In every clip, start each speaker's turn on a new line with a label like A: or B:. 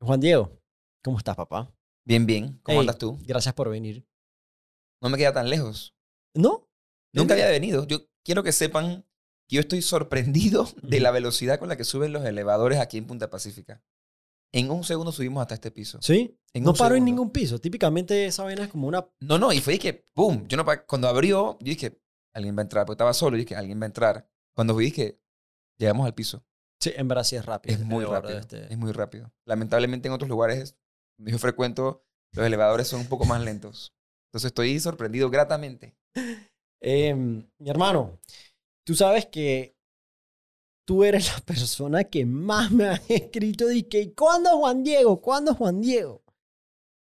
A: Juan Diego, ¿cómo estás, papá?
B: Bien, bien. ¿Cómo
A: Ey,
B: andas tú?
A: Gracias por venir.
B: No me queda tan lejos.
A: ¿No?
B: Nunca había venido. Yo quiero que sepan que yo estoy sorprendido de la velocidad con la que suben los elevadores aquí en Punta Pacífica. En un segundo subimos hasta este piso.
A: ¿Sí?
B: En
A: no paro en ningún piso. Típicamente esa vaina es como una...
B: No, no, y fue que, ¡pum! Yo no, cuando abrió, yo dije, alguien va a entrar, porque estaba solo, yo dije, alguien va a entrar. Cuando fui, dije, llegamos al piso.
A: Sí, en sí es rápido.
B: Es muy rápido.
A: este.
B: Es muy rápido. Lamentablemente en otros lugares donde yo frecuento, los elevadores son un poco más lentos. Entonces estoy sorprendido gratamente.
A: Em, mi hermano, tú sabes que tú eres la persona que más me ha escrito de que ¿cuándo Juan Diego? ¿Cuándo Juan Diego?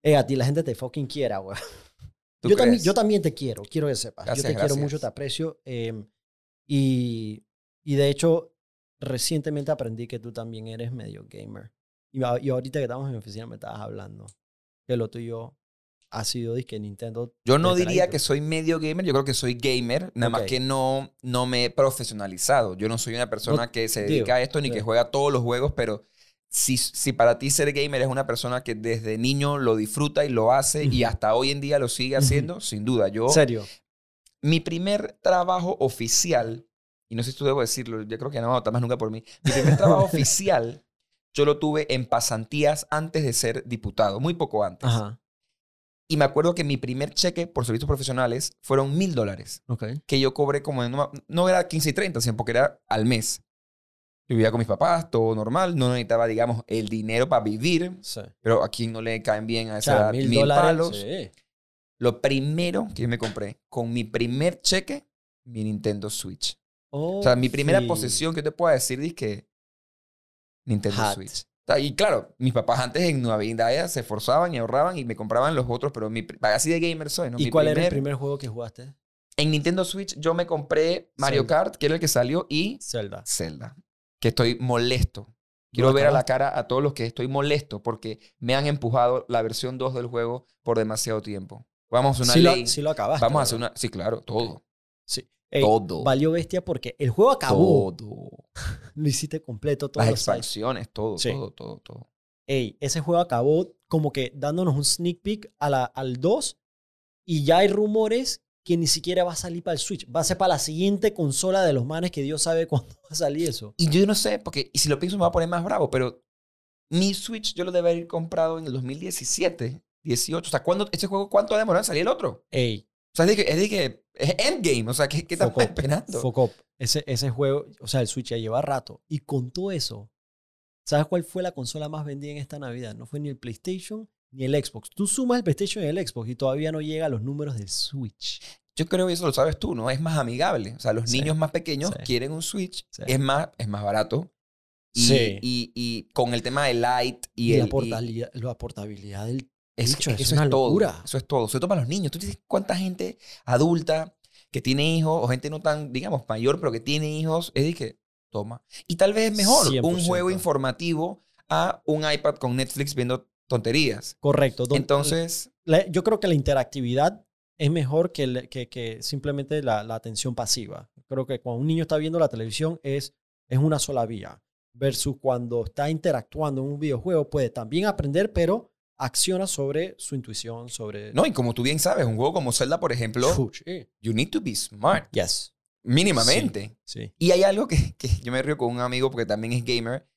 A: Eh, a ti la gente te fucking quiera, güey.
B: ¿Tú
A: Yo también, yo también te quiero, quiero que sepas.
B: Gracias,
A: yo te quiero
B: gracias.
A: mucho, te aprecio. em, y, y de hecho, recientemente aprendí que tú también eres medio gamer. Y, y ahorita que estamos en mi oficina me estabas hablando que lo tuyo ha sido disque Nintendo.
B: Yo no diría que soy medio gamer, yo creo que soy gamer, nada más que no, no me he profesionalizado. Yo no soy una persona
A: No,
B: que se dedica a esto ni
A: sí.
B: que juega todos los juegos, pero si, si para ti ser gamer es una persona que desde niño lo disfruta y lo hace y hasta hoy en día lo sigue haciendo, sin duda. Yo,
A: ¿En serio?
B: mi primer trabajo oficial, y no sé si tú debo decirlo, yo creo que no va a votar más nunca por mí, mi primer trabajo oficial yo lo tuve en pasantías antes de ser diputado, muy poco antes.
A: Ajá.
B: Y me acuerdo que mi primer cheque por servicios profesionales fueron mil dólares,
A: Ok.
B: que yo cobré como, en- no, no era 15 y 30, sino porque era al mes. Yo vivía con mis papás, todo normal, no necesitaba, digamos, el dinero para vivir,
A: Sí.
B: pero a quien no le caen bien a
A: O
B: esa
A: sea,
B: edad
A: mil
B: mil
A: dólares.
B: palos.
A: sí.
B: Lo primero que yo me compré con mi primer cheque, mi Nintendo Switch. O sea, mi primera
A: sí.
B: posesión que te puedo decir es que Nintendo
A: Hat.
B: Switch. O sea, Y claro, mis papás antes en Nueva Vida se esforzaban y ahorraban y me compraban los otros, pero mi, así de gamer soy, ¿no?
A: ¿Y
B: Mi
A: cuál era el
B: primer-
A: primer juego que jugaste?
B: En Nintendo Switch yo me compré Mario
A: Zelda.
B: Kart, que era el que salió, y
A: Zelda.
B: Zelda. Que estoy molesto. Quiero ver a la cara a todos los que estoy molesto porque me han empujado la versión 2 del juego por demasiado tiempo. Vamos a hacer una
A: Sí
B: ley.
A: lo, sí lo acabaste.
B: Vamos a hacer una. Sí, claro, todo.
A: Sí. Ey,
B: todo.
A: Valió bestia porque el juego acabó.
B: Todo.
A: Lo hiciste completo, todos
B: Las expansiones, todo,
A: Sí.
B: todo, todo, todo.
A: Ey, ese juego acabó como que dándonos un sneak peek a la, al 2 y ya hay rumores que ni siquiera va a salir para el Switch. Va a ser para la siguiente consola de los manes que Dios sabe cuándo va a salir eso.
B: Y yo no sé, porque y si lo pienso me va a poner más bravo, pero mi Switch yo lo debe haber comprado en el 2017, 18. O sea, ¿cuándo, ese juego cuánto ha demorado en salir el otro?
A: Ey,
B: sea, es de que es, de que es Endgame. O sea, ¿qué, qué estamos
A: Fuck up,
B: esperando?
A: fuck up. Ese, ese juego, o sea, el Switch ya lleva rato. Y con todo eso, ¿sabes cuál fue la consola más vendida en esta Navidad? No fue ni el PlayStation ni el Xbox. Tú sumas el PlayStation y el Xbox y todavía no llega a los números del Switch.
B: Yo creo que eso lo sabes tú, ¿no? Es más amigable. O sea, los
A: Sí,
B: niños más pequeños
A: sí.
B: quieren un Switch.
A: Sí.
B: Es, más, es más barato. Y,
A: Sí.
B: y, y con el tema de Light y,
A: Y,
B: el...
A: la,
B: y-
A: portabilidad, la portabilidad del
B: es,
A: bicho,
B: es que
A: es
B: eso
A: una
B: es todo.
A: locura.
B: Eso es todo. Sobre todo para los niños. Tú dices cuánta gente adulta que tiene hijos o gente no tan, digamos, mayor, pero que tiene hijos, es de que toma. Y tal vez es mejor un
A: 100%.
B: juego informativo a un iPad con Netflix viendo tonterías.
A: Correcto. Don-
B: Entonces,
A: la- yo creo que la interactividad es mejor que, el- que, que simplemente la, la atención pasiva. Creo que cuando un niño está viendo la televisión es, es una sola vía. Versus cuando está interactuando en un videojuego, puede también aprender, pero acciona sobre su intuición, sobre...
B: no, y como tú bien sabes, un juego como Zelda, por ejemplo, you need to be smart.
A: Yes.
B: Mínimamente.
A: Sí.
B: Y hay algo que, que yo me río con un amigo porque también es gamer.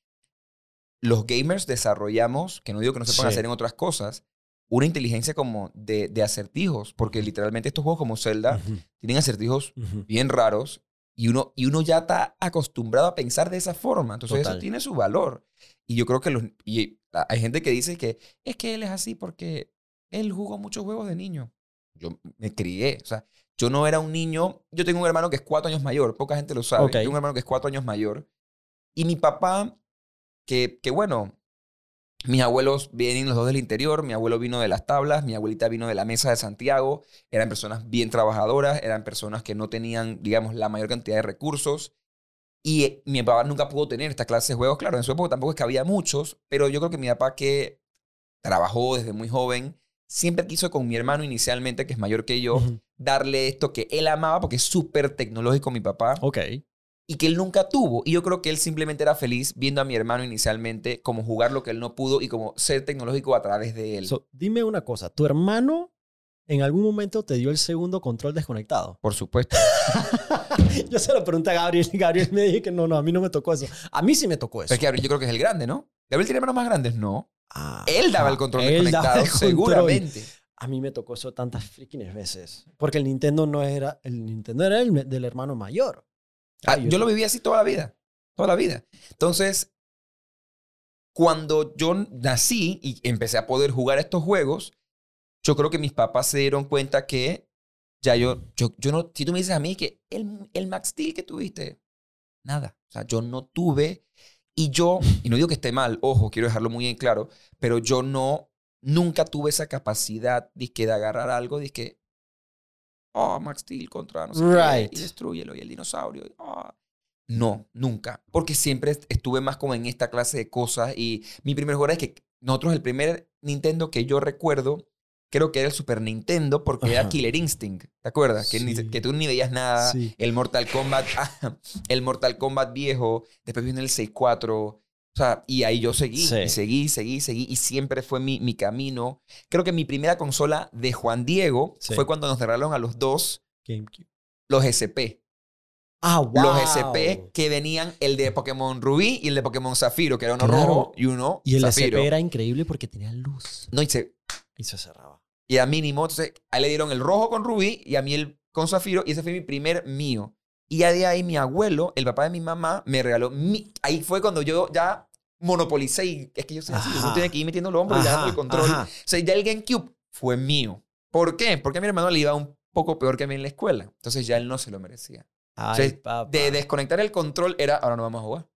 B: Los gamers desarrollamos, que no digo que no se puedan hacer en otras cosas, una inteligencia como de, de acertijos, porque literalmente estos juegos como Zelda tienen acertijos bien raros y uno, y uno ya está acostumbrado a pensar de esa forma. Entonces
A: Total.
B: eso tiene su valor. Y yo creo que los, y hay gente que dice que es que él es así porque él jugó muchos juegos de niño. Yo me crié, o sea, yo no era un niño, yo tengo un hermano que es cuatro años mayor, poca gente lo sabe,
A: Ok.
B: tengo un hermano que es cuatro años mayor. Y mi papá, que, que bueno, mis abuelos vienen los dos del interior, mi abuelo vino de las tablas, mi abuelita vino de la mesa de Santiago, eran personas bien trabajadoras, eran personas que no tenían, digamos, la mayor cantidad de recursos. Y eh, mi papá nunca pudo tener esta clase de juegos. Claro, en su época tampoco es que había muchos, pero yo creo que mi papá que trabajó desde muy joven, siempre quiso con mi hermano inicialmente, que es mayor que yo, darle esto que él amaba, porque es súper tecnológico mi papá.
A: Ok.
B: Y que él nunca tuvo. Y yo creo que él simplemente era feliz viendo a mi hermano inicialmente como jugar lo que él no pudo y como ser tecnológico a través de él.
A: So, dime una cosa, ¿tu hermano en algún momento te dio el segundo control desconectado?
B: Por supuesto.
A: yo se lo pregunté a Gabriel y Gabriel me dijo que no, no, a mí no me tocó eso. A mí sí me tocó eso.
B: Pero es que Gabriel yo creo que es el grande, ¿no? Gabriel tiene hermanos más grandes, no.
A: Ah,
B: Él daba
A: ah,
B: el control
A: daba
B: desconectado,
A: el control.
B: seguramente.
A: A mí me tocó eso tantas freaking veces. Porque el Nintendo no era, el Nintendo era el del hermano mayor.
B: Ah, yo lo viví así toda la vida. Toda la vida. Entonces, cuando yo nací y empecé a poder jugar estos juegos, yo creo que mis papás se dieron cuenta que ya yo, yo, yo no, si tú me dices a mí que el, el Max Steel que tuviste, nada. O sea, yo no tuve y yo, y no digo que esté mal, ojo, quiero dejarlo muy en claro, pero yo no, nunca tuve esa capacidad dizque, de agarrar algo, de que, oh, Max Steel contra no sé
A: Right.
B: qué, y destruyelo, y el dinosaurio. y, ah. No, nunca. Porque siempre est- estuve más como en esta clase de cosas. Y mi primer juego es que nosotros, el primer Nintendo que yo recuerdo, creo que era el Super Nintendo, porque era
A: Ajá.
B: Killer Instinct. ¿Te acuerdas? Que, ni-
A: Sí.
B: que tú ni veías nada.
A: Sí.
B: El Mortal Kombat, ah, el Mortal Kombat viejo. Después vino el 6-4. O sea, y ahí yo seguí,
A: Sí.
B: y seguí, seguí, seguí. Y siempre fue mi, mi camino. Creo que mi primera consola de Juan Diego
A: Sí.
B: fue cuando nos regalaron a los dos
A: GameCube.
B: los SP.
A: Ah, wow.
B: Los SP que venían el de Pokémon Rubí y el de Pokémon Zafiro, que era uno
A: Claro.
B: rojo y uno
A: Y el
B: zafiro.
A: SP era increíble porque tenía luz.
B: No, y, se,
A: Y se cerraba.
B: y a mínimo, entonces, a él le dieron el rojo con Rubí y a mí el con Zafiro, y ese fue mi primer mío. Y ya de ahí mi abuelo, el papá de mi mamá, me regaló. Mi, ahí fue cuando yo ya monopolicé y es que yo soy así, yo
A: Ajá.
B: estoy aquí metiendo el hombro y dando el control.
A: ajá.
B: O sea, ya el GameCube fue mío. ¿Por qué? Porque a mi hermano le iba un poco peor que a mí en la escuela. Entonces ya él no se lo merecía.
A: Ay,
B: sea,
A: papá.
B: De desconectar el control era, ahora no vamos a jugar.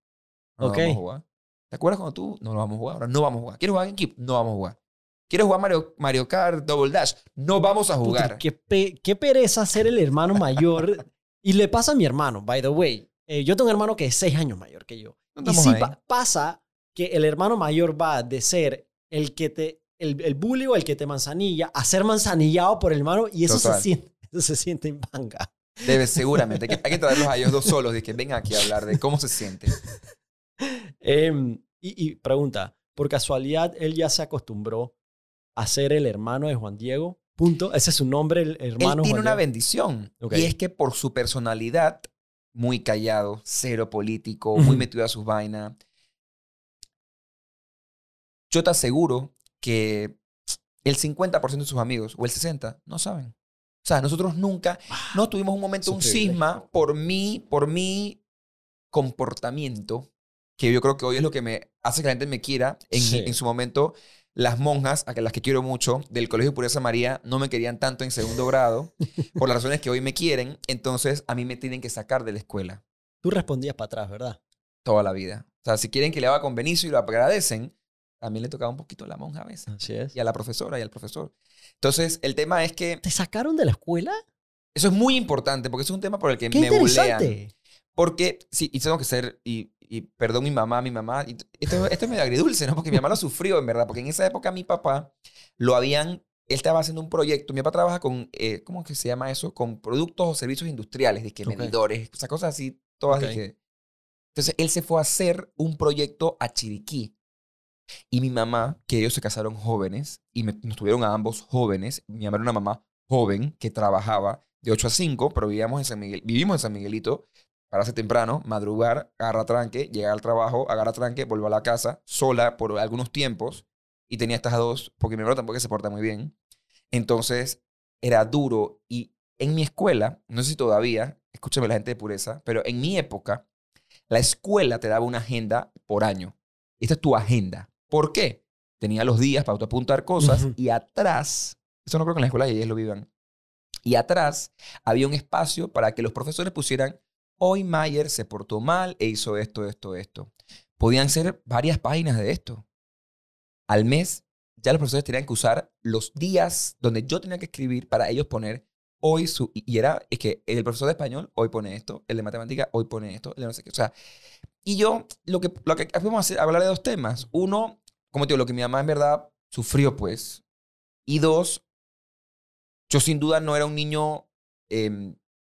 B: No
A: Ok.
B: vamos a jugar. ¿Te acuerdas cuando tú? No, no vamos a jugar. Ahora no vamos a jugar. ¿Quieres jugar GameCube? No vamos a jugar. ¿Quieres jugar Mario, Mario Kart Double Dash? No vamos a
A: Puta,
B: jugar.
A: qué, pe- qué pereza ser el hermano mayor. Y le pasa a mi hermano, by the way. Eh, yo tengo un hermano que es seis años mayor que yo.
B: No
A: Y sí pa- pasa que el hermano mayor va de ser el que te, el, el bully o el que te manzanilla, a ser manzanillado por el hermano y eso se siente, eso se siente en manga.
B: Debes, seguramente. Hay que, traerlos a ellos dos solos de que vengan aquí a hablar de cómo se siente.
A: Em, y, y pregunta, ¿por casualidad él ya se acostumbró a ser el hermano de Juan Diego? Punto. Ese es su nombre, el hermano
B: Él tiene
A: Juan
B: una
A: Diego?
B: bendición. Y es que por su personalidad, muy callado, cero político, muy metido a sus vainas. Yo te aseguro que el 50% de sus amigos, o el 60%, no saben. O sea, nosotros nunca, no tuvimos un momento, un cisma por mí, por mi comportamiento, que yo creo que hoy es lo que me hace que la gente me quiera. En,
A: Sí.
B: en su momento, las monjas, a las que quiero mucho, del Colegio Pureza María, no me querían tanto en segundo grado, por las razones que hoy me quieren. Entonces, a mí me tienen que sacar de la escuela
A: Tú respondías para atrás, ¿verdad?
B: toda la vida. O sea, si quieren que le haga con Benicio y lo agradecen, también le tocaba un poquito a la monja a veces.
A: Así es.
B: Y a la profesora y al profesor. Entonces, el tema es que
A: ¿Te sacaron de la escuela?
B: eso es muy importante porque es un tema por el que
A: ¡Qué
B: me bulean. Porque, sí, y tengo que ser, y, y perdón mi mamá, mi mamá, y esto, esto es medio agridulce, ¿no? Porque mi mamá lo sufrió, en verdad, porque en esa época mi papá lo habían, él estaba haciendo un proyecto, mi papá trabaja con, eh, ¿cómo es que se llama eso? Con productos o servicios industriales, de que
A: Ok.
B: medidores, o sea, cosas así, todas de
A: Ok.
B: que- Entonces, él se fue a hacer un proyecto a Chiriquí. Y mi mamá, que ellos se casaron jóvenes, y me- nos tuvieron a ambos jóvenes, mi mamá era una mamá joven que trabajaba de 8 a 5, pero vivíamos en San Miguel, vivimos en San Miguelito, pararse temprano, madrugar, agarrar tranque, llegar al trabajo, agarrar tranque, volver a la casa, sola por algunos tiempos, y tenía estas dos, porque mi hermano tampoco se porta muy bien. Entonces, era duro. Y en mi escuela, no sé si todavía, escúchame la gente de pureza, pero en mi época, la escuela te daba una agenda por año. Esta es tu agenda. ¿Por qué? Tenía los días para tú apuntar cosas y atrás, eso no creo que en la escuela ellos lo vivan, y atrás había un espacio para que los profesores pusieran, hoy Mayer se portó mal e hizo esto, esto, esto. Podían ser varias páginas de esto. Al mes, ya los profesores tenían que usar los días donde yo tenía que escribir para ellos poner hoy su... Y era, es que el profesor de español hoy pone esto, el de matemática hoy pone esto, el de no sé qué. O sea, y yo, lo que, lo que a hacer, hablar de dos temas. Uno, como te digo, lo que mi mamá en verdad sufrió, pues. Y dos, yo sin duda no era un niño, o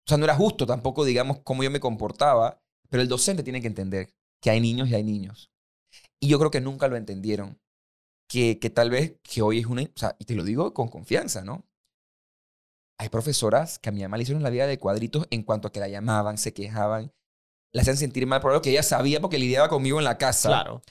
B: sea, no era justo tampoco, digamos, cómo yo me comportaba, Pero el docente tiene que entender que hay niños y hay niños. Y yo creo que nunca lo entendieron. Que, que tal vez que hoy es una... O sea, y te lo digo con confianza, ¿no? Hay profesoras que a mi mamá le hicieron la vida de cuadritos en cuanto a que la llamaban, se quejaban, la hacían sentir mal por algo que ella sabía porque lidiaba conmigo en la casa.
A: Claro.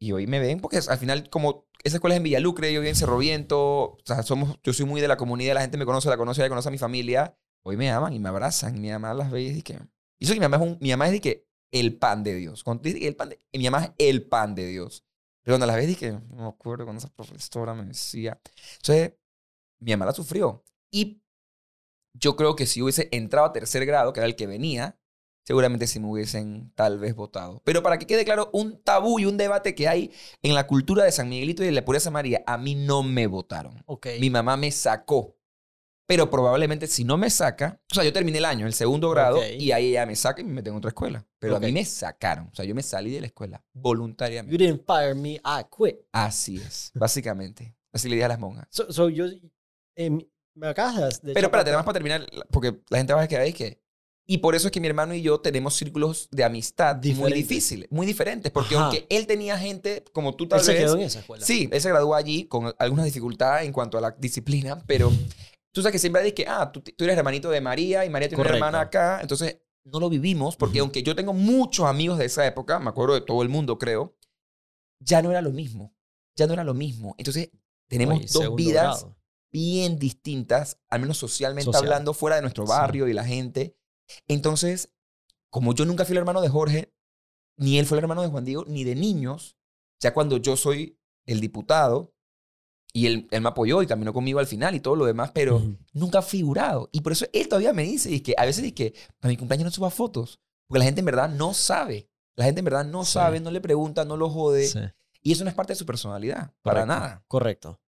B: Y hoy me ven porque al final, como esa escuela es en Villalucre, yo vivo en Cerro Viento, o sea, somos, yo soy muy de la comunidad, la gente me conoce, la conoce, la conoce a mi familia. Hoy me aman y me abrazan. Y mi mamá las ve y dice que... Y eso que mi mamá es, un, mi mamá es de que el pan de Dios. Cuando dice que el pan de, mi mamá es el pan de Dios. Pero cuando las ves dije, no me acuerdo cuando esa profesora me decía. Entonces, mi mamá la sufrió. Y yo creo que si hubiese entrado a tercer grado, que era el que venía, seguramente sí me hubiesen tal vez votado. Pero para que quede claro, un tabú y un debate que hay en la cultura de San Miguelito y de la Pureza María, a mí no me votaron.
A: Ok.
B: Mi mamá me sacó. Pero probablemente si no me saca, o sea, yo terminé el año, el segundo grado,
A: Ok.
B: y ahí ella me saca y me mete en otra escuela. Pero
A: Ok.
B: a mí me sacaron. O sea, yo me salí de la escuela voluntariamente.
A: You didn't fire me, I quit.
B: Así es, básicamente. Así le dije a las monjas.
A: So, so yo... em, me acabas de...
B: Pero espérate, nada más
A: para
B: terminar, porque la gente va a quedar ahí que... Y por eso es que mi hermano y yo tenemos círculos de amistad muy difíciles, muy diferentes. Porque
A: Ajá.
B: aunque él tenía gente como tú tal
A: Él se
B: vez...
A: quedó en esa escuela.
B: Sí, él se graduó allí con algunas dificultades en cuanto a la disciplina, pero tú sabes que siempre dices que, ah, tú, tú eres hermanito de María y María tiene
A: Correcto.
B: una hermana acá, entonces no lo vivimos porque aunque yo tengo muchos amigos de esa época, me acuerdo de todo el mundo, creo, ya no era lo mismo, ya no era lo mismo. Entonces tenemos
A: Oye,
B: dos vidas
A: grado.
B: bien distintas, al menos socialmente
A: Social.
B: hablando, fuera de nuestro
A: Sí.
B: barrio y la gente. Entonces, como yo nunca fui el hermano de Jorge, ni él fue el hermano de Juan Diego, ni de niños, ya cuando yo soy el diputado, y él, él me apoyó y caminó conmigo al final y todo lo demás, pero nunca ha figurado. Y por eso él todavía me dice, y que a veces dice que para mi cumpleaños no suba fotos, porque la gente en verdad no sabe. La gente en verdad no
A: Sí.
B: sabe, no le pregunta, no lo jode.
A: Sí,
B: Y eso no es parte de su personalidad, para nada.
A: Correcto.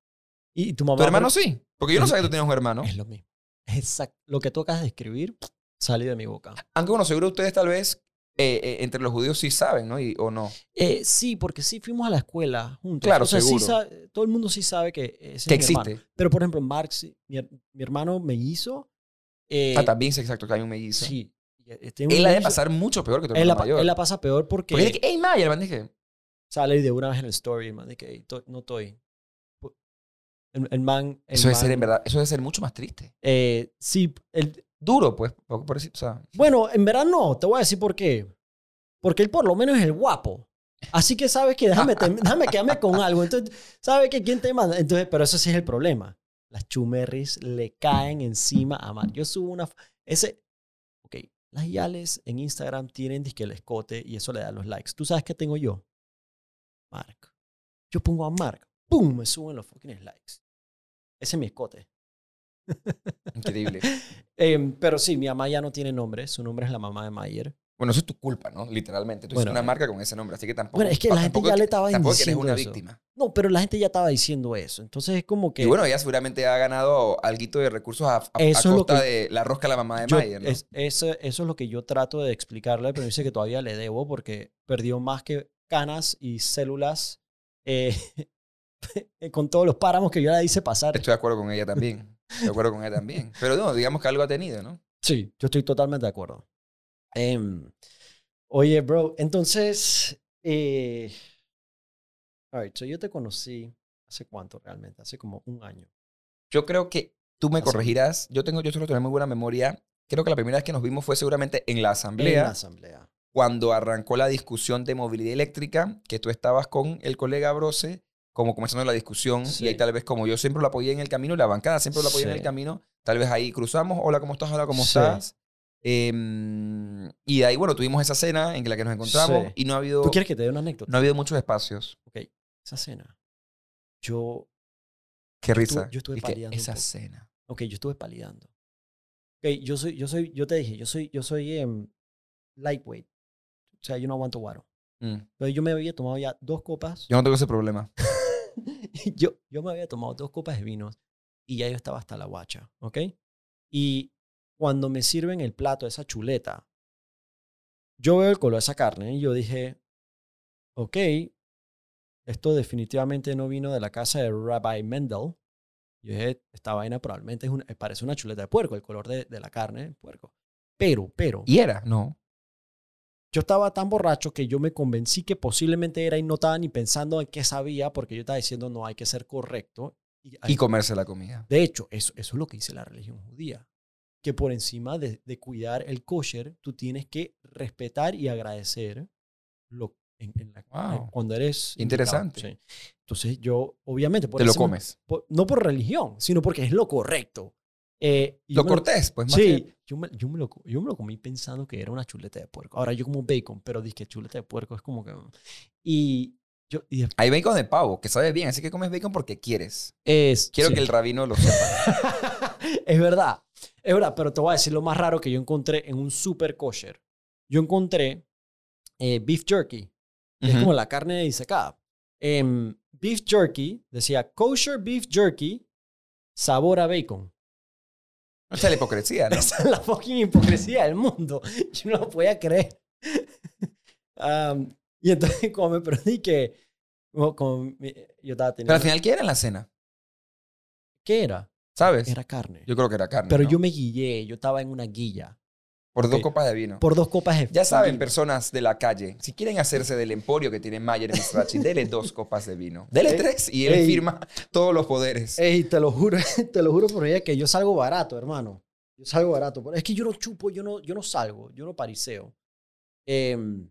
A: Y tu mamá...
B: Tu hermano
A: pero-
B: sí, porque yo no sabía que tú tenías un hermano.
A: Es lo mismo. Exacto. Lo que tú acabas de escribir salió de mi boca.
B: Aunque bueno, seguro ustedes tal vez eh, eh, entre los judíos sí saben, ¿no? Y, o no.
A: Eh, sí, porque sí fuimos a la escuela juntos.
B: Claro,
A: o sea, sí
B: seguro.
A: sa- todo el mundo sí sabe que ese
B: Que
A: es mi hermano.
B: existe.
A: Pero, por ejemplo, Marx, mi, mi hermano mellizo... Eh,
B: ah, también sí, exacto, que hay un mellizo.
A: Sí. eh, un
B: Él ha de
A: mellizo.
B: pasar mucho peor que tu
A: Él
B: hermano
A: la,
B: mayor.
A: él la pasa peor porque
B: Porque es que, hey, Maya, el man dije,
A: sale de una vez en el story, man, de que "Ey, to- no estoy. El, el man... el
B: eso debe ser
A: man,
B: en verdad, eso debe ser mucho más triste.
A: eh, sí, el,
B: Duro, pues, por, por o sea,
A: Bueno, en verdad no, te voy a decir por qué. Porque él por lo menos es el guapo. Así que sabes que déjame, te- déjame quedarme con algo. Entonces, ¿sabes que quién te manda? Entonces, pero eso sí es el problema. Las chumerris le caen encima a Mar. Yo subo una... Ese... Ok, las yales en Instagram tienen disque el escote y eso le da los likes. ¿Tú sabes qué tengo yo? Mark. Yo pongo a Mark. ¡Pum! Me suben los fucking likes. Ese es mi escote.
B: increíble.
A: Em, pero sí, mi mamá ya no tiene nombre. Su nombre es la mamá de Mayer.
B: bueno, eso es tu culpa, ¿no? Literalmente. Tú
A: Bueno,
B: eres una
A: eh.
B: marca con ese nombre, así que tampoco.
A: Bueno, es que la gente
B: tampoco
A: ya le estaba
B: Tampoco es que eres
A: diciendo
B: una
A: eso.
B: víctima.
A: No, pero la gente ya estaba diciendo eso. Entonces es como que...
B: Y bueno, ella seguramente ha ganado algo de recursos a, a- a
A: Eso
B: costa
A: que-
B: de la rosca de la mamá de
A: yo-
B: Mayer, ¿no?
A: es- eso, eso es lo que yo trato de explicarle, pero dice que todavía le debo porque perdió más que canas y células eh, con todos los páramos que yo la hice pasar.
B: Estoy de acuerdo con ella también. De acuerdo con ella también. Pero no, digamos que algo ha tenido, ¿no?
A: Sí, yo estoy totalmente de acuerdo. Em, oye, bro, entonces... Eh, all right, so yo te conocí hace cuánto realmente, hace como un año.
B: Yo creo que tú me
A: Así.
B: corregirás. Yo tengo, yo suelo tener muy buena memoria. Creo que la primera vez que nos vimos fue seguramente en la
A: En
B: asamblea,
A: la asamblea.
B: cuando arrancó la discusión de movilidad eléctrica, que tú estabas con el colega Brose, como comenzando la discusión,
A: Sí.
B: y ahí tal vez como yo siempre lo apoyé en el camino, la bancada siempre lo apoyé en
A: Sí.
B: el camino, tal vez ahí cruzamos, hola, ¿cómo estás? Hola, ¿cómo
A: Sí.
B: estás? Em, y de ahí, bueno, tuvimos esa cena en la que nos encontramos y no ha habido,
A: ¿Tú quieres que te dé una anécdota?
B: no ha habido muchos espacios.
A: Ok, esa cena. Yo,
B: Qué
A: Yo estuve-
B: risa.
A: yo estuve
B: Y que
A: paliando un
B: esa cena.
A: ok, yo estuve palidando. Ok, yo soy, yo soy, yo te dije, yo soy, yo soy em, lightweight. O sea, yo no aguanto guaro.
B: Mm.
A: Entonces yo me había tomado ya dos copas.
B: Yo no tengo ese problema.
A: yo, yo me había tomado dos copas de vinos y ya yo estaba hasta la guacha, ¿ok? Y cuando me sirven el plato, esa chuleta, yo veo el color de esa carne y yo dije, ok, esto definitivamente no vino de la casa de Rabbi Mendel. Yo dije, esta vaina probablemente es una- parece una chuleta de puerco, el color de, de la carne de puerco. Pero, pero,
B: ¿Y era? No.
A: Yo estaba tan borracho que yo me convencí que posiblemente era y no estaba ni pensando en qué sabía porque yo estaba diciendo no hay que ser correcto. Y,
B: Y comerse la comida.
A: de hecho, eso, eso es lo que dice la religión judía. Que por encima de, de cuidar el kosher, tú tienes que respetar y agradecer lo, en, en la-
B: Wow.
A: cuando eres...
B: Interesante.
A: sí. Entonces yo, obviamente... Por
B: Te lo comes.
A: por- no por religión, sino porque es lo correcto. Eh,
B: Lo cortés, pues más
A: Sí,
B: que-
A: yo me, yo, me lo, yo me lo comí pensando que era una chuleta de puerco. Ahora yo como bacon, pero dije chuleta de puerco es como que... Y yo... Y después
B: Hay bacon de pavo, que sabe bien, así que comes bacon porque quieres.
A: es...
B: Quiero
A: sí.
B: que el rabino lo sepa.
A: es verdad, es verdad, pero te voy a decir lo más raro que yo encontré en un super kosher. Yo encontré eh, beef jerky, que es
B: Ujú.
A: como la carne disecada. Em, beef jerky, decía kosher beef jerky, sabor a bacon.
B: Esa es la hipocresía, ¿no?
A: Esa es la fucking hipocresía del mundo. Yo no lo podía creer. Y entonces, como me perdí que. como- como mi- yo estaba teniendo.
B: Pero al final, ¿qué era en la cena?
A: ¿Qué era?
B: ¿Sabes?
A: Era carne.
B: Yo creo que era carne.
A: Pero
B: ¿no?
A: yo me guillé. Yo estaba en una guilla.
B: Por dos copas de vino.
A: Por dos copas de.
B: Ya saben, personas de la calle, si quieren hacerse del emporio que tiene Mayer en Mizrachi, dele dos copas de vino. Dele
A: Ey,
B: tres y él
A: ey.
B: firma todos los poderes.
A: Ey, te lo juro, te lo juro por ella que yo salgo barato, hermano. Yo salgo barato. Es que yo no chupo, yo no, yo no salgo, yo no pariseo. Em,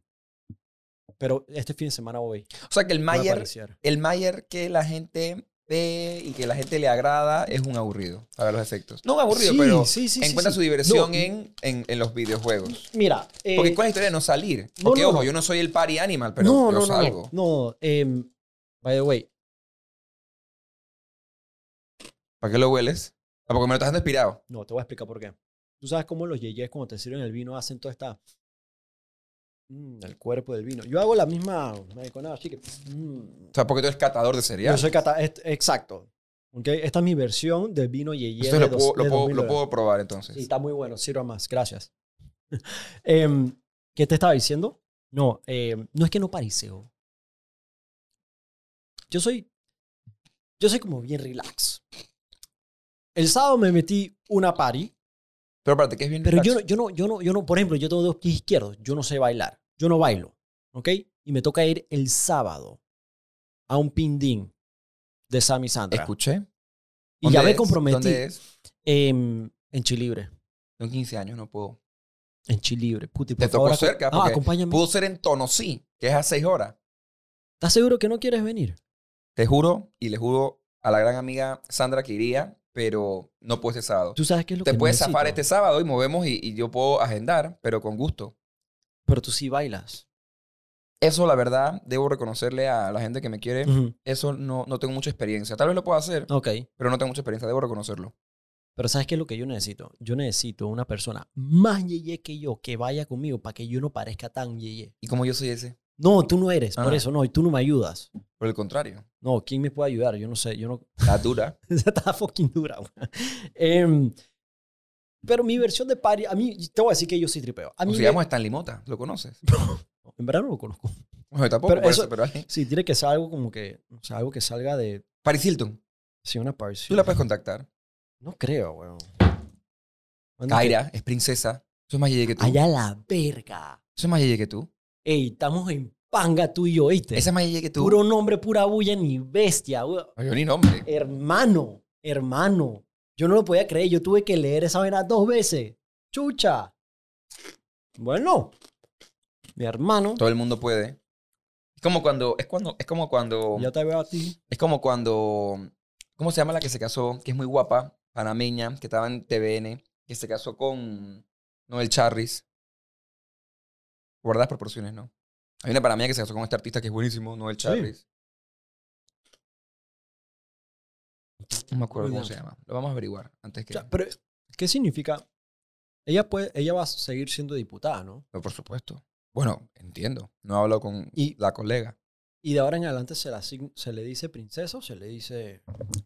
A: pero este fin de semana voy.
B: O sea que el Mayer, el Mayer que la gente ve y que la gente le agrada es un aburrido para los efectos. No un aburrido,
A: Sí,
B: pero
A: sí, sí, sí,
B: encuentra su diversión
A: No,
B: en, en, en los videojuegos.
A: Mira. eh,
B: Porque con la historia de no salir.
A: no,
B: Porque,
A: no,
B: ojo, yo no soy el party animal, pero
A: no,
B: yo
A: no, no,
B: salgo.
A: no. No, em, by the way,
B: ¿Para qué lo hueles? Ah, porque me lo estás dando inspirado.
A: no, te voy a explicar por qué. Tú sabes cómo los yeyes cuando te sirven el vino hacen toda esta... mm, el cuerpo del vino. Yo hago la misma mariconada, así que... mm,
B: O sea, porque tú eres catador de cereal.
A: Yo soy cata... est- Exacto. ¿ok? Esta es mi versión del vino yeye
B: Esto
A: de
B: lo, puedo, lo, puedo,
A: 2000
B: lo
A: dólares.
B: puedo probar entonces.
A: Sí, está muy bueno. Sirva más. Gracias. Em, ¿Qué te estaba diciendo? No, em, no es que no pariseo. Yo soy. Yo soy como bien relax. El sábado me metí una party,
B: Pero aparte, que es bien
A: pero yo no,
B: relax.
A: yo no, yo no, yo no, por ejemplo, yo tengo dos pies izquierdos. Yo no sé bailar. Yo no bailo. ¿Ok? Y me toca ir el sábado a un pindín de Sammy Sandra.
B: Escuché.
A: y ya
B: ¿Dónde
A: me
B: es?
A: comprometí
B: ¿Dónde es?
A: em, en Chilibre.
B: Tengo 15 años, no puedo.
A: En Chilibre. Puti,
B: Te
A: por
B: tocó
A: favor, aco-
B: cerca,
A: Ah, acompáñame.
B: Pudo ser en Tonosí, que es a 6 horas.
A: ¿Estás seguro que no quieres venir?
B: Te juro, y le juro a la gran amiga Sandra que iría, pero no puedo ese sábado.
A: Tú sabes qué es lo
B: Te
A: que
B: puedes
A: necesito.
B: zafar este sábado y movemos y, y yo puedo agendar, pero con gusto.
A: Pero tú sí bailas.
B: Eso, la verdad, debo reconocerle a la gente que me quiere. Eso no, no tengo mucha experiencia. Tal vez lo pueda hacer,
A: Ok.
B: pero no tengo mucha experiencia. Debo reconocerlo.
A: Pero ¿sabes qué es lo que yo necesito? Yo necesito una persona más yeye que yo que vaya conmigo para que yo no parezca tan yeye.
B: Y como yo soy ese,
A: No, tú no eres. Por
B: Ajá.
A: eso no. Y tú no me ayudas.
B: por el contrario,
A: No, ¿quién me puede ayudar? Yo no sé. Yo no...
B: la dura.
A: Está fucking dura. güey. Pero mi versión de party, a mí, te voy a decir que yo sí tripeo. A mí
B: Nos
A: me-
B: llama Stan Limota, ¿lo conoces?
A: En verdad no lo conozco.
B: Bueno, tampoco,
A: Pero
B: por
A: eso-
B: eso, pero
A: Sí, tiene que ser algo como que, o sea, algo que salga de,
B: Paris Hilton,
A: sí, una party.
B: tú la puedes contactar.
A: No creo, weón. ¿Dónde
B: Kaira es princesa. Eso es más yeye que tú.
A: Allá la verga.
B: Eso es más yeye que tú.
A: Ey, estamos en panga tú y yo, ¿oíste?
B: Esa es más yeye que tú.
A: Puro nombre, pura bulla, ni bestia. weón.
B: Ay, yo ni nombre.
A: Hermano, hermano. Yo no lo podía creer. Yo tuve que leer esa vaina dos veces. Chucha. Bueno, mi hermano.
B: Todo el mundo puede. Es como cuando, es cuando, es como cuando,
A: Ya te veo a ti.
B: es como cuando, ¿cómo se llama la que se casó? Que es muy guapa, panameña, que estaba en TVN, que se casó con Noel Charris. Guardas proporciones, ¿no? Hay una panameña que se casó con este artista que es buenísimo, Noel Charris. No me acuerdo cómo se llama. Lo vamos a averiguar antes que...
A: O sea, pero, ¿qué significa? Ella, puede, ella va a seguir siendo diputada, ¿no?
B: No, por supuesto. Bueno, entiendo. No hablo con
A: Y-
B: la colega.
A: Y de ahora en adelante se, la, se le dice princesa o se le dice...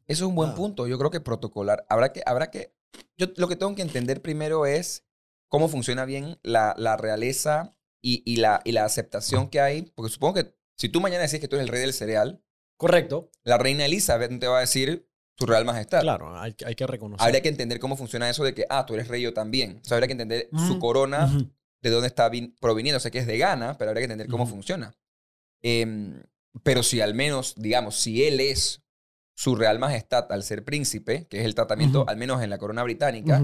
B: Eso es un buen
A: Ah.
B: punto. Yo creo que protocolar. Habrá que, habrá que. Yo lo que tengo que entender primero es cómo funciona bien la, la realeza y, y la, y la aceptación que hay. Porque supongo que si tú mañana decís que tú eres el rey del cereal,
A: Correcto.
B: la reina Elizabeth te va a decir su real majestad.
A: Claro, hay, que- hay que reconocer.
B: Habría que entender cómo funciona eso de que, ah, tú eres rey yo también. O sea, habría que entender su corona de dónde está vin- proviniendo. Sé que es de Ghana, pero habría que entender cómo funciona. Em, pero si al menos, digamos, si él es su real majestad al ser príncipe, que es el tratamiento, al menos en la corona británica,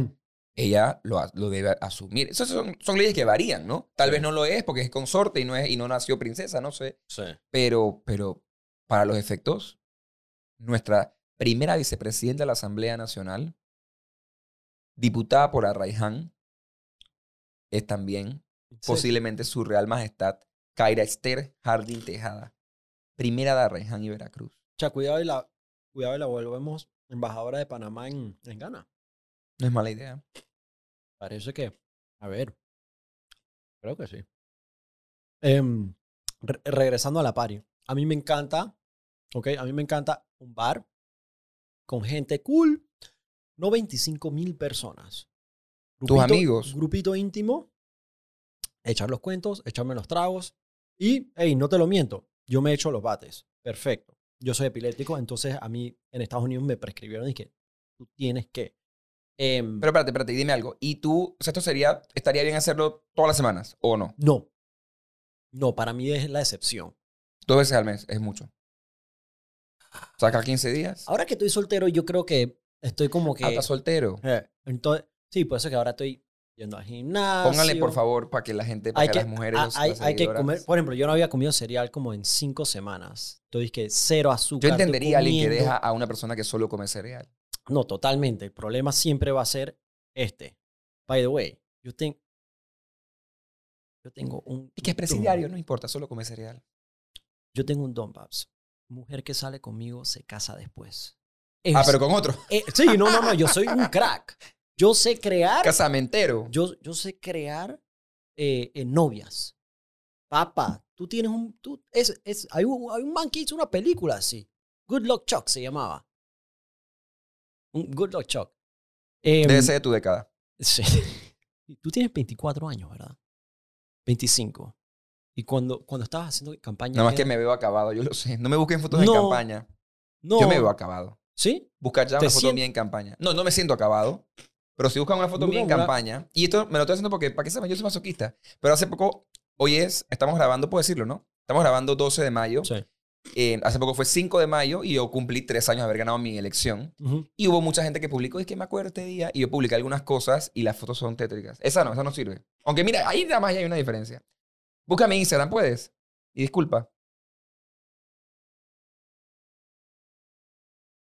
B: ella lo, debe asumir. Esas son, son leyes que varían, ¿no? Tal
A: Sí.
B: vez no lo es porque es consorte y no, es, y no nació princesa, no sé.
A: Sí.
B: Pero, pero para los efectos, nuestra primera vicepresidenta de la Asamblea Nacional, diputada por Arraiján, es también posiblemente su real majestad, Kaira Esther Jardín Tejada, primera de Arraiján y Veracruz.
A: Sea, cuidado y la, cuidado y la volvemos embajadora de Panamá en, en Ghana.
B: No es mala idea.
A: Parece que, a ver, creo que sí. Em, re- regresando a la party, a mí me encanta, ok, a mí me encanta un bar con gente cool, no 25 mil personas.
B: Tus amigos.
A: Grupito íntimo, echar los cuentos, echarme los tragos y, hey, no te lo miento, yo me echo los bates, perfecto. Yo soy epiléptico, entonces a mí en Estados Unidos me prescribieron y que tú tienes que... em,
B: Pero espérate, espérate, dime algo. ¿Y tú, o sea, esto sería, estaría bien hacerlo todas las semanas o no?
A: No. No, para mí es la excepción.
B: Dos veces al mes, es mucho. Saca 15 días.
A: Ahora que estoy soltero, yo creo que estoy como que...
B: Ah, estás soltero.
A: Eh, entonces, sí, por eso que ahora estoy yendo al gimnasio.
B: Póngale, por favor, para que la gente, para
A: Hay
B: que,
A: que,
B: las mujeres,
A: hay, hay que comer. Por ejemplo, yo no había comido cereal como en cinco semanas. Entonces, que cero azúcar.
B: Yo entendería a alguien que deja a una persona que solo come cereal.
A: No, totalmente. El problema siempre va a ser este. By the way, yo, tengo yo tengo un...
B: Y que es presidiario, no importa, solo come cereal.
A: Yo tengo un don, Babs. Mujer que sale conmigo se casa después.
B: Ah, pero con otro.
A: Eh, sí, no, no, no, yo soy un crack. Yo sé crear,
B: Casamentero.
A: yo, yo sé crear eh, eh, novias. Papá, tú tienes un, tú, es, es, hay, un, hay un man que hizo una película así. Good Luck Chuck se llamaba. Un Good Luck Chuck. Em,
B: Debe ser de tu década.
A: Sí. Tú tienes 24 años, ¿verdad? 25. Y cuando, cuando estabas haciendo campaña...
B: Nada más
A: ¿qué
B: que me veo acabado, yo lo sé. No me busquen fotos
A: No.
B: de campaña.
A: No.
B: Yo me veo acabado.
A: ¿Sí?
B: Buscar ya
A: ¿Te
B: una foto mía en campaña. No, no me siento acabado. Pero si buscan una foto mía en
A: una-
B: campaña. Y esto me lo estoy haciendo porque, para que sepan, yo soy masoquista. Pero hace poco, hoy es, estamos grabando, puedo decirlo, ¿no? Estamos grabando 12 de mayo.
A: Sí.
B: Eh, hace poco fue 5 de mayo y yo cumplí tres años de haber ganado mi elección.
A: Ujú.
B: Y hubo mucha gente que publicó, es que me acuerdo este día, y yo publiqué algunas cosas y las fotos son tétricas. Esa no, esa no sirve. Aunque mira, ahí nada más ya hay una diferencia. Búscame en Instagram, ¿puedes? Y disculpa.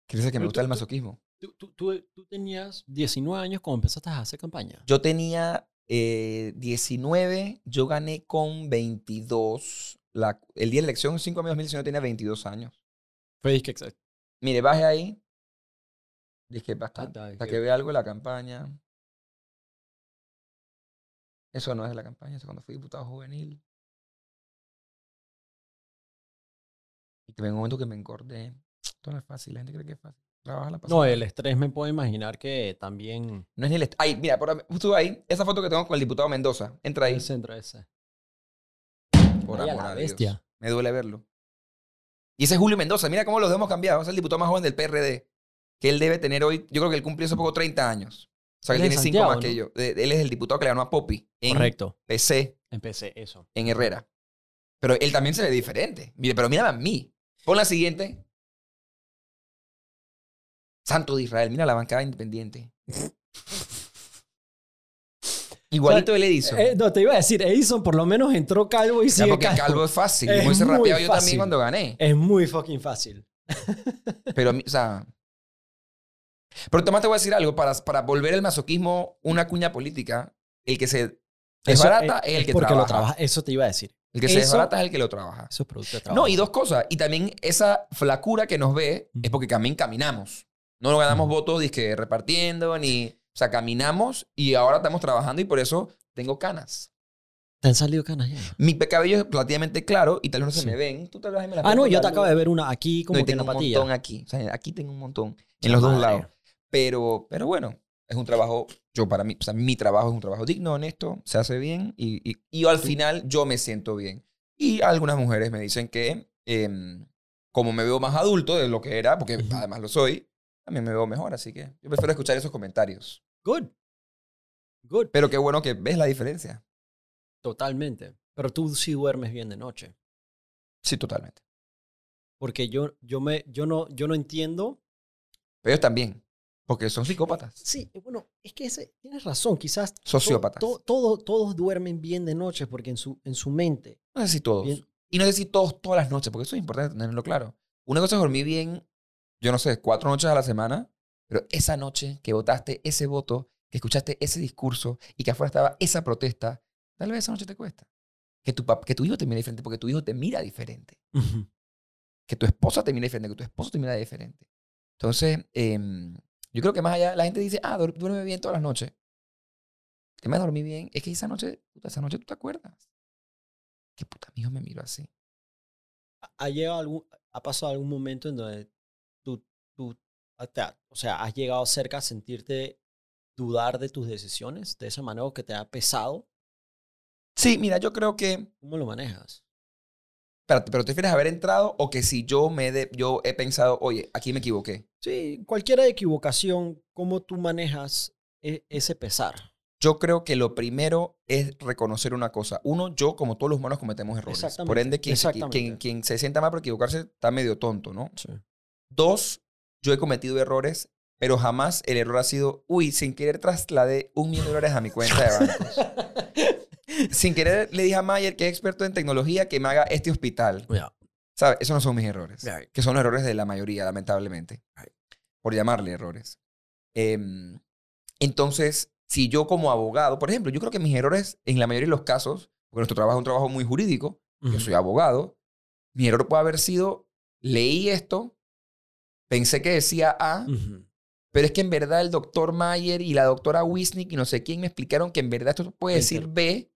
B: ¿Quieres decir que me
A: Pero
B: gusta
A: tú-
B: el masoquismo?
A: Tú, tú, tú, tú tenías 19 años cuando empezaste a hacer campaña.
B: Yo tenía eh, 19, yo gané con 22. La, el día de la elección, 5 de mayo de 2019, tenía 22 años.
A: Fue disque exacto.
B: Mire, baje ahí. Dije, bastante.
A: Ah,
B: Para que- vea algo de la campaña. Eso no es de la campaña, eso es cuando fui diputado juvenil. Y que en un momento que me engordé. Esto no es fácil, la gente cree que es fácil. Trabaja la
A: No,
B: pasada.
A: el estrés me puedo imaginar que también...
B: No es ni el est- Ay, mira, por, justo ahí, esa foto que tengo con el diputado Mendoza. Entra ahí.
A: El centro ese.
B: Por amor a Dios.
A: bestia.
B: Me duele verlo. Y ese es Julio Mendoza. Mira cómo los hemos cambiado. Es el diputado más joven del PRD. Que él debe tener hoy. Yo creo que él cumplió hace poco 30 años. O sea, que
A: Él
B: él tiene
A: de
B: 5 más que yo. Él es el diputado que le ganó a Poppy en
A: Correcto.
B: PC,
A: Empecé eso.
B: en Herrera. Pero él también se ve diferente. Mire, pero mira a mí. Pon la siguiente. Santo de Israel. Mira la bancada independiente. Igualito el Edison.
A: Eh, no, te iba a decir, Edison por lo menos entró calvo y
B: Ya,
A: sigue
B: porque
A: calvo.
B: calvo es fácil.
A: Es muy
B: rapeado yo
A: fácil.
B: también cuando gané.
A: Es muy fucking fácil.
B: Pero, o sea. Pero Tomás, te voy a decir algo. Para, para volver el masoquismo una cuña política, el que se
A: Eso
B: desbarata es, el que
A: porque
B: trabaja.
A: lo trabaja. Eso te iba a decir.
B: El que se
A: Eso-
B: desbarata es el que lo trabaja.
A: Eso es producto de trabajo.
B: No, y dos cosas. Y también esa flacura que nos ve es porque también caminamos. No nos ganamos votos dizque, repartiendo, ni. O sea, caminamos y ahora estamos trabajando y por eso tengo canas.
A: ¿Te han salido canas ya?
B: Mi cabello es relativamente claro y tal vez no se
A: Sí.
B: me ven. Tú tal vez me las
A: Ah, no, yo
B: la
A: te acabo de ver una aquí como
B: No,
A: que en
B: tengo
A: la
B: un
A: patilla.
B: montón aquí. O sea, aquí tengo un montón. En los dos
A: Madre.
B: lados. Pero, pero bueno, es un trabajo, yo para mí, o sea, mi trabajo es un trabajo digno, honesto, se hace bien y, y, y al final yo me siento bien. Y algunas mujeres me dicen que em, como me veo más adulto de lo que era, porque además lo soy, también me veo mejor, así que yo prefiero escuchar esos comentarios.
A: Good. Good.
B: Pero qué bueno que ves la diferencia.
A: Totalmente. Pero tú sí duermes bien de noche.
B: Sí, totalmente.
A: Porque yo, yo, me, yo, no, yo no entiendo.
B: Pero ellos también. Porque son psicópatas.
A: Sí, bueno, es que ese, tienes razón, quizás.
B: Sociópatas.
A: to- todo- todos duermen bien de noche porque en su, en su mente.
B: No sé si todos.
A: Bien.
B: Y no sé si todos todas las noches, porque eso es importante tenerlo claro. Una cosa es dormir bien, yo no sé, cuatro noches a la semana, pero esa noche que votaste ese voto, que escuchaste ese discurso y que afuera estaba esa protesta, tal vez esa noche te cuesta. Que tu, que tu hijo te mira diferente porque tu hijo te mira diferente. Que tu esposa te mira diferente, que tu esposo te mira diferente. Entonces, em, yo creo que más allá, la gente dice, ah, duer- duerme bien todas las noches. El tema de dormir bien es que esa noche, puta, esa noche tú te acuerdas. Que puta, mi hijo me miró así.
A: ¿Ha, llegado algún, ¿Ha pasado algún momento en donde tú, tú hasta- o sea, has llegado cerca a sentirte dudar de tus decisiones de esa manera que te ha pesado?
B: Sí, mira, yo creo que.
A: ¿Cómo lo manejas?
B: Espérate, pero te refieres a haber entrado o que si yo me de- yo he pensado, oye, aquí me equivoqué.
A: Sí, cualquier equivocación, ¿cómo tú manejas e- ese pesar?
B: Yo creo que lo primero es reconocer una cosa. Uno, yo, como todos los humanos, cometemos errores. Por ende, quien, quien, quien se sienta mal por equivocarse está medio tonto, ¿no?
A: Sí.
B: Dos, yo he cometido errores, pero jamás el error ha sido, uy, sin querer trasladé un millón de dólares a mi cuenta de bancos. sin querer le dije a Mayer, que es experto en tecnología, que me haga este hospital.
A: Ya.
B: ¿Sabes? Esos no son mis errores. Que son los errores de la mayoría, lamentablemente.
A: Right.
B: Por llamarle errores. Em, entonces, si yo como abogado, por ejemplo, yo creo que mis errores, en la mayoría de los casos, porque nuestro trabajo es un trabajo muy jurídico, yo soy abogado, mi error puede haber sido, leí esto, pensé que decía A, pero es que en verdad el doctor Mayer y la doctora Wisnik y no sé quién me explicaron que en verdad esto puede decir. B.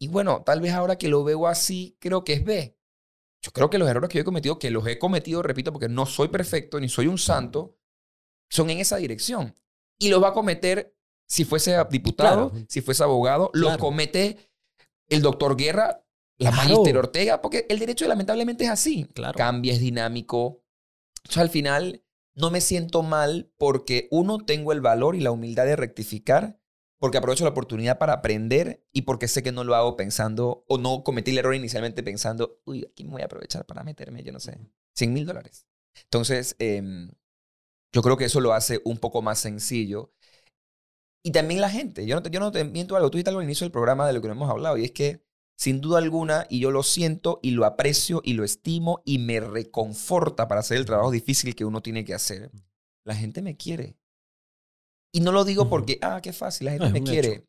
B: Y bueno, tal vez ahora que lo veo así, creo que es B. Yo creo que los errores que yo he cometido, que los he cometido, repito, porque no soy perfecto ni soy un santo, son en esa dirección. Y los va a cometer si fuese diputado,
A: Claro.
B: si fuese abogado, los
A: Claro.
B: comete el doctor Guerra, la
A: Claro.
B: magister Ortega, porque el derecho lamentablemente es así.
A: Claro.
B: Cambia, es dinámico. Entonces, al final, no me siento mal porque, uno, tengo el valor y la humildad de rectificar, porque aprovecho la oportunidad para aprender y porque sé que no lo hago pensando o no cometí el error inicialmente pensando, uy, aquí me voy a aprovechar para meterme, yo no sé, 100 mil dólares. Entonces, em, yo creo que eso lo hace un poco más sencillo. Y también la gente. Yo no te, yo no te miento algo. Tú dijiste algo al inicio del programa de lo que no hemos hablado. Y es que, sin duda alguna, y yo lo siento y lo aprecio y lo estimo y me reconforta para hacer el trabajo difícil que uno tiene que hacer, la gente me quiere. Y no lo digo porque, ah, qué fácil, la gente
A: No,
B: me quiere.
A: hecho.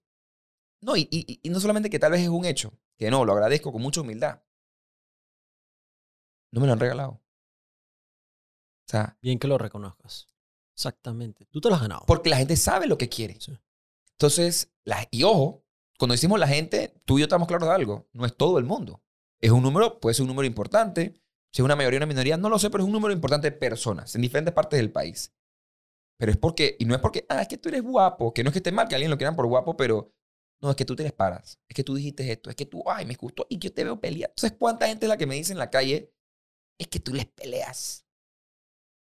B: No, y, y- y no solamente que tal vez es un hecho, que no, lo agradezco con mucha humildad. No me lo han regalado. O sea,
A: Bien que lo reconozcas. Exactamente. Tú te lo has ganado.
B: porque la gente sabe lo que quiere.
A: Sí.
B: Entonces, la, y ojo, cuando decimos la gente, tú y yo estamos claros de algo. No es todo el mundo. Es un número, puede ser un número importante. Si es una mayoría o una minoría, no lo sé, pero es un número importante de personas en diferentes partes del país. Pero es porque, y no es porque, ah, es que tú eres guapo, que no es que esté mal que alguien lo quieran por guapo, pero no, es que tú te les paras. Es que tú dijiste esto, es que tú, ay, me gustó y yo te veo pelear. Entonces, ¿cuánta gente es la que me dice en la calle, es que tú les peleas?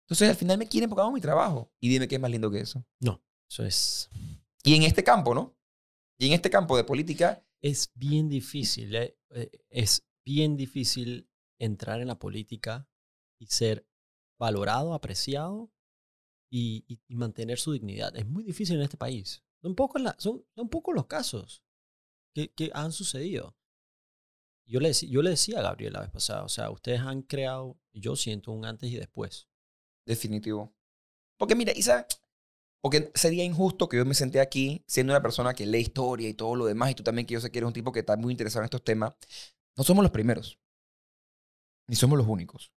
B: Entonces, al final me quieren porque hago mi trabajo. Y dime qué es más lindo que eso.
A: No, eso es,
B: Y en este campo, ¿no? Y en este campo de política,
A: es bien difícil. eh, eh, Es bien difícil entrar en la política y ser valorado, apreciado y, mantener su dignidad. Es muy difícil en este país. Son pocos, la- son, son pocos los casos que, han sucedido. Yo le, yo le decía a Gabriel la vez pasada, o sea, ustedes han creado, yo siento un antes y después.
B: definitivo. Porque mira, Isa, porque sería injusto que yo me senté aquí siendo una persona que lee historia y todo lo demás, y tú también, que yo sé que eres un tipo que está muy interesado en estos temas. No somos los primeros, ni somos los únicos.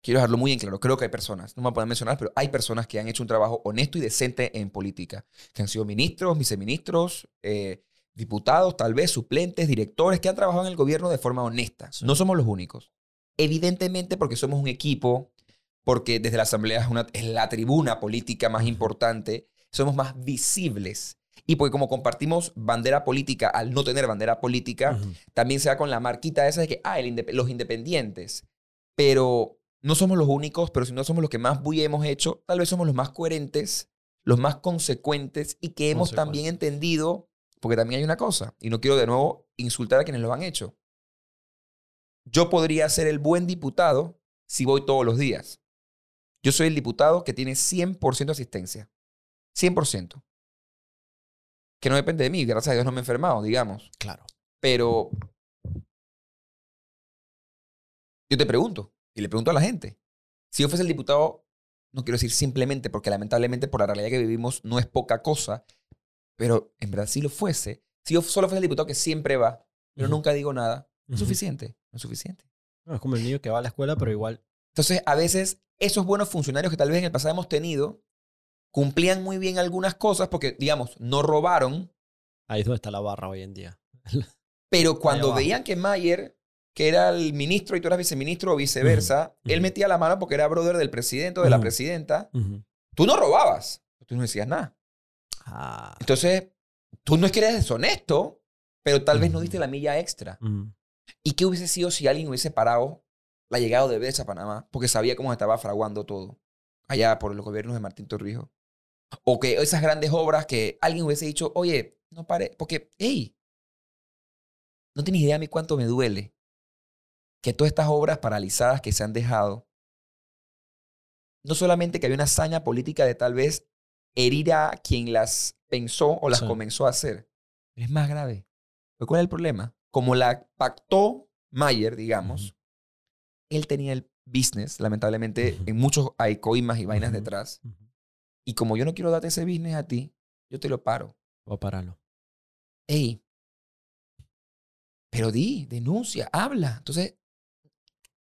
B: Quiero dejarlo muy en claro. Creo que hay personas, no me pueden mencionar, pero hay personas que han hecho un trabajo honesto y decente en política, que han sido ministros, viceministros, eh, diputados, tal vez suplentes, directores, que han trabajado en el gobierno de forma honesta. No somos los únicos. Evidentemente porque somos un equipo, porque desde la Asamblea es, una, es la tribuna política más importante, somos más visibles. Y porque como compartimos bandera política al no tener bandera política,
A: Ujú.
B: también se da con la marquita esa de que, ah, el indep- los independientes. Pero no somos los únicos, pero si no somos los que más bulla hemos hecho, tal vez somos los más coherentes, los más consecuentes y que hemos también entendido porque también hay una cosa, y no quiero de nuevo insultar a quienes lo han hecho. Yo podría ser el buen diputado si voy todos los días. Yo soy el diputado que tiene 100% asistencia. 100%. Que no depende de mí, gracias a Dios no me he enfermado, digamos.
A: Claro.
B: Pero yo te pregunto, y le pregunto a la gente, si yo fuese el diputado, no quiero decir simplemente, porque lamentablemente por la realidad que vivimos no es poca cosa, pero en verdad si lo fuese, si yo solo fuese el diputado que siempre va, pero nunca digo nada, no es suficiente, no es suficiente.
A: No, es como el niño que va a la escuela, pero igual.
B: Entonces, a veces, esos buenos funcionarios que tal vez en el pasado hemos tenido, cumplían muy bien algunas cosas porque, digamos, no robaron,
A: Ahí es donde está la barra hoy en día.
B: pero cuando veían que Mayer, que era el ministro y tú eras viceministro o viceversa,
A: Ujú.
B: él metía la mano porque era brother del presidente o de la presidenta, tú no robabas, tú no decías nada.
A: Ah.
B: Entonces, tú no es que eres deshonesto, pero tal vez no diste la milla extra. ¿Y qué hubiese sido si alguien hubiese parado la llegada de Besa a Panamá porque sabía cómo se estaba fraguando todo allá por los gobiernos de Martín Torrijos? O que esas grandes obras que alguien hubiese dicho, oye, no pare, porque, hey, no tienes idea a mí cuánto me duele que todas estas obras paralizadas que se han dejado, no solamente que había una hazaña política de tal vez herir a quien las pensó o las
A: Sí.
B: comenzó a hacer, es más grave. ¿Pero ¿Cuál es el problema? Como la pactó Mayer, digamos, él tenía el business, lamentablemente, en muchos hay coimas y vainas detrás. Y como yo no quiero darte ese business a ti, yo te lo paro.
A: A pararlo.
B: Ey, pero di, denuncia, habla. Entonces,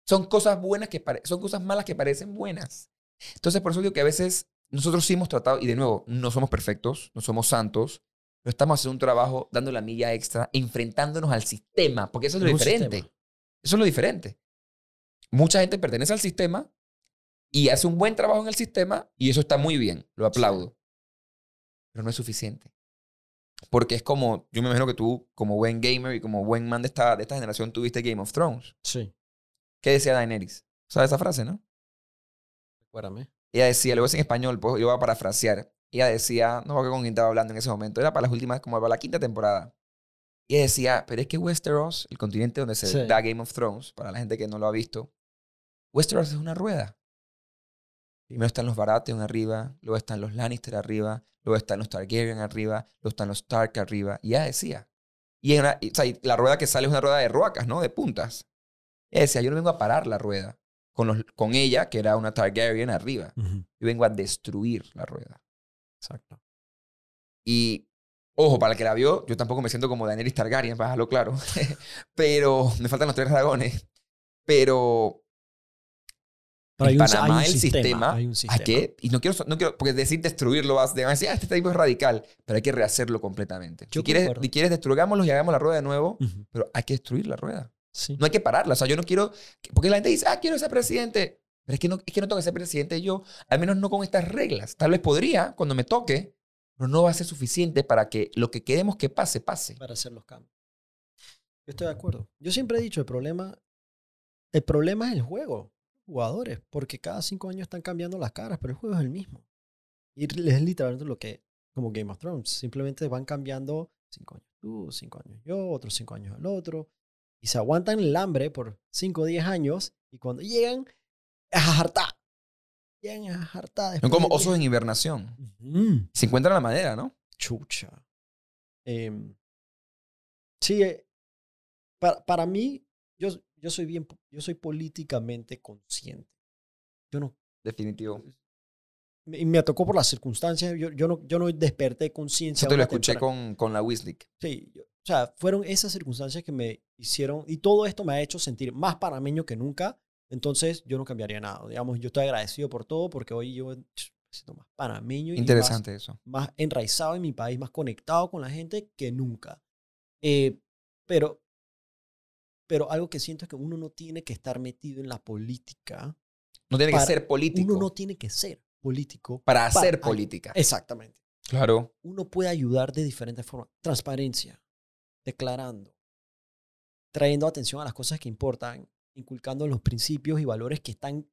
B: son cosas buenas que son cosas malas que parecen buenas. Entonces, por eso digo que a veces nosotros sí hemos tratado, y de nuevo, no somos perfectos, no somos santos, pero estamos haciendo un trabajo dando la milla extra, enfrentándonos al sistema, porque eso es lo
A: un
B: diferente.
A: sistema.
B: Eso es lo diferente. Mucha gente pertenece al sistema y hace un buen trabajo en el sistema y eso está muy bien, lo aplaudo. Pero no es suficiente. Porque es como, yo me imagino que tú, como buen gamer y como buen man de esta, de esta generación, tuviste Game of Thrones.
A: Sí.
B: ¿Qué decía Daenerys? ¿Sabes esa frase, no?
A: Recuérdame.
B: Ella decía, lo voy a decir en español, pues yo voy a parafrasear. Ella decía, no sé con quién estaba hablando en ese momento, era para las últimas, como para la quinta temporada. Y ella decía, pero es que Westeros, el continente donde se
A: Sí.
B: da Game of Thrones, para la gente que no lo ha visto, Westeros es una rueda. Primero están los Baratheon arriba, luego están los Lannister arriba, luego están los Targaryen arriba, luego están los Stark arriba. Y ella decía, y, en una- y, o sea, la rueda que sale es una rueda de roacas, ¿no? De puntas. Ella decía, yo no vengo a parar la rueda con, los, con ella, que era una Targaryen arriba. Yo vengo a destruir la rueda.
A: Exacto.
B: Y, ojo, para el que la vio, yo tampoco me siento como Daenerys Targaryen, para dejarlo claro. Pero me faltan los tres dragones. Pero
A: Pero
B: en Panamá
A: hay un
B: el sistema,
A: hay un
B: ¿a
A: sistema.
B: qué? Y no quiero, no quiero, porque decir destruirlo vas de decir, ah, este tipo es radical, pero hay que rehacerlo completamente.
A: Yo
B: si quieres, si quieres destrugámoslo y hagamos la rueda de nuevo, pero hay que destruir la rueda.
A: Sí.
B: No hay que pararla. O sea, yo no quiero. Porque la gente dice, ah, quiero ser presidente. Pero es que no, es que no tengo que ser presidente yo, al menos no con estas reglas. Tal vez podría cuando me toque, pero no va a ser suficiente para que lo que queremos que pase, pase.
A: para hacer los cambios. Yo estoy de acuerdo. Yo siempre he dicho, el problema, el problema es el juego, jugadores, porque cada cinco años están cambiando las caras, pero el juego es el mismo. Y es literalmente lo que, como Game of Thrones, simplemente van cambiando cinco años tú, cinco años yo, otros cinco años el otro, y se aguantan el hambre por cinco o diez años, y cuando llegan, es a hartar. Llegan a hartar.
B: Son como osos en hibernación. Se encuentran la manera, ¿no?
A: Chucha. Em, sí, eh, para, para mí, yo, yo soy bien, yo soy políticamente consciente. Yo no,
B: Definitivo.
A: me, me tocó por las circunstancias, yo, yo, no, yo no desperté conciencia.
B: Eso te lo escuché con, con la Wisnik.
A: Sí, yo- o sea, fueron esas circunstancias que me hicieron, y todo esto me ha hecho sentir más panameño que nunca, entonces yo no cambiaría nada. Digamos, yo estoy agradecido por todo, porque hoy yo me siento más panameño y más-
B: Interesante eso.
A: más enraizado en mi país, más conectado con la gente que nunca. Eh, pero, pero algo que siento es que uno no tiene que estar metido en la política.
B: No tiene que
A: Para-
B: ser político
A: Uno no tiene que ser político.
B: para hacer
A: para-
B: política.
A: Exactamente.
B: Claro.
A: Uno puede ayudar de diferentes formas. Transparencia, declarando, trayendo atención a las cosas que importan, inculcando los principios y valores que están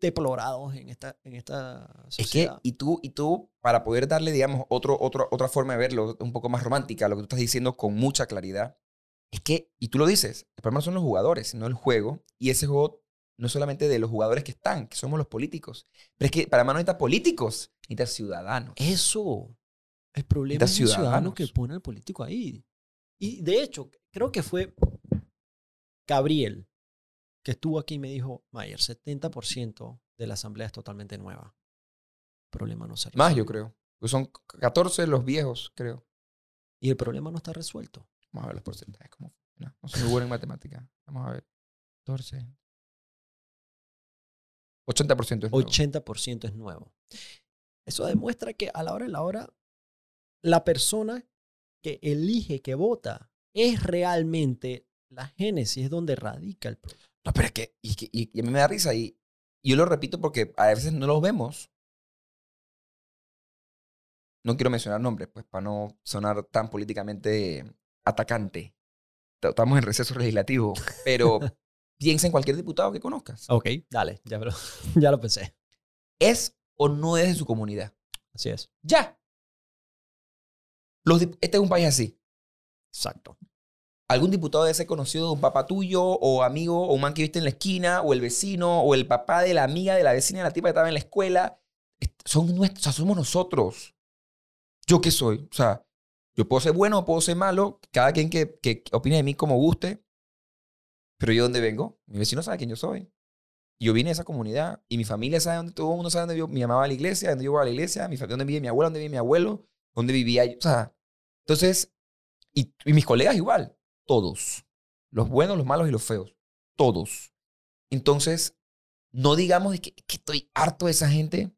A: deplorados en esta, en esta
B: Es que,
A: sociedad.
B: y tú, y tú, para poder darle, digamos, otro, otro, otra forma de verlo, un poco más romántica, lo que tú estás diciendo con mucha claridad, es que, y tú lo dices, el problema no son los jugadores, sino el juego, y ese juego no es solamente de los jugadores que están, que somos los políticos, pero es que para más no necesitas políticos, necesitas ciudadanos.
A: Eso. El problema es el ciudadano que pone al político ahí. Y de hecho, creo que fue Gabriel que estuvo aquí y me dijo, Mayer, 70% de la asamblea es totalmente nueva. El problema no se
B: Más, yo creo. Pues son 14 los viejos, creo.
A: Y el problema no está resuelto.
B: Vamos a ver los porcentajes, cómo funciona. No soy muy bueno en matemática. Vamos a ver. 14. 80% es nuevo.
A: 80% es nuevo. Eso demuestra que a la hora de la hora, la persona que elige, que vota, es realmente la génesis, es donde radica el problema.
B: No, pero es que, y, y- y a mí me da risa y, y yo lo repito porque a veces no los vemos. No quiero mencionar nombres, pues, para no sonar tan políticamente atacante. Estamos en receso legislativo, pero piensa en cualquier diputado que conozcas.
A: Ok, dale, ya lo, ya lo pensé.
B: ¿Es o no es de su comunidad?
A: Así es.
B: Ya. Los este es un país así.
A: Exacto.
B: algún diputado debe ser conocido de un papá tuyo o amigo o un man que viste en la esquina o el vecino o el papá de la amiga de la vecina de la tipa que estaba en la escuela. Son nuestros, o sea, somos nosotros. ¿Yo qué soy? O sea, yo puedo ser bueno o puedo ser malo, cada quien que, que opine de mí como guste, pero yo dónde vengo, mi vecino sabe quién yo soy. Yo vine de esa comunidad y mi familia sabe dónde, todo el mundo sabe dónde yo, mi mamá va a la iglesia, dónde yo voy a la iglesia, mi familia, dónde vive mi abuela, dónde vive mi abuelo, dónde vivía yo. O sea, entonces, y, y mis colegas igual, todos. Los buenos, los malos y los feos. Todos. Entonces, no digamos de que, que estoy harto de esa gente.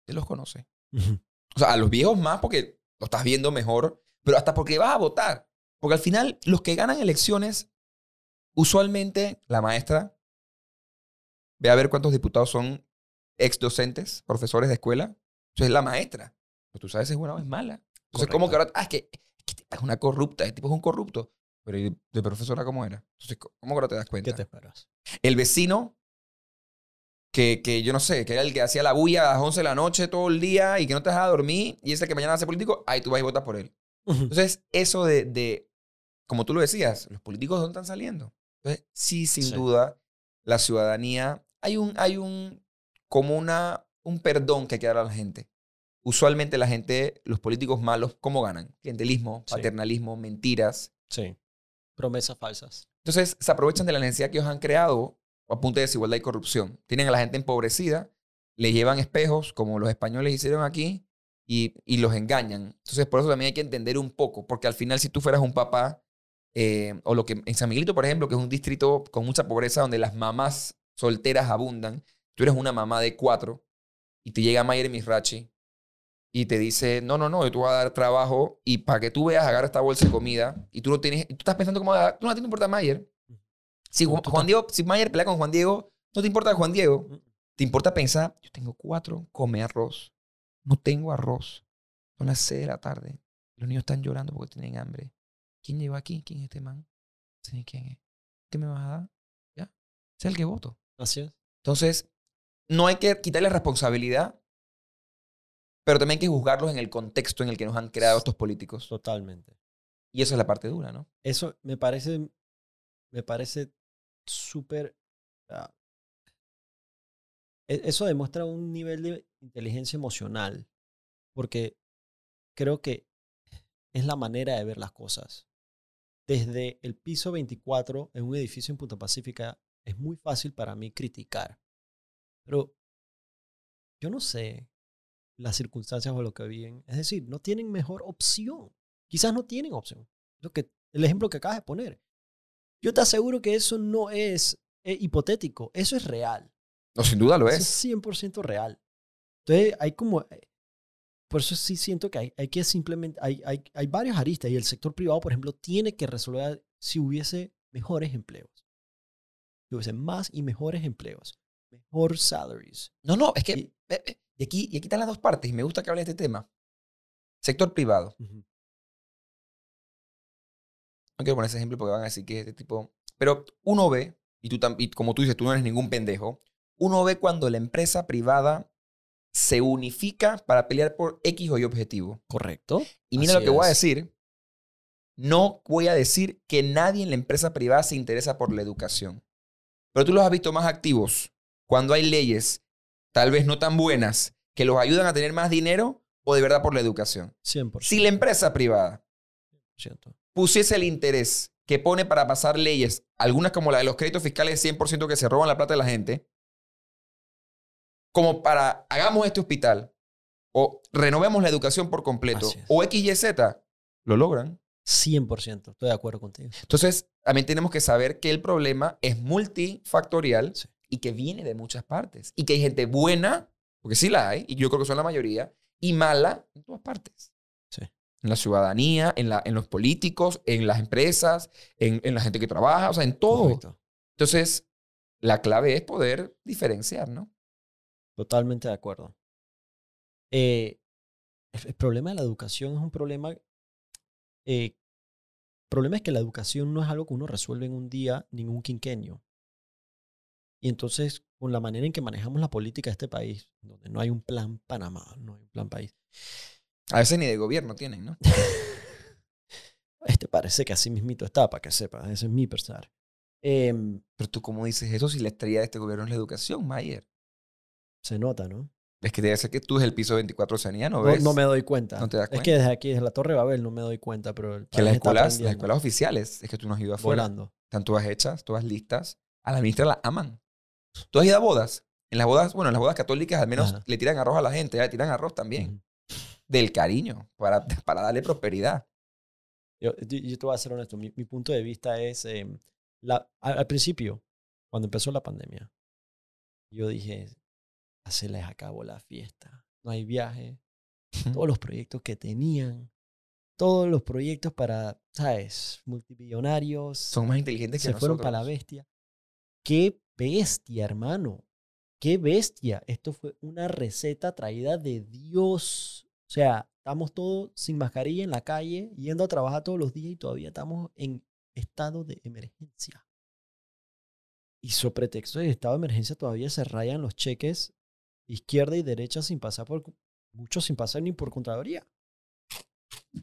B: Usted los conoce. O sea, a los viejos más porque lo estás viendo mejor, pero hasta porque vas a votar. Porque al final, los que ganan elecciones, usualmente la maestra ve a ver cuántos diputados son ex docentes, profesores de escuela. Entonces es la maestra. Pero tú sabes si es buena o es mala. Entonces, ¿cómo que ahora? Ah, es que, es que es una corrupta, este tipo es un corrupto. Pero ¿y de profesora cómo era? Entonces, ¿cómo que ahora te das cuenta?
A: ¿Qué te esperas?
B: El vecino, que, que yo no sé, que era el que hacía la bulla a las 11 de la noche todo el día y que no te dejaba dormir, y ese que mañana hace político, ahí tú vas y votas por él. Entonces, eso de, de, como tú lo decías, los políticos dónde están saliendo. Entonces, sí, sin
A: Sí.
B: duda, la ciudadanía, hay un, hay un, como una, un perdón que hay que dar a la gente. Usualmente la gente, los políticos malos, ¿cómo ganan? Clientelismo,
A: Sí.
B: paternalismo, mentiras.
A: Sí. Promesas falsas.
B: Entonces, se aprovechan de la necesidad que ellos han creado a punto de desigualdad y corrupción. Tienen a la gente empobrecida, le llevan espejos, como los españoles hicieron aquí, y, y los engañan. Entonces, por eso también hay que entender un poco, porque al final, si tú fueras un papá, eh, o lo que en San Miguelito, por ejemplo, que es un distrito con mucha pobreza, donde las mamás solteras abundan, tú eres una mamá de cuatro, y te llega Mayer Misrachi, y te dice, no, no, no, yo te voy a dar trabajo, y para que tú veas, agarra esta bolsa de comida, y tú no tienes, tú estás pensando cómo, tú no te importa Mayer. Si Juan, Diego, si Mayer pelea con Juan Diego, no te importa Juan Diego.
A: Mm.
B: Te importa pensar, yo tengo cuatro, come arroz. No tengo arroz. Son las seis de la tarde. Los niños están llorando porque tienen hambre. ¿Quién llegó aquí? ¿Quién es este man? Sí, ¿quién es? ¿Qué me vas a dar? Ya. Es el que voto.
A: Así es.
B: Entonces, no hay que quitarle responsabilidad, pero también hay que juzgarlos en el contexto en el que nos han creado estos políticos.
A: Totalmente.
B: Y esa es la parte dura, ¿no?
A: Eso me parece, me parece súper... ah, e- eso demuestra un nivel de inteligencia emocional, porque creo que es la manera de ver las cosas. Desde el piso 24 en un edificio en Punta Pacífica es muy fácil para mí criticar, pero yo no sé las circunstancias o lo que viven. Es decir, no tienen mejor opción. Quizás no tienen opción. Lo que, el ejemplo que acabas de poner. Yo te aseguro que eso no es eh, hipotético, eso es real.
B: No, sin duda lo
A: Eso
B: es.
A: es 100% real. Entonces, hay como... eh, Por eso sí siento que hay, hay que simplemente... Hay, hay, hay varios aristas y el sector privado, por ejemplo, tiene que resolver si hubiese mejores empleos. Si hubiese más y mejores empleos. Mejor salaries.
B: No, no, es que
A: Y-
B: eh, eh, y aquí, y aquí están las dos partes y me gusta que hable de este tema. Sector privado. No quiero poner ese ejemplo porque van a decir que este tipo... Pero uno ve, y, tú y como tú dices, tú no eres ningún pendejo, uno ve cuando la empresa privada se unifica para pelear por X o Y objetivo.
A: Correcto.
B: Y mira
A: Así
B: lo que voy a decir. No voy a decir que nadie en la empresa privada se interesa por la educación. Pero tú los has visto más activos cuando hay leyes, tal vez no tan buenas, que los ayudan a tener más dinero o de verdad por la educación.
A: 100%.
B: Si la empresa privada
A: 100%.
B: pusiese el interés que pone para pasar leyes, algunas como la de los créditos fiscales de 100% que se roban la plata de la gente, como para hagamos este hospital o renovemos la educación por completo o X, Y, Z, lo logran.
A: 100%. Estoy de acuerdo contigo.
B: Entonces, también tenemos que saber que el problema es multifactorial
A: Sí.
B: Y que viene de muchas partes. Y que hay gente buena, porque sí la hay, y yo creo que son la mayoría, y mala en todas partes.
A: Sí.
B: En la ciudadanía, en, la, en los políticos, en las empresas, en, en la gente que trabaja, o sea, en todo. Entonces, la clave es poder diferenciar, ¿no?
A: Totalmente de acuerdo. Eh, el, el problema de la educación es un problema. eh, el problema es que la educación no es algo que uno resuelve en un día, ni en un quinquenio. Y entonces, con la manera en que manejamos la política de este país, donde no hay un plan Panamá, no hay un plan país,
B: A veces ni de gobierno tienen, ¿no?
A: este parece que así mismito está, para que sepa, ese es mi pensar. Em,
B: Pero tú, ¿cómo dices eso si la estrella de este gobierno es la educación, Mayer?
A: se nota, ¿no?
B: Es que debe ser que tú es el piso 24 Oceanía, ¿no ves?
A: no me doy cuenta.
B: No te das
A: Es que desde aquí, desde la Torre Babel, no me doy cuenta, pero el
B: que las escuelas, las escuelas oficiales, es que tú no has ido afuera.
A: volando.
B: Están todas hechas, todas listas. A la ministra la aman. ¿Tú has ido a bodas? En las bodas, bueno, en las bodas católicas al menos
A: Ajá.
B: le tiran arroz a la gente, le tiran arroz también. Del cariño, para, para darle prosperidad.
A: Yo, yo- te voy a ser honesto. Mi, mi punto de vista es, em, la, al, al principio, cuando empezó la pandemia, yo dije, "Ya se les acabó la fiesta. No hay viaje. Todos los proyectos que tenían, todos los proyectos para, ¿sabes? Multimillonarios,
B: Son más inteligentes que
A: se fueron para la
B: nosotros.
A: bestia. Qué bestia, hermano. Qué bestia. Esto fue una receta traída de Dios. O sea, estamos todos sin mascarilla en la calle, yendo a trabajar todos los días y todavía estamos en estado de emergencia. Y sobre pretexto de estado de emergencia todavía se rayan los cheques izquierda y derecha sin pasar por, muchos sin pasar ni por Contraloría.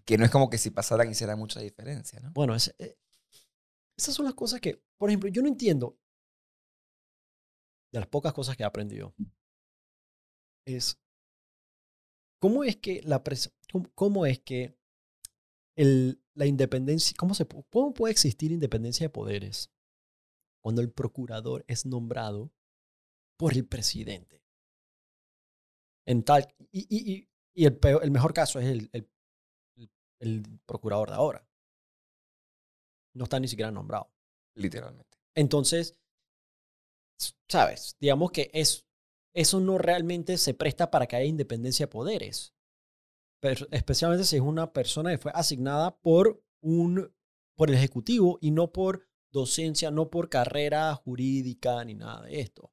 B: Que no es como que si pasaran hiciera mucha diferencia, ¿no?
A: Bueno, ese- eh, esas son las cosas que, por ejemplo, yo no entiendo. De las pocas cosas que he aprendido. Es. ¿Cómo es que la pres- cómo, cómo es que el, la independencia. ¿cómo, se, ¿Cómo puede existir independencia de poderes cuando el procurador es nombrado por el presidente? En tal. Y, y, y, y el, peor- el mejor caso es el, el, el- procurador de ahora no está ni siquiera nombrado.
B: Literalmente.
A: Entonces, sabes, digamos que es, eso no realmente se presta para que haya independencia de poderes. Pero especialmente si es una persona que fue asignada por, un, por el Ejecutivo y no por docencia, no por carrera jurídica ni nada de esto.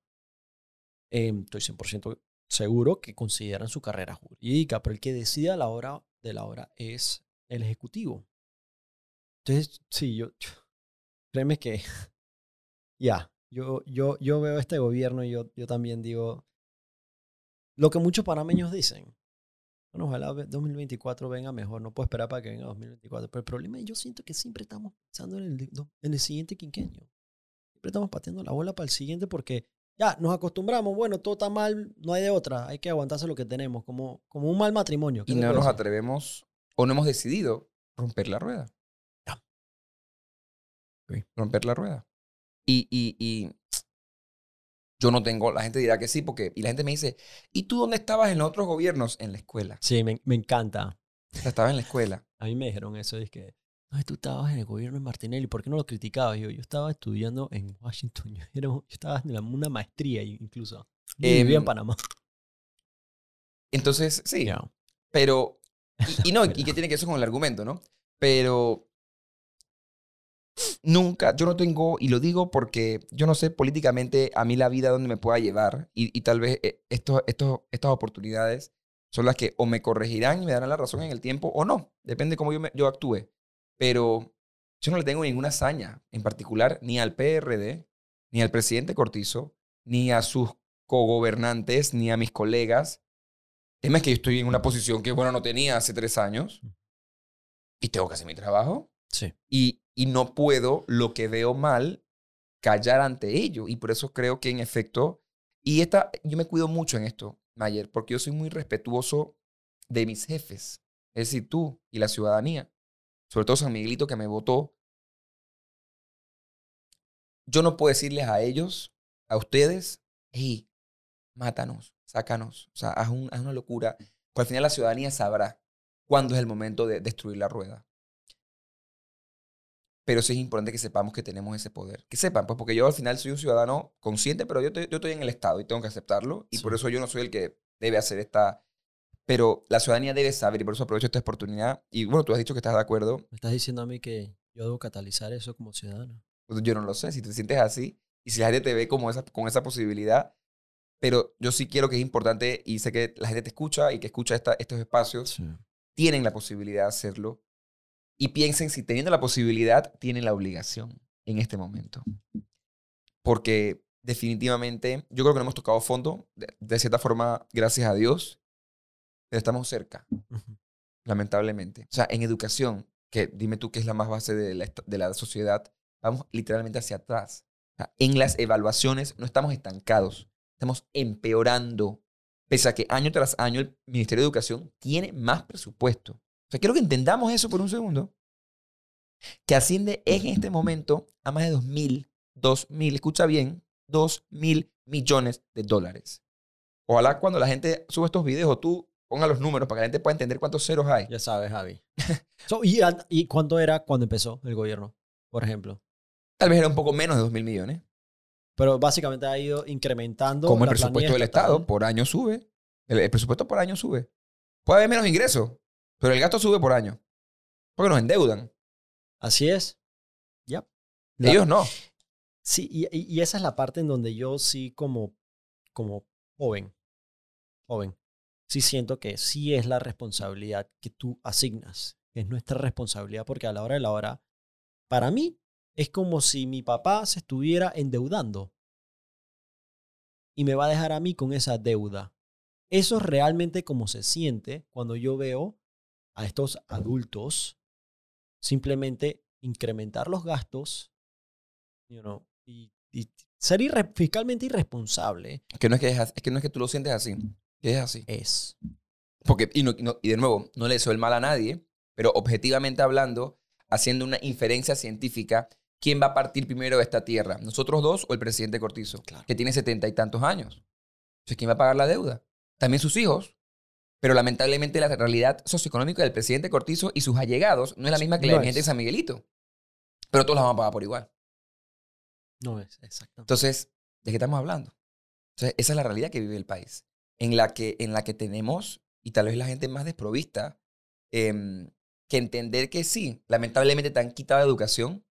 A: Em, estoy 100% seguro que consideran su carrera jurídica, pero el que decide a la hora de la hora es el Ejecutivo. Entonces, sí, yo, créeme que, ya, yo, yo, yo veo este gobierno y yo, yo también digo lo que muchos panameños dicen. Bueno, ojalá ve- 2024 venga mejor, no puedo esperar para que venga 2024. Pero el problema es yo siento que siempre estamos pensando en el, no, en el siguiente quinquenio. Siempre estamos pateando la bola para el siguiente porque ya nos acostumbramos, bueno, todo está mal, no hay de otra, hay que aguantarse lo que tenemos, como, como un mal matrimonio. ¿qué
B: Y no nos atrevemos o no hemos decidido romper la rueda.
A: Ya.
B: Romper la rueda. Y, y, y yo no tengo, la gente dirá que sí, porque, y la gente me dice, ¿y tú dónde estabas en los otros gobiernos? En la escuela.
A: Sí, me, me encanta.
B: Estaba en la escuela.
A: A mí me dijeron eso, es que, no, tú estabas en el gobierno de Martinelli, ¿por qué no lo criticabas? Yo, yo estaba estudiando en Washington, yo, era, yo estaba en la- una maestría incluso. Yo vivía en
B: Em,
A: Panamá.
B: Entonces, sí, pero, y, y no, y que tiene que ver eso con el argumento, ¿no? Pero nunca, yo no tengo, y lo digo porque yo no sé políticamente a mí la vida dónde me pueda llevar, y, y tal vez eh, estos, estos, estas oportunidades son las que o me corregirán y me darán la razón en el tiempo o no, depende cómo yo, me- yo actúe. Pero yo no le tengo ninguna hazaña en particular ni al PRD, ni al presidente Cortizo, ni a sus cogobernantes ni a mis colegas. Es más que yo estoy en una posición que, bueno, no tenía hace tres años y tengo que hacer mi trabajo.
A: Sí.
B: Y, y no puedo, lo que veo mal, callar ante ello. Y por eso creo que en efecto, y esta, yo me cuido mucho en esto, Mayer, porque yo soy muy respetuoso de mis jefes, es decir, tú y la ciudadanía, sobre todo San Miguelito que me votó. Yo no puedo decirles a ellos, a ustedes, hey, mátanos, sácanos, o sea, haz, un- haz una locura. Al final la ciudadanía sabrá cuándo es el momento de destruir la rueda. Pero sí es importante que sepamos que tenemos ese poder. Que sepan, pues porque yo al final soy un ciudadano consciente, pero yo, estoy- yo estoy en el Estado y tengo que aceptarlo. Y por eso yo no soy el que debe hacer esta... Pero la ciudadanía debe saber y por eso aprovecho esta oportunidad. Y bueno, tú has dicho que estás de acuerdo.
A: Me estás diciendo a mí que yo debo catalizar eso como ciudadano.
B: Pues yo no lo sé, si te sientes así y si la gente te ve como esa, con esa posibilidad. Pero yo sí quiero que es importante y sé que la gente te escucha y que escucha esta, estos espacios.
A: Sí.
B: tienen la posibilidad de hacerlo y piensen si teniendo la posibilidad, tienen la obligación en este momento. Porque definitivamente yo creo que no hemos tocado fondo, de, de cierta forma, gracias a Dios, pero estamos cerca, lamentablemente. O sea, en educación, que dime tú que es la más base de la, de la sociedad, vamos literalmente hacia atrás. O sea, en las evaluaciones no estamos estancados, estamos empeorando pese a que año tras año el Ministerio de Educación tiene más presupuesto. O sea, quiero que entendamos eso por un segundo. Que asciende en este momento a más de 2 mil, 2 mil, escucha bien, 2 mil millones de dólares. Ojalá cuando la gente sube estos videos o tú ponga los números para que la gente pueda entender cuántos ceros hay.
A: Ya sabes, Javi. So, ¿y, ¿Y cuánto era cuando empezó el gobierno, por ejemplo?
B: Tal vez era un poco menos de 2 mil millones.
A: Pero básicamente ha ido incrementando.
B: Como el presupuesto del
A: estatal.
B: Estado por año sube. El, el presupuesto por año sube. Puede haber menos ingresos, pero el gasto sube por año. Porque nos endeudan.
A: Así es. Ya. La-
B: Ellos no.
A: Sí, y, y- esa es la parte en donde yo sí como, como joven, joven, sí siento que sí es la responsabilidad que tú asignas, es nuestra responsabilidad, porque a la hora de la hora, para mí, es como si mi papá se estuviera endeudando y me va a dejar a mí con esa deuda. Eso es realmente como se siente cuando yo veo a estos adultos simplemente incrementar los gastos you know, y, y ser irre- fiscalmente irresponsable
B: Que no es que, es, que no es que tú lo sientes así. Que es así.
A: es.
B: Porque, y, no- y no- y de nuevo, no le deseo el mal a nadie, pero objetivamente hablando, haciendo una inferencia científica, ¿quién va a partir primero de esta tierra? ¿Nosotros dos o el presidente Cortizo?
A: Claro.
B: Que tiene setenta y tantos años. Entonces, ¿quién va a pagar la deuda? También sus hijos. Pero lamentablemente la realidad socioeconómica del presidente Cortizo y sus allegados no es la misma que la
A: No
B: de gente de. San Miguelito. Pero todos la van a pagar por igual.
A: No es, exactamente.
B: Entonces, ¿de qué estamos hablando? Entonces, esa es la realidad que vive el país, en la que, en la que tenemos, y tal vez la gente más desprovista, em, que entender que sí, lamentablemente te han quitado educación,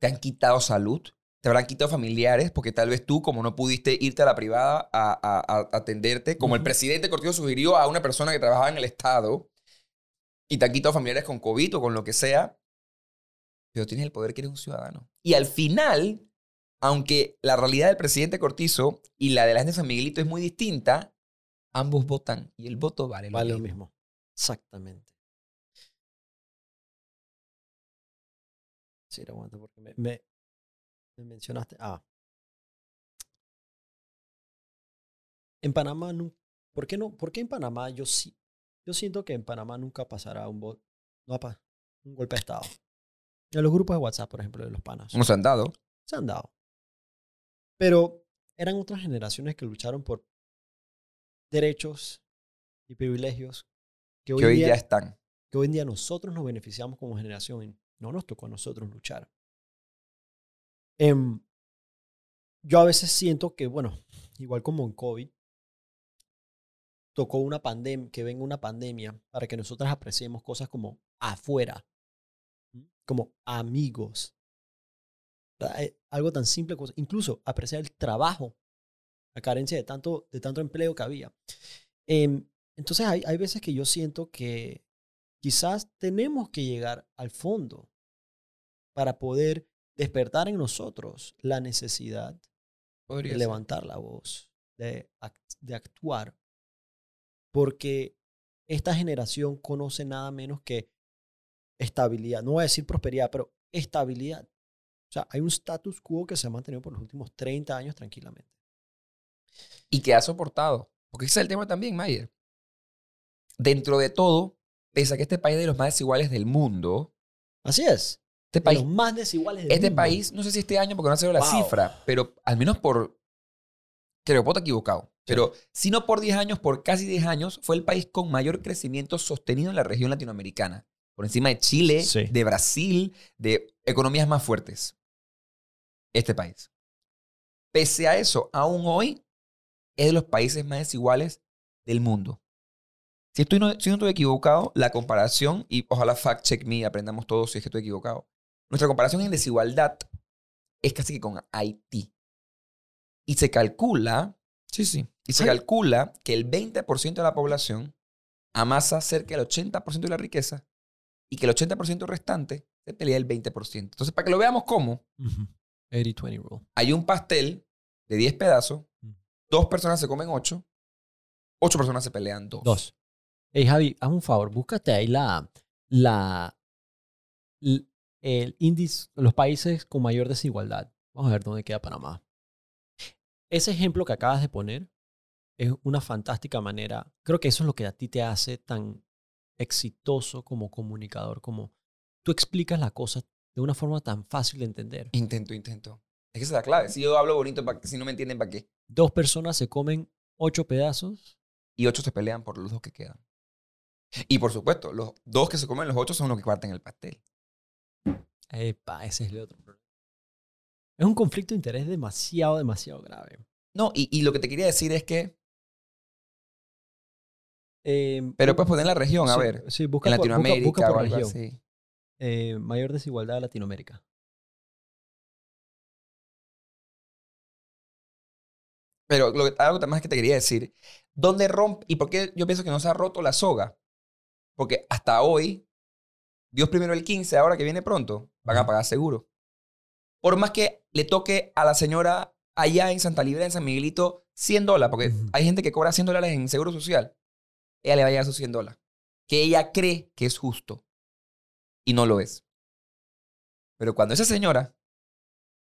B: te han quitado salud, te habrán quitado familiares, porque tal vez tú, como no pudiste irte a la privada a, a- a atenderte, como el presidente Cortijo sugirió a una persona que trabajaba en el Estado, y te han quitado familiares con COVID o con lo que sea, pero tienes el poder que eres un ciudadano. Y al final, aunque la realidad del presidente Cortizo y la de la gente de San Miguelito es muy distinta, ambos votan y el voto vale lo
A: Vale lo
B: mismo.
A: mismo. Exactamente. Sí, aguanta porque me, me, me mencionaste. Ah. En Panamá, ¿por qué no? ¿Por qué en Panamá yo sí? Yo siento que en Panamá nunca pasará un, no un golpe de Estado. En los grupos de WhatsApp, por ejemplo, de los panas.
B: Nos han dado.
A: se han dado. Pero eran otras generaciones que lucharon por derechos y privilegios que hoy,
B: que hoy
A: en día,
B: ya están.
A: que hoy en día nosotros nos beneficiamos como generación y no nos tocó a nosotros luchar. Em, yo a veces siento que, bueno, igual como en COVID, tocó una pandemia, que venga una pandemia para que nosotros apreciemos cosas como afuera, como amigos. Eh, Algo tan simple, incluso apreciar el trabajo, la carencia de tanto, de tanto empleo que había. Em, entonces hay, hay veces que yo siento que quizás tenemos que llegar al fondo para poder despertar en nosotros la necesidad
B: Podría
A: de
B: ser.
A: levantar la voz de, act- de actuar porque esta generación conoce nada menos que estabilidad. No voy a decir prosperidad, pero estabilidad. O sea, hay un status quo que se ha mantenido por los últimos 30 años tranquilamente.
B: Y que ha soportado. Porque ese es el tema también, Mayer. Dentro de todo, pese a que este país es de los más desiguales del mundo,
A: Así es.
B: Este país
A: los más desiguales del
B: Este
A: mundo.
B: país, no sé si este año, porque no sé la
A: Wow.
B: cifra, pero al menos por. Creo, puedo estar equivocado. Pero si no por 10 años, por casi 10 años, fue el país con mayor crecimiento sostenido en la región latinoamericana. Por encima de Chile,
A: Sí.
B: de Brasil, de economías más fuertes. Este país. Pese a eso, aún hoy es de los países más desiguales del mundo. Si, estoy no, si no estoy equivocado, la comparación, y ojalá fact check me, aprendamos todos si es que estoy equivocado. Nuestra comparación en desigualdad es casi que con Haití. Y se calcula, sí, sí, y se
A: Ay.
B: calcula que el 20% de la población amasa cerca del 80% de la riqueza y que el 80% restante se pelea el 20%. Entonces, para que lo veamos cómo,
A: Ujú. 80-20 rule.
B: hay un pastel de 10 pedazos,
A: Mm.
B: dos personas se comen 8, 8 personas se pelean 2.
A: Dos. Hey, Javi, haz un favor, búscate ahí la, el índice, los países con mayor desigualdad. Vamos a ver dónde queda Panamá. Ese ejemplo que acabas de poner es una fantástica manera. Creo que eso es lo que a ti te hace tan exitoso como comunicador, como tú explicas la cosa de una forma tan fácil de entender.
B: Intento, intento. Es que esa es la clave. Si yo hablo bonito, si no me entienden, ¿para qué?
A: Dos personas se comen ocho pedazos.
B: Y 8 se pelean por los dos que quedan. Y por supuesto, los dos que se comen los 8 son los que parten el pastel.
A: Epa, ese es el otro problema. Es un conflicto de interés demasiado, demasiado grave.
B: No, y, y lo que te quería decir es que,
A: Eh,
B: pero puedes poner la región, a
A: sí,
B: ver,
A: Sí, busca
B: en
A: busca-
B: Latinoamérica
A: busca por
B: o algo
A: región.
B: así.
A: Eh, mayor desigualdad de Latinoamérica.
B: Pero lo que, algo más que te quería decir, ¿dónde rompe? ¿Y por qué yo pienso que no se ha roto la soga? Porque hasta hoy, Dios primero el 15, ahora que viene pronto, van a pagar seguro. Por más que le toque a la señora allá en Santa Libre, en San Miguelito, 100 dólares, porque hay gente que cobra 100 dólares en seguro social, ella le va a llegar sus 100 dólares. Que ella cree que es justo y no lo es. Pero cuando esa señora,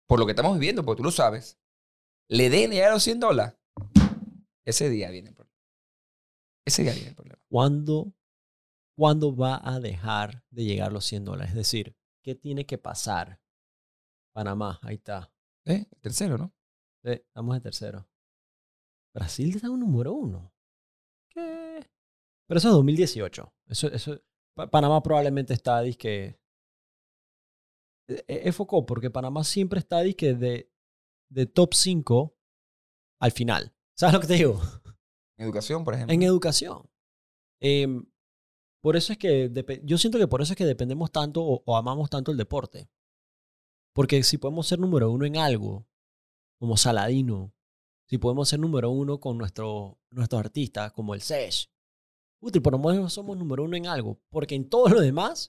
B: por lo que estamos viviendo, porque tú lo sabes, le den ya los 100 dólares, ese día viene el problema. Ese día viene el problema.
A: ¿Cuándo, ¿Cuándo va a dejar de llegar los 100 dólares? Es decir, ¿qué tiene que pasar? Panamá, ahí está.
B: ¿Eh? Tercero, ¿no?
A: Eh, estamos de tercero. Brasil está un número uno. ¿Qué? Pero eso es 2018. Eso, eso, Pa- Panamá probablemente está disque. eh, eh, Es foco porque Panamá siempre está disque de, de top 5 al final. ¿Sabes lo que te digo?
B: En educación, por ejemplo.
A: En educación. Em, por eso es que yo siento que por eso es que dependemos tanto o, o amamos tanto el deporte. Porque si podemos ser número uno en algo, como Saladino, si podemos ser número uno con nuestro, nuestros artistas, como el Sesh, y por lo menos somos número uno en algo. Porque en todo lo demás,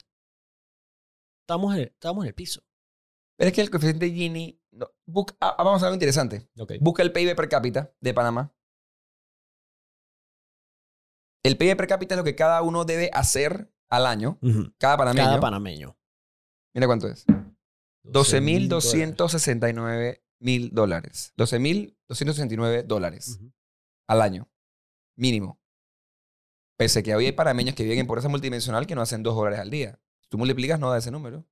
A: estamos en, estamos en el piso.
B: Pero es que el coeficiente Gini... no, busca- ah, vamos a algo interesante. Busca el PIB per cápita de Panamá. El PIB per cápita es lo que cada uno debe hacer al año. Cada panameño.
A: Cada panameño.
B: Mira cuánto es. 12.269 mil dólares. 12.269 dólares al año. Mínimo. Pese que hoy hay panameños que viven en pobreza multidimensional que no hacen 2 dólares al día. Si tú multiplicas, no da ese número.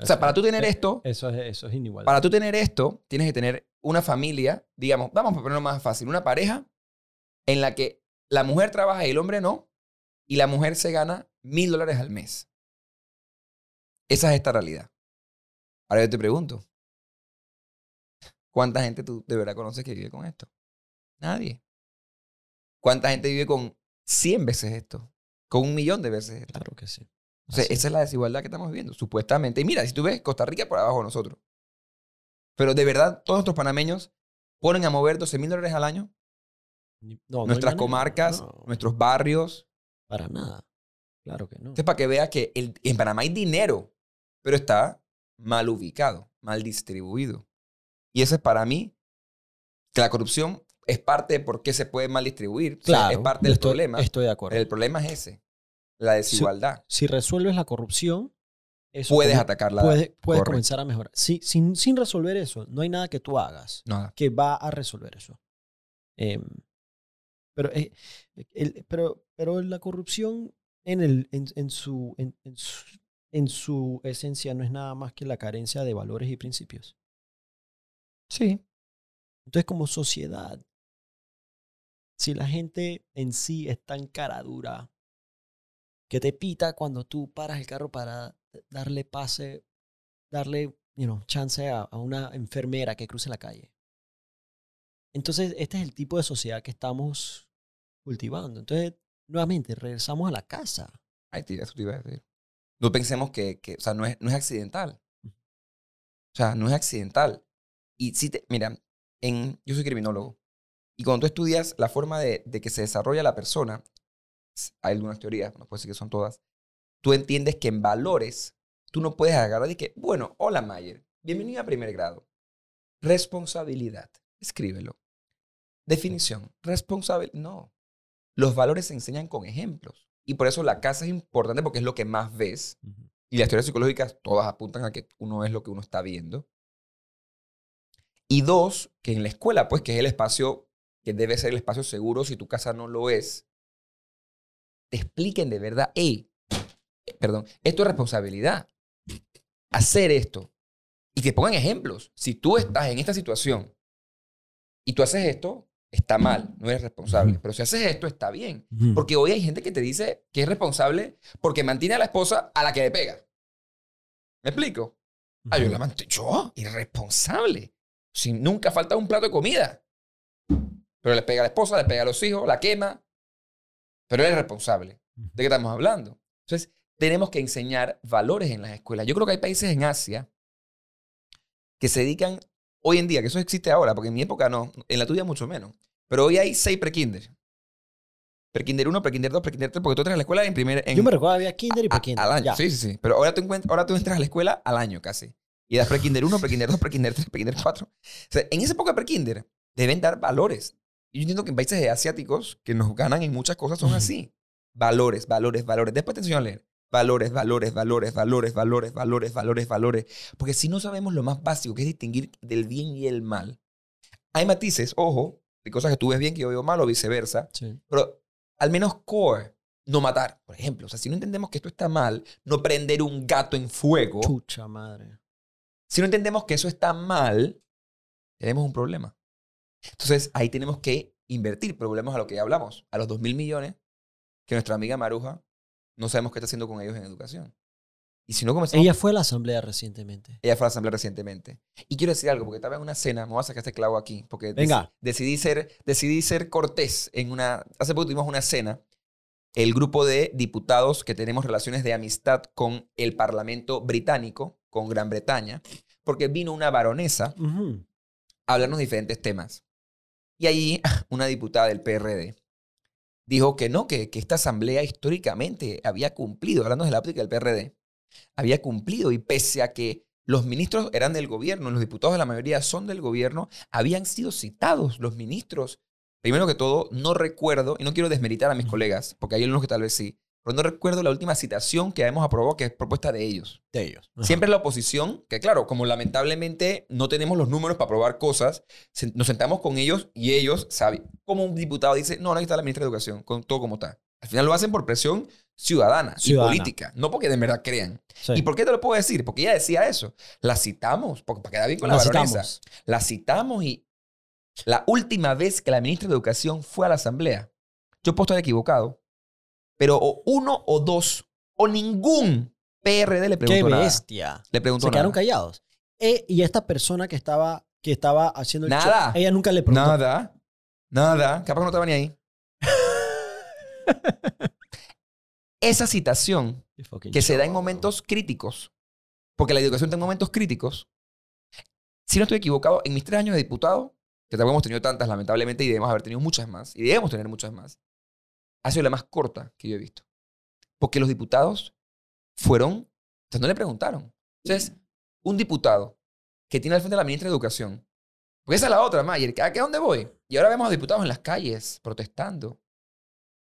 B: O sea, para tú tener esto,
A: Eso es, eso es inigual.
B: para tú tener esto, tienes que tener una familia, digamos, vamos a ponerlo más fácil, una pareja en la que la mujer trabaja y el hombre no, y la mujer se gana mil dólares al mes. Esa es esta realidad. Ahora yo te pregunto, ¿cuánta gente tú de verdad conoces que vive con esto? Nadie. ¿Cuánta gente vive con 100 veces esto? Con un millón de veces esto.
A: Claro que sí.
B: O sea,
A: Así
B: esa es la desigualdad que estamos viviendo, supuestamente. Y mira, si tú ves, Costa Rica por abajo de nosotros. Pero de verdad, todos nuestros panameños ponen a mover 12 mil dólares al año.
A: Ni- no, no
B: nuestras comarcas,
A: No,
B: nuestros barrios.
A: Para nada. Claro que no.
B: Entonces, para que veas que el- en Panamá hay dinero, pero está mal ubicado, mal distribuido. Y eso es para mí que la corrupción es parte de por qué se puede mal distribuir. O sea,
A: Claro.
B: es parte del
A: estoy,
B: problema.
A: Estoy de acuerdo.
B: El problema es ese, la desigualdad.
A: Si resuelves la corrupción, eso
B: Puedes
A: come-
B: atacarla.
A: puedes, puedes
B: Correcto.
A: comenzar a mejorar. Si- sin, sin resolver eso, no hay nada que tú hagas
B: Nada.
A: que va a resolver eso. Em, pero, eh, el- pero, pero la corrupción en, el, en, en su, en, en su, en su esencia no es nada más que la carencia de valores y principios.
B: Sí.
A: Entonces, como sociedad, si la gente en sí es tan cara dura que te pita cuando tú paras el carro para darle pase, darle you know, chance a, a una enfermera que cruce la calle. Entonces, este es el tipo de sociedad que estamos cultivando. Entonces, nuevamente, regresamos a la casa.
B: Ahí te, eso te iba a decir. No pensemos que, que o sea, no es, no es accidental. O sea, no es accidental. Y si te, mira, en, yo soy criminólogo. Y cuando tú estudias la forma de, de que se desarrolla la persona, hay algunas teorías, no puedo decir que son todas, tú entiendes que en valores tú no puedes agarrar y que, bueno, hola Mayer, bienvenido a primer grado. Responsabilidad, escríbelo. Definición, responsable, no. Los valores se enseñan con ejemplos. Y por eso la casa es importante porque es lo que más ves. Y las teorías psicológicas todas apuntan a que uno es lo que uno está viendo. Y dos, que en la escuela, pues, que es el espacio que debe ser el espacio seguro si tu casa no lo es, te expliquen de verdad, hey, perdón, esto es responsabilidad. Hacer esto. Y te pongan ejemplos. Si tú estás en esta situación y tú haces esto, está mal, no eres responsable. Pero si haces esto, está bien.
A: Porque
B: Porque hoy hay gente que te dice que es responsable porque mantiene a la esposa a la que le pega. ¿Me explico? Ah, yo la mantengo. Yo, irresponsable. Si nunca falta un plato de comida. Pero le pega a la esposa, le pega a los hijos, la quema. Pero él es responsable. ¿De qué estamos hablando? Entonces, tenemos que enseñar valores en las escuelas. Yo creo que hay países en Asia que se dedican hoy en día, que eso existe ahora, porque en mi época no, en la tuya mucho menos. Pero hoy hay seis prekinder. Prekinder 1, prekinder 2, prekinder 3, porque tú entras a la escuela en primer... En,
A: Yo me recuerdo había kinder y prekinder.
B: al año.
A: ya.
B: Sí, sí, sí. Pero ahora tú, ahora tú entras a la escuela al año casi. Y das prekinder 1, prekinder 2, prekinder 3, prekinder 4. O sea, en esa época de prekinder deben dar valores. Y yo entiendo que en países asiáticos que nos ganan en muchas cosas son así. Valores, valores, valores. Después te enseño a leer. Valores, valores, valores, valores, valores, valores, valores, valores. Porque si no sabemos lo más básico, que es distinguir del bien y el mal, hay matices, ojo, de cosas que tú ves bien que yo veo mal o viceversa,
A: Sí.
B: pero al menos core, no matar, por ejemplo. O sea, si no entendemos que esto está mal, no prender un gato en fuego,
A: Chucha madre.
B: si no entendemos que eso está mal, tenemos un problema. Entonces, ahí tenemos que invertir, pero volvemos a lo que ya hablamos, a los 2 mil millones que nuestra amiga Maruja no sabemos qué está haciendo con ellos en educación. Y si no comenzamos...
A: Ella fue a la asamblea recientemente.
B: Ella fue a la asamblea recientemente. Y quiero decir algo, porque estaba en una cena, me voy a sacar este clavo aquí, porque dec-
A: Venga.
B: decidí, ser, decidí ser cortés en una... Hace poco tuvimos una cena, el grupo de diputados que tenemos relaciones de amistad con el Parlamento británico, con Gran Bretaña, porque vino una baronesa
A: Ujú.
B: a hablarnos de diferentes temas. Y allí una diputada del PRD dijo que no, que, que esta asamblea históricamente había cumplido, hablando de la óptica del PRD, había cumplido y pese a que los ministros eran del gobierno, los diputados de la mayoría son del gobierno, habían sido citados los ministros. Primero que todo, no recuerdo, y no quiero desmeritar a mis colegas, porque hay algunos que tal vez sí, pero no recuerdo la última citación que hemos aprobado, que es propuesta de ellos.
A: De ellos. Ajá.
B: Siempre la oposición, que claro, como lamentablemente no tenemos los números para aprobar cosas, nos sentamos con ellos y ellos saben. Como un diputado dice, no, no, aquí está la ministra de Educación, con todo como está. Al final lo hacen por presión ciudadana,
A: Ciudadana.
B: y política, no porque de verdad crean.
A: Sí.
B: ¿Y por qué te lo puedo decir? Porque ella decía eso. La citamos, porque para quedar bien con la,
A: La
B: baronesa.
A: citamos.
B: La citamos y la última vez que la ministra de Educación fue a la asamblea, yo puedo estar equivocado, pero o uno o dos o ningún PRD le
A: Qué
B: preguntó nada.
A: bestia.
B: Le preguntó
A: Se quedaron
B: nada.
A: callados. Eh, y esta persona que estaba, que estaba haciendo el
B: Nada.
A: show, ella nunca le preguntó.
B: Nada. Nada. Capaz que no estaba ni ahí. Esa citación que se da en momentos críticos, porque la educación está en momentos críticos, si no estoy equivocado, en mis tres años de diputado, que tampoco hemos tenido tantas lamentablemente y debemos haber tenido muchas más, y debemos tener muchas más, ha sido la más corta que yo he visto. Porque los diputados fueron, o sea, no le preguntaron. Entonces, un diputado que tiene al frente a la ministra de Educación Porque esa es la otra, Mayer. ¿A qué dónde voy? Y ahora vemos a diputados en las calles protestando.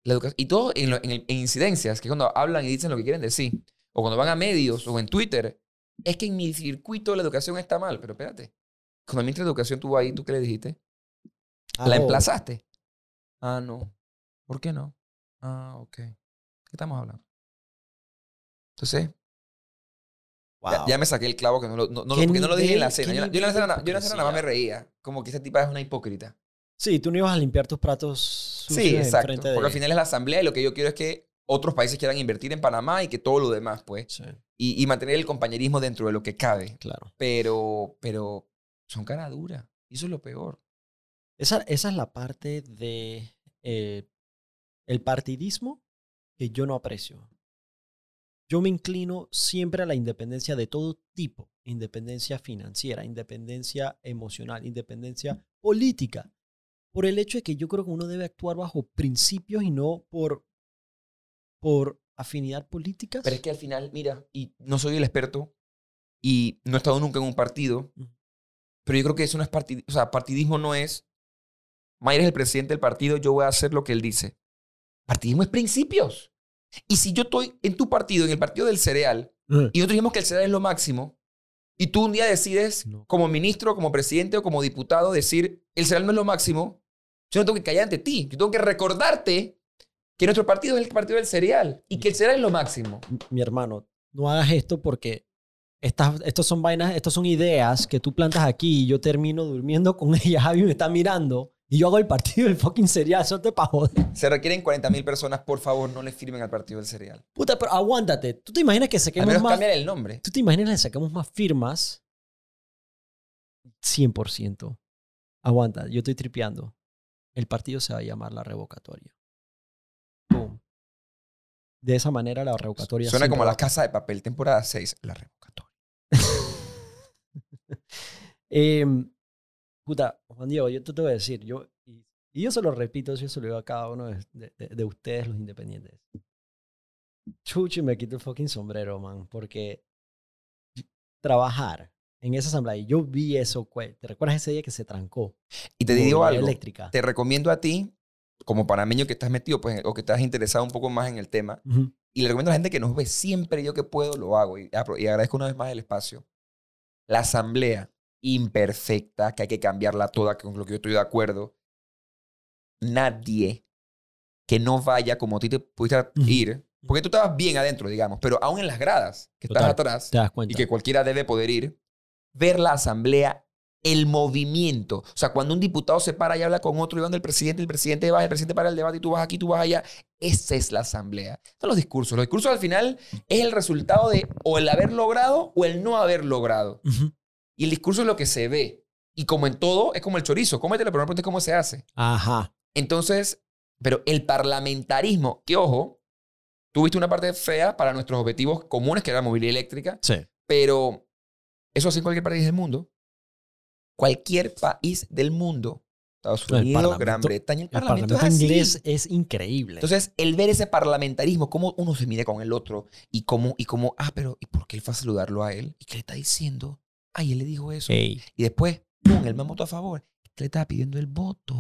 B: La educación, y todo en, lo- en el- en incidencias, que es cuando hablan y dicen lo que quieren decir. O cuando van a medios o en Twitter. Es que en mi circuito la educación está mal. Pero espérate. Cuando el ministro de Educación tuvo ahí, ¿tú qué le dijiste? ¿La
A: Aló.
B: emplazaste? Ah, no. ¿Por qué no? Ah, ok. ¿Qué estamos hablando? Entonces, ya,
A: Wow.
B: ya me saqué el clavo que no lo, no, no lo-
A: ¿Qué
B: porque no lo dije en la cena. Yo, yo en la cena, yo en la cena nada más me reía. Como que esa tipa es una hipócrita.
A: Sí, tú no ibas a limpiar tus platos sucios
B: Sí, exacto.
A: de...
B: Porque al final es la asamblea y lo que yo quiero es que otros países quieran invertir en Panamá y que todo lo demás, pues.
A: Sí,
B: Y, y mantener el compañerismo dentro de lo que cabe.
A: claro.
B: Pero, pero son cara dura. Y eso es lo peor.
A: Esa, esa es la parte de eh, el partidismo que yo no aprecio. Yo me inclino siempre a la independencia de todo tipo. Independencia financiera, independencia emocional, independencia política. Por el hecho de que yo creo que uno debe actuar bajo principios y no por, por afinidad política.
B: Pero es que al final, mira, y no soy el experto y no he estado nunca en un partido, pero yo creo que eso no es partidismo. O sea, partidismo no es. Mayer es el presidente del partido, yo voy a hacer lo que él dice. Partidismo es principios. Y si yo estoy en tu partido, en el partido del cereal,
A: Eh,
B: y nosotros dijimos que el cereal es lo máximo, y tú un día decides,
A: No.
B: como ministro, como presidente o como diputado, decir el cereal no es lo máximo, yo no tengo que callar ante ti. Yo tengo que recordarte que nuestro partido es el partido del cereal y que el cereal es lo máximo.
A: mi hermano, no hagas esto porque estas, estos son vainas, estos son ideas que tú plantas aquí y yo termino durmiendo con ella. Javi me está mirando y yo hago el partido del fucking cereal. Eso te pa' joder.
B: Se requieren 40 mil personas, por favor, no le firmen al partido del cereal.
A: Puta, pero aguántate. ¿Tú te imaginas que
B: Al
A: saquemos
B: menos
A: más?
B: cambiar el nombre.
A: ¿Tú te imaginas que saquemos más firmas? 100%. Aguanta, yo estoy tripeando. El partido se va a llamar la revocatoria. Boom. De esa manera la revocatoria
B: Suena como la casa de papel, temporada 6, la revocatoria.
A: Em, puta, Juan Diego, yo te, te voy a decir, yo, y, y yo se lo repito, yo se lo digo a cada uno de- de ustedes, los independientes. Chuchi, me quito el fucking sombrero, man, porque trabajar en esa asamblea, y yo vi eso, ¿te recuerdas ese día que se trancó?
B: Y te digo algo,
A: eléctrica.
B: te recomiendo a ti, como panameño que estás metido, pues, o que estás interesado un poco más en el tema,
A: Ujú.
B: y le recomiendo a la gente que nos ve siempre, yo que puedo, lo hago, y, y agradezco una vez más el espacio. La asamblea imperfecta, que hay que cambiarla toda, con lo que yo estoy de acuerdo, nadie que no vaya como a ti te pudiste ir, porque tú estabas bien adentro, digamos, pero aún en las gradas, que estás
A: Total,
B: atrás,
A: Te das
B: y que cualquiera debe poder ir, ver la asamblea, el movimiento. O sea, cuando un diputado se para y habla con otro y van del presidente, el presidente va, el presidente para el debate y tú vas aquí, tú vas allá. Esa es la asamblea. Son los discursos. Los discursos al final es el resultado de o el haber logrado o el no haber logrado. Y el discurso es lo que se ve. Y como en todo, es como el chorizo. Cómetelo, pero no preguntes cómo se hace.
A: Ajá.
B: Entonces, pero el parlamentarismo, que ojo, tuviste una parte fea para nuestros objetivos comunes, que era la movilidad eléctrica,
A: Sí.
B: pero eso sí en cualquier país del mundo. Cualquier país del mundo. Estados Unidos, Gran Bretaña, el
A: El
B: parlamento,
A: parlamento
B: es
A: inglés es increíble.
B: Entonces, el ver ese parlamentarismo, cómo uno se mide con el otro y cómo, y cómo, ah, pero ¿y por qué él fue a saludarlo a él? ¿Y qué le está diciendo? Ay, él le dijo eso.
A: Ey.
B: Y después, ¡pum! Él me votó a favor. ¿Qué le estaba pidiendo el voto?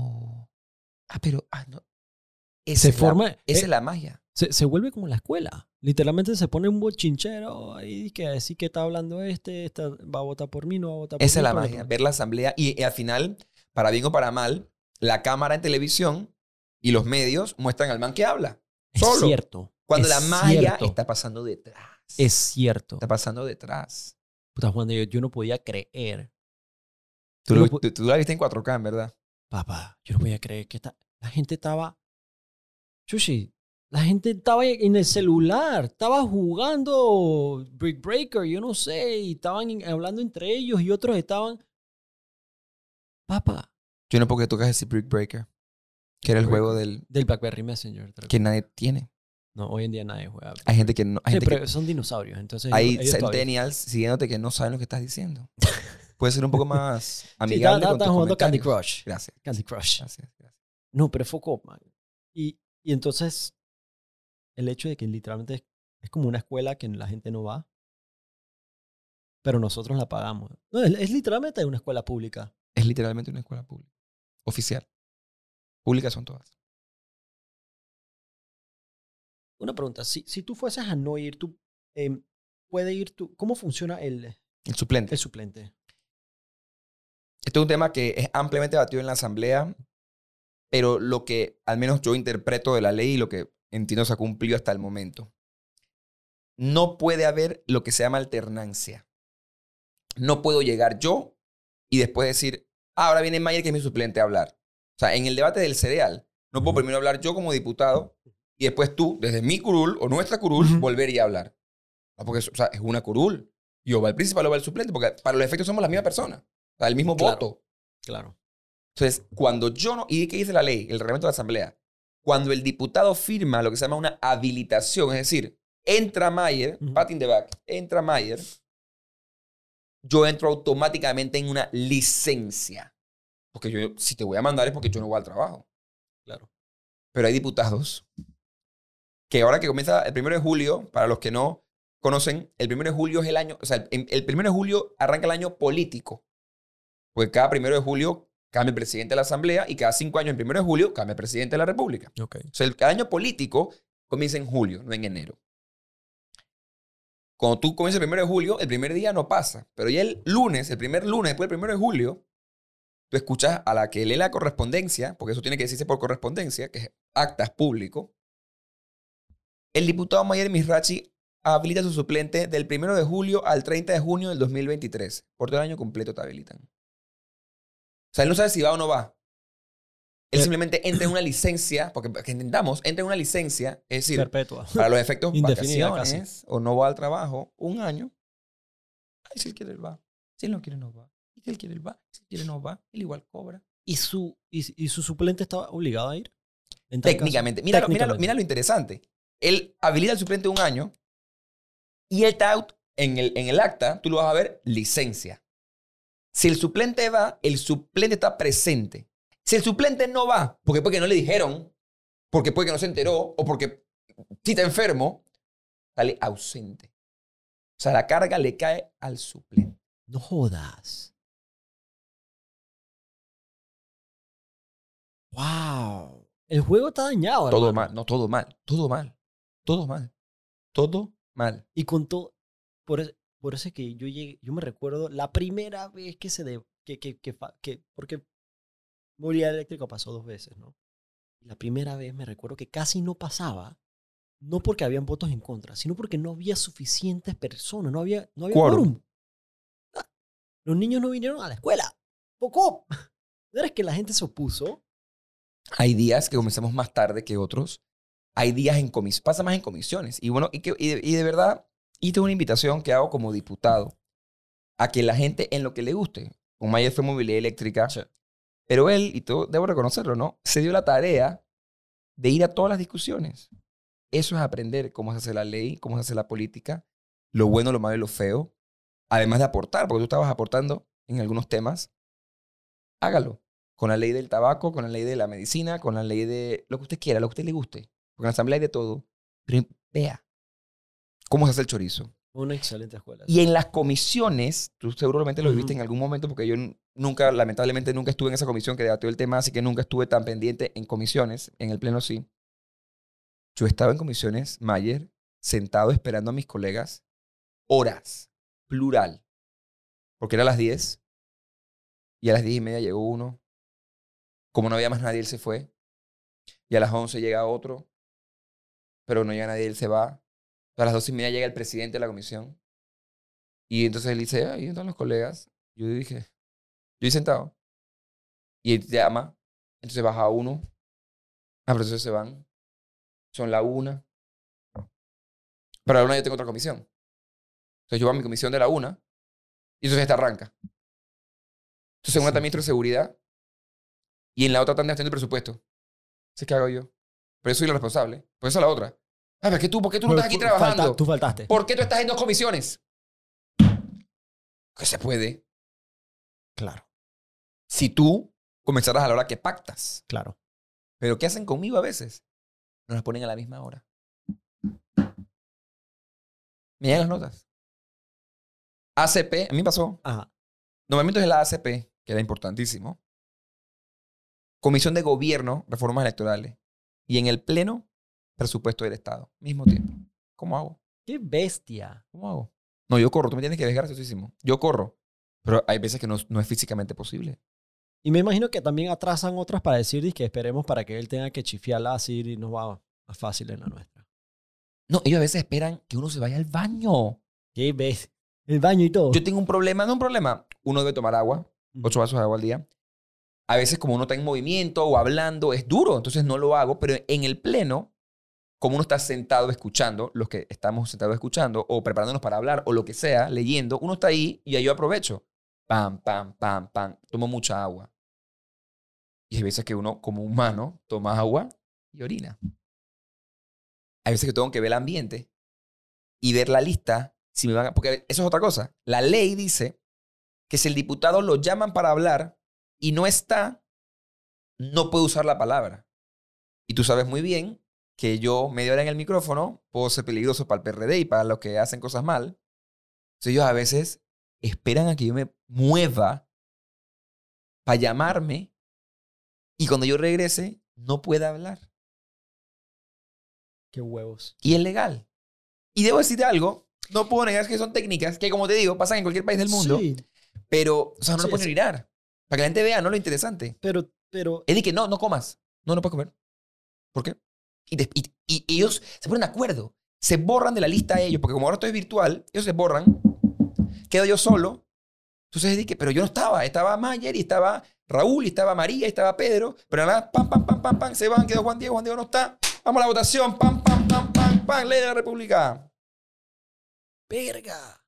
B: Ah, pero, ah, no. Esa
A: Se
B: es la-
A: forma.
B: esa
A: eh,
B: es la magia.
A: se, se vuelve como la escuela. Literalmente se pone un bochinchero ahí que así que está hablando este, va a votar por mí, no va a votar por
B: Esa
A: mí.
B: es la magia, ver la asamblea y, y al final, para bien o para mal, la cámara en televisión y los medios muestran al man que habla.
A: Es
B: solo.
A: cierto.
B: Cuando
A: es
B: la magia
A: cierto,
B: está pasando detrás.
A: Es cierto.
B: Está pasando detrás.
A: Puta, Juan, yo, yo no podía creer.
B: Tú, lo-
A: no
B: tú- tú la viste en 4K, en verdad.
A: Papá, yo no podía creer que esta- la gente estaba... Chushi, la gente estaba en el celular, estaba jugando Brick Breaker, yo no sé, y estaban hablando entre ellos y otros estaban... Papá,
B: Yo no porque tocas ese Brick Breaker, que era el juego del
A: del BlackBerry Messenger.
B: que nadie tiene.
A: No, hoy en día nadie juega.
B: Hay gente que no. Hay,
A: Sí,
B: gente
A: pero
B: que-
A: son dinosaurios, entonces
B: hay
A: ellos todavía-
B: centennials siguiéndote que no saben lo que estás diciendo. Puede ser un poco más
A: Sí,
B: amigable.
A: estaba
B: tus
A: jugando Candy. Crush.
B: Gracias.
A: Candy Crush.
B: Gracias. gracias.
A: No, pero foco, man. Y, y entonces, el hecho de que literalmente es, es como una escuela que la gente no va, pero nosotros la pagamos. No, es, es literalmente una escuela pública.
B: Es Es literalmente una escuela pública. Oficial. Públicas son todas.
A: Una pregunta, si, si tú fueses a no ir, tú em, puede ir tú, ¿cómo funciona el,
B: El suplente.
A: el suplente?
B: Este es un tema que es ampliamente debatido en la Asamblea, pero lo que al menos yo interpreto de la ley y lo que entiendo se ha cumplido hasta el momento. No puede haber lo que se llama alternancia. No puedo llegar yo y después decir, "Ah, ahora viene Mayer, que es mi suplente, a hablar. O sea, en el debate del cereal, no puedo primero hablar yo como diputado y después tú, desde mi curul o nuestra curul, volver y hablar. No, porque es, o sea, es una curul. Y o va el principal o va el suplente, porque para los efectos somos la misma persona. O sea, el mismo
A: Claro.
B: voto.
A: Claro.
B: Entonces, cuando yo no. ¿Y qué dice la ley? El reglamento de la Asamblea. Cuando el diputado firma lo que se llama una habilitación, es decir, entra Mayer,
A: Ujú.
B: pat in the back, entra Mayer, yo entro automáticamente en una licencia. Porque yo, si te voy a mandar es porque yo no voy al trabajo.
A: Claro.
B: Pero hay diputados que ahora que comienza el primero de julio, para los que no conocen, el primero de julio es el año, o sea, el, el primero de julio arranca el año político. Porque cada primero de julio cambia el presidente de la Asamblea y cada cinco años, el primero de julio, cambia el presidente de la República.
A: Ok.
B: O sea, el año político comienza en julio, no en enero. Cuando tú comienzas el primero de julio, el primer día no pasa. Pero ya el lunes, el primer lunes después del primero de julio, tú escuchas a la que lee la correspondencia, porque eso tiene que decirse por correspondencia, que es actas público. El diputado Mayer Misrachi habilita a su suplente del primero de julio al 30 de junio del 2023. Por todo el año completo te habilitan. O sea, él no sabe si va o no va. Él
A: Eh.
B: simplemente entra en una licencia, porque que entendamos, entra en una licencia, es decir,
A: Perpetua.
B: para los efectos
A: Indefinida
B: vacaciones o no va al trabajo, un año. Ay, si él quiere, él va. Si él no quiere, no va. Si él quiere, él va. Si él quiere, no va. Él igual cobra.
A: ¿Y su, y, y su suplente estaba obligado a ir?
B: Técnicamente. Mira, lo- mira, lo, mira lo interesante. Él habilita al suplente un año y el out en el, en el acta, tú lo vas a ver, licencia. Si el suplente va, el suplente está presente. Si el suplente no va, porque porque no le dijeron, porque puede que no se enteró, o porque si está enfermo, sale ausente. O sea, la carga le cae al suplente.
A: No jodas. Wow. El juego está dañado.
B: Todo
A: hermano.
B: mal, no todo mal, todo mal, todo mal, todo mal.
A: Y con todo. Por, es- por eso es que yo llegué. Yo me recuerdo la primera vez que se. De, que, que, que, que- porque movilidad eléctrica pasó dos veces, ¿no? La primera vez me recuerdo que casi no pasaba. No porque habían votos en contra, sino porque no había suficientes personas. No había, no había
B: Quórum.
A: Ah, Los niños no vinieron a la escuela. Poco. ¿No eres que la gente se opuso?
B: Hay días que comenzamos más tarde que otros. Hay días en comisiones, pasa más en comisiones. Y bueno, y, que, y, de, y de verdad, y tengo una invitación que hago como diputado a que la gente en lo que le guste. Con Mayer fue movilidad eléctrica.
A: Sí.
B: Pero él, y todo, debo reconocerlo, ¿no? Se dio la tarea de ir a todas las discusiones. Eso es aprender cómo se hace la ley, cómo se hace la política, lo bueno, lo malo y lo feo. Además de aportar, porque tú estabas aportando en algunos temas. Hágalo. Con la ley del tabaco, con la ley de la medicina, con la ley de lo que usted quiera, lo que a usted le guste. Porque en la asamblea hay de todo. Pero vea cómo se hace el chorizo.
A: Una excelente escuela.
B: Y en las comisiones, tú seguramente lo viviste en algún momento, porque yo nunca, lamentablemente, nunca estuve en esa comisión que debatió el tema, así que nunca estuve tan pendiente en comisiones, en el pleno sí. Yo estaba en comisiones, Mayer, sentado esperando a mis colegas, horas, plural, porque era a las 10, y a las 10 y media llegó uno. Como no había más nadie, él se fue. Y a las 11 llega otro, pero no llega nadie, él se va. A las 12 y media llega el presidente de la comisión. Y entonces él dice, ahí están los colegas. Yo dije, yo ahí sentado. Y él llama. Entonces baja uno. Ah, pero entonces se van. Son la una. Pero a la una yo tengo otra comisión. Entonces yo voy a mi comisión de la una. Y entonces esta arranca. Entonces en una
A: Sí.
B: está ministro de seguridad. Y en la otra están haciendo el presupuesto. Entonces, ¿qué hago yo? Pero yo soy el responsable. Por eso la otra. Ah, pero es que tú, ¿por qué tú no estás aquí
A: falta-
B: trabajando?
A: tú faltaste.
B: ¿Por qué tú estás en dos comisiones? Que se puede.
A: Claro,
B: Si tú comenzaras a la hora que pactas.
A: claro.
B: Pero ¿qué hacen conmigo a veces? Nos las ponen a la misma hora. Me llegan las notas. ACP, a mí pasó.
A: Ajá.
B: Normalmente es la ACP. que era importantísimo. Comisión de Gobierno, reformas electorales. Y en el Pleno, presupuesto del Estado. Mismo tiempo. ¿Cómo hago?
A: ¡Qué bestia!
B: ¿Cómo hago? No, yo corro. Tú me tienes que dejar graciosísimo. Yo corro. Pero hay veces que no, no es físicamente posible.
A: Y me imagino que también atrasan otras para decir que esperemos para que él tenga que chifiarla así y nos va más fácil en la nuestra.
B: No, ellos a veces esperan que uno se vaya al baño.
A: ¿Qué ves? El baño y todo.
B: Yo tengo un problema, no un problema. Uno debe tomar agua, ocho vasos de agua al día. A veces como uno está en movimiento o hablando, es duro, entonces no lo hago, pero en el pleno, como uno está sentado escuchando, los que estamos sentados escuchando, o preparándonos para hablar, o lo que sea, leyendo, uno está ahí y ahí yo aprovecho. Pam, pam, pam, pam. Tomo mucha agua. Y hay veces que uno, como humano, toma agua y orina. Hay veces que tengo que ver el ambiente y ver la lista. Si me van a- porque eso es otra cosa. La ley dice que si el diputado lo llaman para hablar y no está, no puede usar la palabra. Y tú sabes muy bien que yo, media hora en el micrófono, puedo ser peligroso para el PRD y para los que hacen cosas mal. Entonces ellos a veces esperan a que yo me mueva para llamarme y cuando yo regrese no pueda hablar.
A: Qué huevos.
B: Y es legal. Y debo decirte algo, no puedo negar que son técnicas que, como te digo, pasan en cualquier país del mundo,
A: Sí,
B: pero, o sea, no
A: Sí,
B: lo pueden
A: sí.
B: orinar. Para que la gente vea, no lo interesante.
A: pero, pero
B: Es de que no, no comas. No, no puedes comer. ¿Por qué? Y, des- y- y ellos se ponen de acuerdo. Se borran de la lista ellos, porque como ahora esto es virtual, ellos se borran. Quedo yo solo. Entonces es de que, pero yo no estaba. Estaba Mayer y estaba Raúl y estaba María y estaba Pedro. Pero nada, pam, pam, pam, pam, pam, se van, quedó Juan Diego, Juan Diego no está. Vamos a la votación, pam, pam, pam, pam, pam, ley de la República.
A: verga.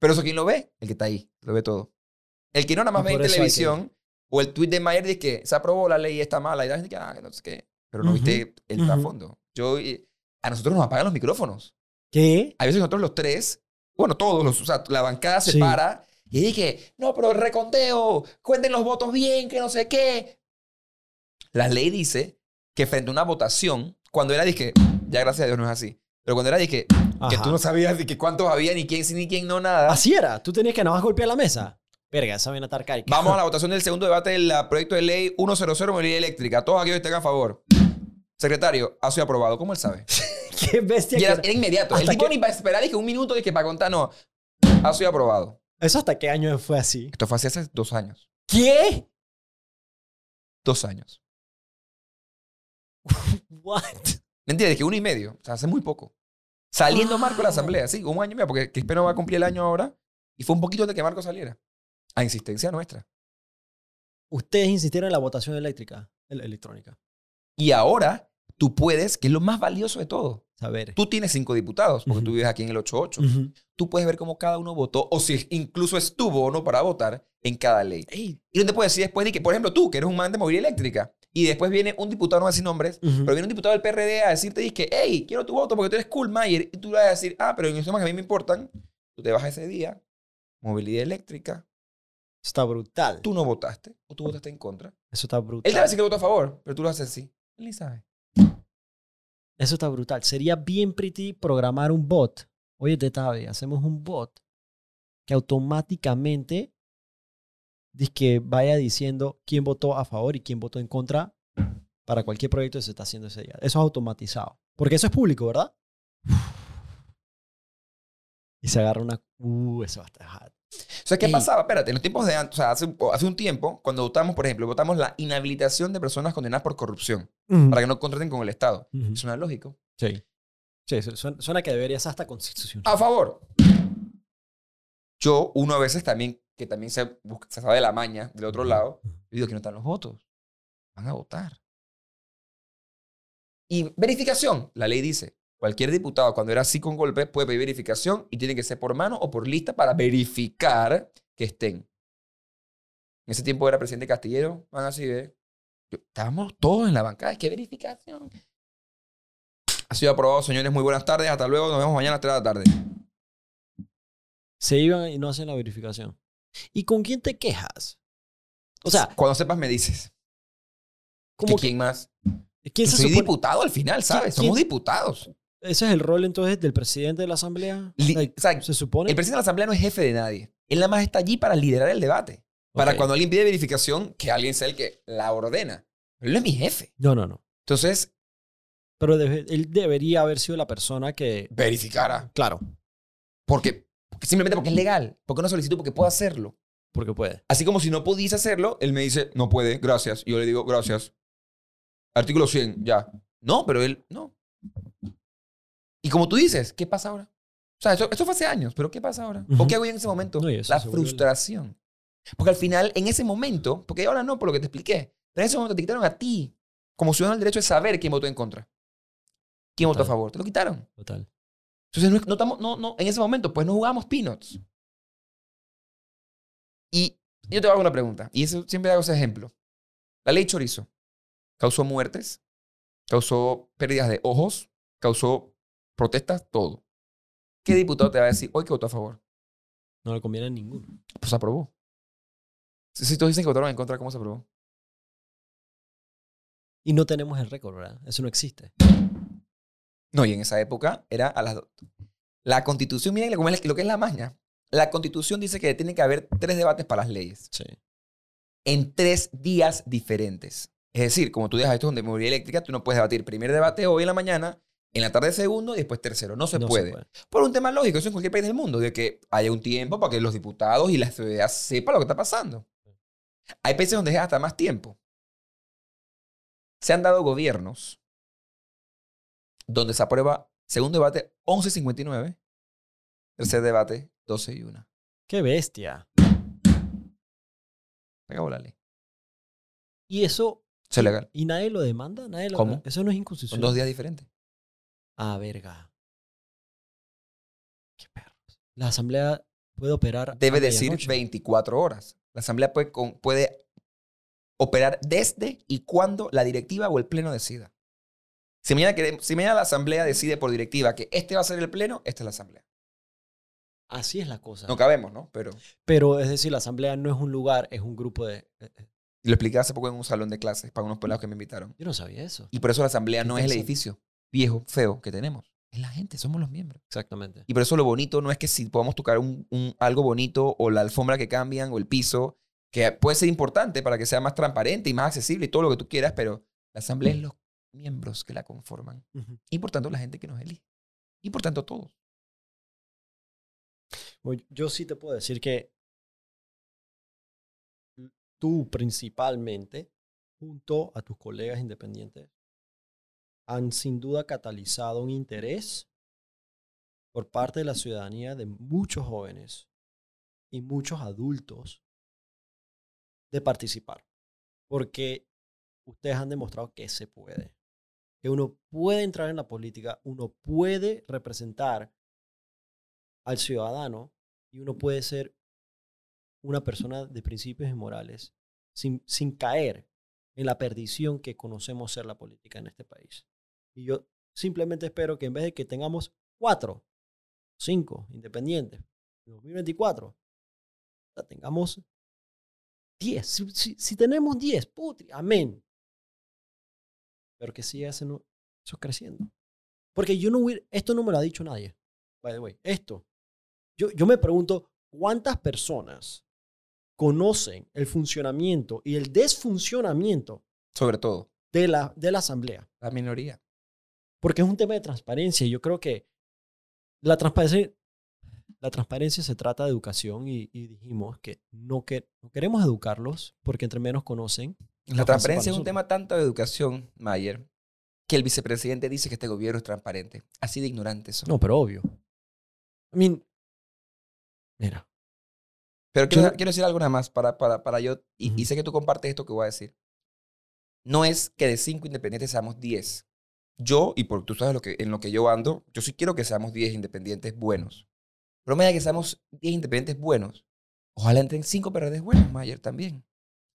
B: Pero eso, ¿quién lo ve? El que está ahí, lo ve todo. El que no nada más
A: Y
B: ve en
A: que-
B: televisión, o el tweet de Mayer dice que se aprobó la ley y está mala, y la gente que, ah, no sé qué. Pero no viste el
A: ujú.
B: trasfondo. Yo, eh, a nosotros nos apagan los micrófonos.
A: ¿Qué?
B: A veces nosotros los tres, bueno, todos, los, o sea, la bancada se
A: Sí.
B: para y dije, no, pero el reconteo, cuenten los votos bien, que no sé qué. La ley dice que frente a una votación, cuando era, dije, ya gracias a Dios no es así, pero cuando era, dije, que tú no sabías de que cuántos había, ni quién sí, ni quién no, nada.
A: Así era. Tú tenías que nada más golpear la mesa. Verga, esa vaina está arcaica.
B: Vamos a la votación del segundo debate del ah, proyecto de ley 100 movilidad eléctrica. Todos aquellos que estén a favor. Secretario, ha sido aprobado. ¿Cómo él sabe?
A: Qué bestia.
B: Y era, inmediato. El tipo
A: que-
B: ni para esperar, dije un minuto, dije para contar, no. Ha sido aprobado.
A: ¿Eso hasta qué año fue así?
B: Esto fue así hace dos años.
A: ¿Qué?
B: Dos años.
A: What?
B: ¿Me entiendes? Que uno y medio. O sea, hace muy poco. Saliendo Marco de la
A: Wow.
B: asamblea, sí, un año y medio, porque Crispeno va a cumplir el año ahora. Y fue un poquito de que Marco saliera. A insistencia nuestra.
A: Ustedes insistieron en la votación eléctrica, el- electrónica.
B: Y ahora tú puedes, que es lo más valioso de todo.
A: Saber.
B: Tú tienes cinco diputados, porque tú vives aquí en el 88.
A: Ujú.
B: Tú puedes ver cómo cada uno votó, o si incluso estuvo o no para votar en cada ley.
A: Ey,
B: Y no te puedes decir después de que, por ejemplo, tú, que eres un man de movilidad eléctrica, y después viene un diputado, no voy a decir nombres, pero viene un diputado del PRD a decirte, que, hey, quiero tu voto porque tú eres cool, Mayer. Y tú le vas a decir, ah, pero en esos temas que a mí me importan, tú te vas ese día, movilidad eléctrica,
A: Está brutal.
B: tú no votaste, o tú votaste en contra.
A: Eso está
B: Él te va a
A: brutal.
B: decir que votó a favor, pero tú lo haces así. Sabe.
A: Eso está brutal. Sería bien pretty programar un bot. Oye, Tetabe, hacemos un bot que automáticamente dice que vaya diciendo quién votó a favor y quién votó en contra para cualquier proyecto que se está haciendo ese día. Eso es automatizado. Porque eso es público, ¿verdad? Y se agarra una... Uh, eso va a estar hot.
B: O sea, ¿qué
A: Ey.
B: pasaba? Espérate, en los tiempos de antes, o sea, hace, un- hace un tiempo, cuando votamos, por ejemplo, votamos la inhabilitación de personas condenadas por corrupción, para que no contraten con el Estado.
A: Ujú.
B: Suena lógico.
A: Sí. Sí, su- suena, suena que debería ser hasta constitucional.
B: A favor. Yo, uno a veces también, que también se, busca- se sabe de la maña del otro lado, digo que no están los votos. Van a votar. Y verificación. La ley dice, cualquier diputado cuando era así con golpe puede pedir verificación y tiene que ser por mano o por lista para verificar que estén. En ese tiempo era presidente Castillero, van así. Yo- estábamos todos en la bancada, es que verificación. Ha sido aprobado, señores. Muy buenas tardes. Hasta luego. Nos vemos mañana a las 3 de la tarde.
A: Se iban y no hacen la verificación. ¿Y con quién te quejas? O sea,
B: cuando sepas me dices.
A: como
B: ¿Que ¿Quién más?
A: ¿quién se
B: soy
A: supone-
B: diputado al final, ¿sabes? Somos diputados.
A: Ese es el rol entonces del presidente de la asamblea.
B: Li-
A: Like,
B: o sea,
A: se supone.
B: El presidente de la asamblea no es jefe de nadie. Él nada más está allí para liderar el debate. Para cuando alguien pide verificación, que alguien sea el que la ordena. Pero él no es mi jefe.
A: No, no, no.
B: Entonces,
A: Pero debe- él debería haber sido la persona que...
B: verificara.
A: Claro,
B: Porque, porque simplemente porque es legal. Porque una solicitud, porque puedo hacerlo.
A: porque puede.
B: Así como si no pudiese hacerlo, él me dice, no puede, gracias. Y yo le digo, gracias. Artículo 100, ya. No, pero él, no. Y como tú dices, ¿qué pasa ahora? O sea, eso, esto fue hace años, pero ¿qué pasa ahora? ¿O qué hago yo en ese momento?
A: No, eso
B: La
A: vuelve-
B: frustración. Porque al final, en ese momento, porque ahora no, por lo que te expliqué, pero en ese momento te quitaron a ti, como ciudadano, el derecho de saber quién votó en contra. ¿Quién votó a favor? Te lo quitaron.
A: Total.
B: Entonces, no, no, no, no, en ese momento, pues no jugamos peanuts. Y yo te hago una pregunta, y eso, siempre hago ese ejemplo. La ley Chorizo causó muertes, causó pérdidas de ojos, causó protestas, todo. ¿Qué diputado te va a decir hoy que votó a favor?
A: No le conviene a ninguno.
B: Pues se aprobó. Si, si todos dicen que votaron en contra, ¿cómo se aprobó?
A: Y no tenemos el récord, ¿verdad? Eso no existe.
B: No, y en esa época era a las dos. La constitución, miren es- lo que es la maña. La constitución dice que tiene que haber tres debates para las leyes.
A: Sí.
B: en tres días diferentes. Es decir, como tú dejas esto donde movilidad eléctrica, tú no puedes debatir primer debate hoy en la mañana, en la tarde segundo y después tercero. No se,
A: No
B: puede. Por un tema lógico, eso en cualquier país del mundo, de que haya un tiempo para que los diputados y la sociedad sepan lo que está pasando. Hay países donde es hasta más tiempo. Se han dado gobiernos donde se aprueba segundo debate 11.59, tercer debate 12 y 1.
A: ¡Qué bestia!
B: Acabó la ley.
A: Y eso...
B: Eso es legal.
A: ¿Y nadie lo demanda? ¿Nadie lo...
B: ¿Cómo?
A: Eso no es
B: Son
A: inconstitucional.
B: dos días diferentes.
A: Ah, verga. Qué perros. La asamblea puede operar. a
B: debe decir
A: medianoche.
B: 24 horas. La asamblea puede, con- puede operar desde y cuando la directiva o el pleno decida. Si mañana, queremos- si mañana la asamblea decide por directiva que este va a ser el pleno, esta es la asamblea.
A: Así es la cosa.
B: No cabemos, ¿no? Pero
A: Pero es decir, la asamblea no es un lugar, es un grupo de. eh, eh,
B: lo expliqué hace poco en un salón de clases para unos pelados que me invitaron.
A: Yo no sabía eso.
B: Y por eso la asamblea no es el edificio viejo, feo que tenemos. Es la gente, somos los miembros.
A: Exactamente.
B: Y por eso lo bonito no es que si podamos tocar un, un- algo bonito o la alfombra que cambian o el piso, que puede ser importante para que sea más transparente y más accesible y todo lo que tú quieras, pero la asamblea es los miembros que la conforman y por tanto la gente que nos elige. Y por tanto todos.
A: Yo sí te puedo decir que tú principalmente, junto a tus colegas independientes, han sin duda catalizado un interés por parte de la ciudadanía de muchos jóvenes y muchos adultos de participar. Porque ustedes han demostrado que se puede. Que uno puede entrar en la política, uno puede representar al ciudadano y uno puede ser una persona de principios y morales sin, sin caer en la perdición que conocemos ser la política en este país. Y yo simplemente espero que en vez de que tengamos cuatro, cinco independientes en 2024, la tengamos diez. Si, si- si tenemos diez, putri, amén. Pero que siga eso creciendo. Porque yo no hubiera, esto no me lo ha dicho nadie. By the way, esto. Yo, yo me pregunto cuántas personas conocen el funcionamiento y el desfuncionamiento
B: Sobre todo,
A: de la, de la asamblea.
B: la minoría.
A: Porque es un tema de transparencia. Yo creo que la transparencia, la transparencia se trata de educación y, y dijimos que no, que no queremos educarlos porque entre menos conocen.
B: La transparencia es un tema tanto de educación, Mayer, que el vicepresidente dice que este gobierno es transparente. Así de ignorantes son.
A: No, pero obvio. I mean, mira,
B: Pero quiero,
A: Yo-
B: quiero decir algo nada más para, para, para yo, y, y sé que tú compartes esto que voy a decir. No es que de cinco independientes seamos diez. Yo, y por tú sabes lo que, en lo que yo ando, yo sí quiero que seamos diez independientes buenos. Pero me da que seamos diez independientes buenos. Ojalá entren cinco PRDs buenos, Mayer, también.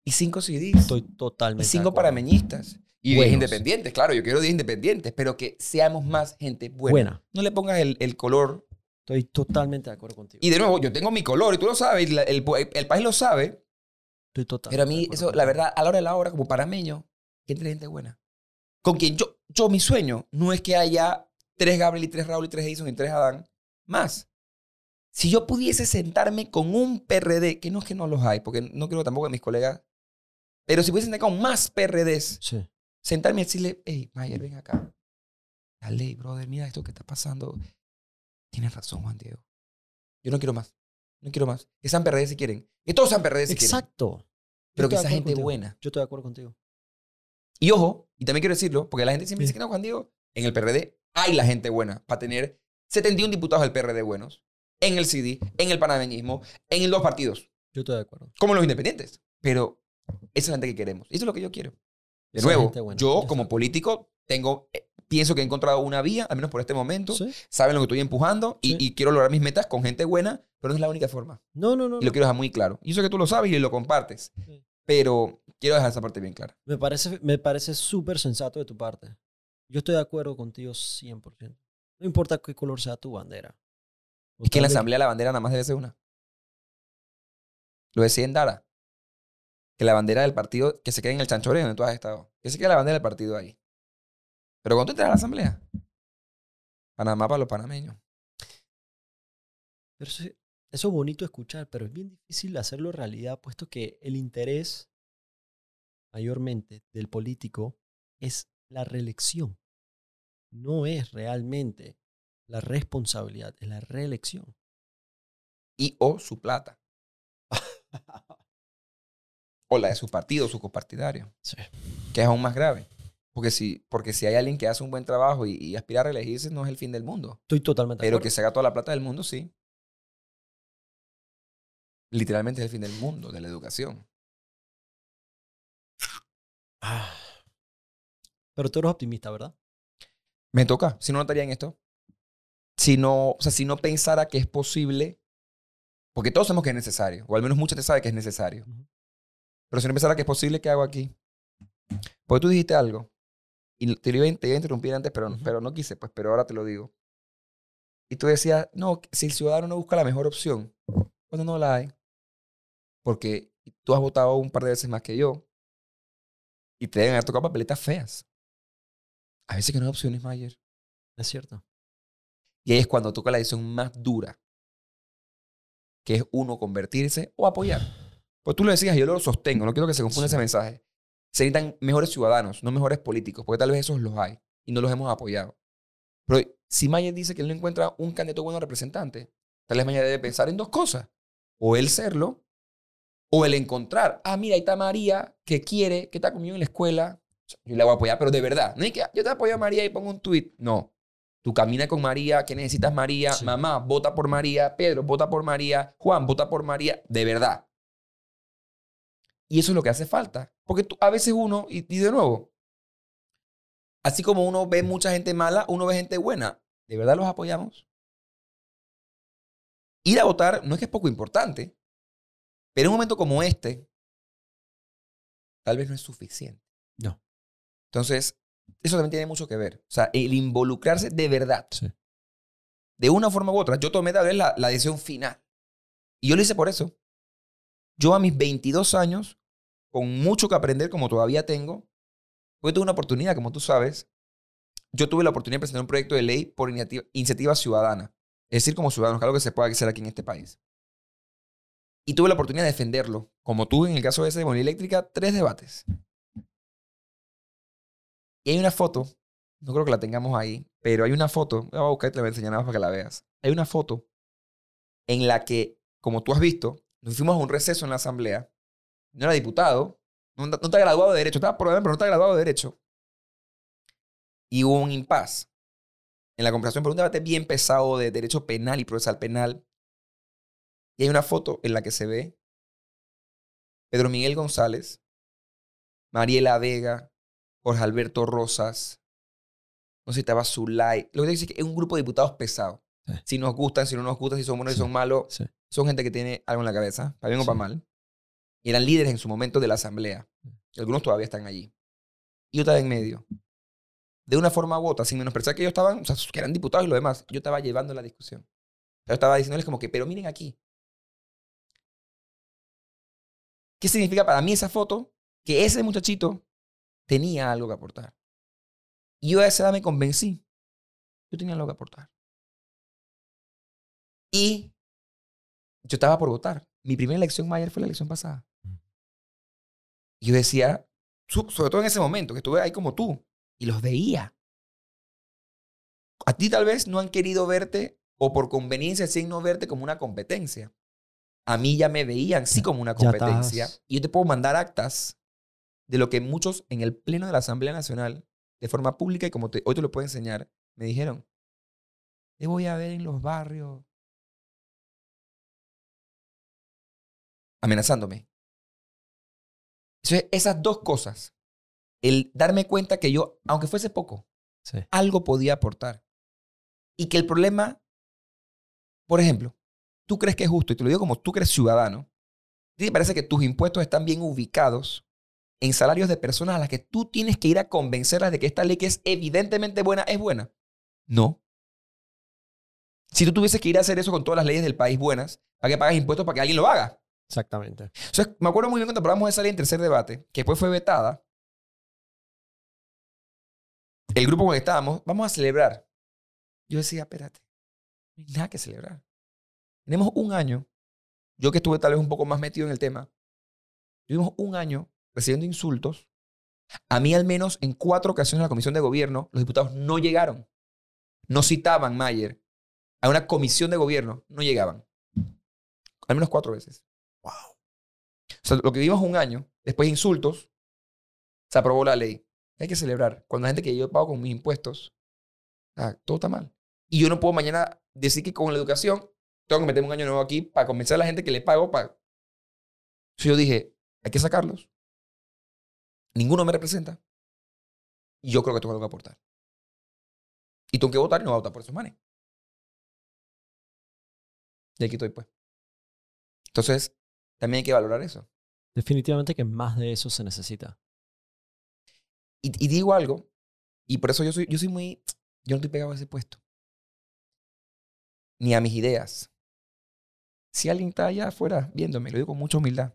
B: Y cinco CDs.
A: estoy
B: y
A: totalmente.
B: cinco
A: acuerdo.
B: parameñistas. Y diez
A: Buenos.
B: independientes, claro, yo quiero diez independientes, pero que seamos más gente buena.
A: Buena.
B: No le pongas el, el color
A: Estoy totalmente de acuerdo contigo.
B: y de nuevo, yo tengo mi color y tú lo sabes, y la- el, el país lo sabe,
A: Estoy totalmente
B: pero a mí, eso, la verdad, a la hora de la hora, como parameño, que entre gente buena. Con quien yo, yo, mi sueño no es que haya tres Gabriel y tres Raúl y tres Edison y tres Adán más, Si yo pudiese sentarme con un PRD, que no es que no los hay, porque no creo tampoco que mis colegas, pero si pudiese sentarme con más PRDs,
A: Sí.
B: sentarme y decirle, hey, Mayer, ven acá. La ley, brother, mira esto que está pasando. Tienes razón, Juan Diego. Yo no quiero más. No quiero más. Que sean PRD si quieren. Que todos sean PRD si quieren.
A: Exacto.
B: Pero que esa gente
A: contigo.
B: buena.
A: Yo estoy de acuerdo contigo.
B: Y ojo, y también quiero decirlo, porque la gente siempre
A: Sí.
B: dice que no, Juan Diego, en el PRD hay la gente buena para tener 71 diputados del PRD buenos, en el CD, en el panameñismo, en los partidos,
A: Yo estoy de acuerdo.
B: como los independientes. Pero esa es la gente que queremos. Eso es lo que yo quiero. De nuevo, yo
A: Ya
B: como
A: está.
B: político tengo, eh, pienso que he encontrado una vía, al menos por este momento,
A: Sí.
B: saben lo que estoy empujando y,
A: Sí.
B: y quiero lograr mis metas con gente buena, pero no es la única forma.
A: No, no, no.
B: Y lo
A: no.
B: quiero dejar muy claro. Y yo sé que tú lo sabes y lo compartes,
A: Sí.
B: pero quiero dejar esa parte bien clara.
A: Me parece, me parece súper sensato de tu parte. Yo estoy de acuerdo contigo 100%. No importa qué color sea tu bandera. O
B: Es que en la asamblea la bandera nada más debe ser una. Lo decía en Dara. Que la bandera del partido, que se quede en el chanchoreo donde tú has estado. Que se quede la bandera del partido ahí. Pero cuando tú entras a la asamblea, Panamá para los panameños.
A: Pero eso, eso es bonito escuchar, pero es bien difícil hacerlo realidad, puesto que el interés mayormente del político es la reelección. No es realmente la responsabilidad, es la reelección.
B: Y o su plata. O la de su partido, su copartidario.
A: Sí.
B: Que es aún más grave. Porque si, porque si hay alguien que hace un buen trabajo y, y aspira a reelegirse, no es el fin del mundo.
A: Estoy totalmente
B: Pero que se haga toda la plata del mundo, sí. Literalmente es el fin del mundo, de la educación.
A: Ah. Pero tú eres optimista, ¿verdad?
B: Me toca. Si no, no estaría en esto. Si no, o sea, si no pensara que es posible, porque todos sabemos que es necesario, o al menos mucha gente sabe que es necesario. Pero si no pensara que es posible, ¿qué hago aquí? Porque tú dijiste algo, y te iba, te iba a interrumpir antes, pero, pero no quise, pues, pero ahora te lo digo. Y tú decías, no, si el ciudadano no busca la mejor opción, cuando no la hay, porque tú has votado un par de veces más que yo, y te deben haber tocado papeletas feas. A veces que no hay opciones, Mayer.
A: Es cierto.
B: Y ahí es cuando toca la decisión más dura, que es uno convertirse o apoyar. Pues tú lo decías yo lo sostengo, no quiero que se confunda
A: Sí.
B: ese mensaje. Se necesitan mejores ciudadanos, no mejores políticos, porque tal vez esos los hay y no los hemos apoyado. Pero si Mayer dice que él no encuentra un candidato bueno representante, tal vez Mayer debe pensar en dos cosas. O él serlo, o el encontrar, ah, mira, ahí está María, que quiere, que está conmigo en la escuela, yo la voy a apoyar, pero de verdad. No es que "Ah, yo te apoyo a María y pongo un tweet. No. Tú camina con María, que necesitas María,
A: Sí.
B: mamá, vota por María, Pedro, vota por María, Juan, vota por María, de verdad. Y eso es lo que hace falta. Porque tú- a veces uno, y, y de nuevo, así como uno ve mucha gente mala, uno ve gente buena. ¿De verdad los apoyamos? Ir a votar no es que es poco importante, pero en un momento como este, tal vez no es suficiente.
A: No.
B: Entonces, eso también tiene mucho que ver. O sea, el involucrarse de verdad.
A: Sí.
B: De una forma u otra. Yo tomé tal vez la, la decisión final. Y yo lo hice por eso. Yo a mis 22 años, con mucho que aprender como todavía tengo, porque tuve una oportunidad, como tú sabes, yo tuve la oportunidad de presentar un proyecto de ley por iniciativa, iniciativa ciudadana. Es decir, como ciudadanos, algo que se puede hacer aquí en este país. Y tuve la oportunidad de defenderlo. Como tú, en el caso de ese de Bonilla Eléctrica, tres debates. Y hay una foto, no creo que la tengamos ahí, pero hay una foto, voy a buscar y te la voy a enseñar para que la veas. Hay una foto en la que, como tú has visto, nos fuimos a un receso en la asamblea. No era diputado, no, no está graduado de Derecho, estaba por pero no está graduado de Derecho. Y hubo un impas en la conversación por un debate bien pesado de Derecho Penal y Procesal Penal. Y hay una foto en la que se ve Pedro Miguel González, Mariela Vega, Jorge Alberto Rosas, no sé si estaba Zulay. Lo que te dice es que es un grupo de diputados pesados.
A: Sí.
B: Si nos gustan, si no nos gustan, si son buenos, si
A: Sí.
B: son malos,
A: Sí.
B: son gente que tiene algo en la cabeza, para bien o para mal. Y eran líderes en su momento de la asamblea. Y algunos todavía están allí. Y yo estaba en medio. De una forma u otra, sin menospreciar que ellos estaban, o sea, que eran diputados y lo demás, yo estaba llevando la discusión. Yo estaba diciéndoles como que, pero miren aquí. ¿Qué significa para mí esa foto? Que ese muchachito tenía algo que aportar. Y yo a esa edad me convencí. Yo tenía algo que aportar. Y yo estaba por votar. Mi primera elección mayor fue la elección pasada.
A: Mm.
B: Y yo decía, sobre todo en ese momento, que estuve ahí como tú, y los veía. A ti tal vez no han querido verte, o por conveniencia sin no verte como una competencia. A mí ya me veían sí como una competencia. Y yo te puedo mandar actas de lo que muchos en el pleno de la Asamblea Nacional, de forma pública, y como te- hoy te lo puedo enseñar, me dijeron, te voy a ver en los barrios. Amenazándome. Entonces, esas dos cosas, el darme cuenta que yo, aunque fuese poco,
A: Sí.
B: algo podía aportar. Y que el problema, por ejemplo, tú crees que es justo, y te lo digo como tú eres ciudadano, ¿a ti te parece que tus impuestos están bien ubicados en salarios de personas a las que tú tienes que ir a convencerlas de que esta ley que es evidentemente buena es buena? No. Si tú tuvieses que ir a hacer eso con todas las leyes del país buenas, ¿para qué pagas impuestos para que alguien lo haga?
A: Exactamente.
B: Entonces, me acuerdo muy bien cuando aprobamos esa ley en tercer debate, que después fue vetada. El grupo con el que estábamos, vamos a celebrar. Yo decía, espérate, no hay nada que celebrar. Tenemos un año, yo que estuve tal vez un poco más metido en el tema, tuvimos un año recibiendo insultos. A mí al menos en cuatro ocasiones en la comisión de gobierno, los diputados no llegaron. No citaban Mayer a una comisión de gobierno, no llegaban. Al menos cuatro veces.
A: Wow.
B: O sea, lo que vivimos un año, después de insultos, se aprobó la ley. Hay que celebrar. Cuando la gente que yo pago con mis impuestos, sea, todo está mal. Y yo no puedo mañana decir que con la educación tengo que meterme un año nuevo aquí para convencer a la gente que le pago para... Entonces yo dije, hay que sacarlos. Ninguno me representa. Y yo creo que tengo algo que aportar. Y tengo que votar y no voy a votar por esos manes. Y aquí estoy, pues. Entonces, también hay que valorar eso.
A: Definitivamente que más de eso se necesita.
B: Y, y digo algo, y por eso yo soy, yo soy muy, yo no estoy pegado a ese puesto. Ni a mis ideas. Si alguien está allá afuera viéndome, lo digo con mucha humildad,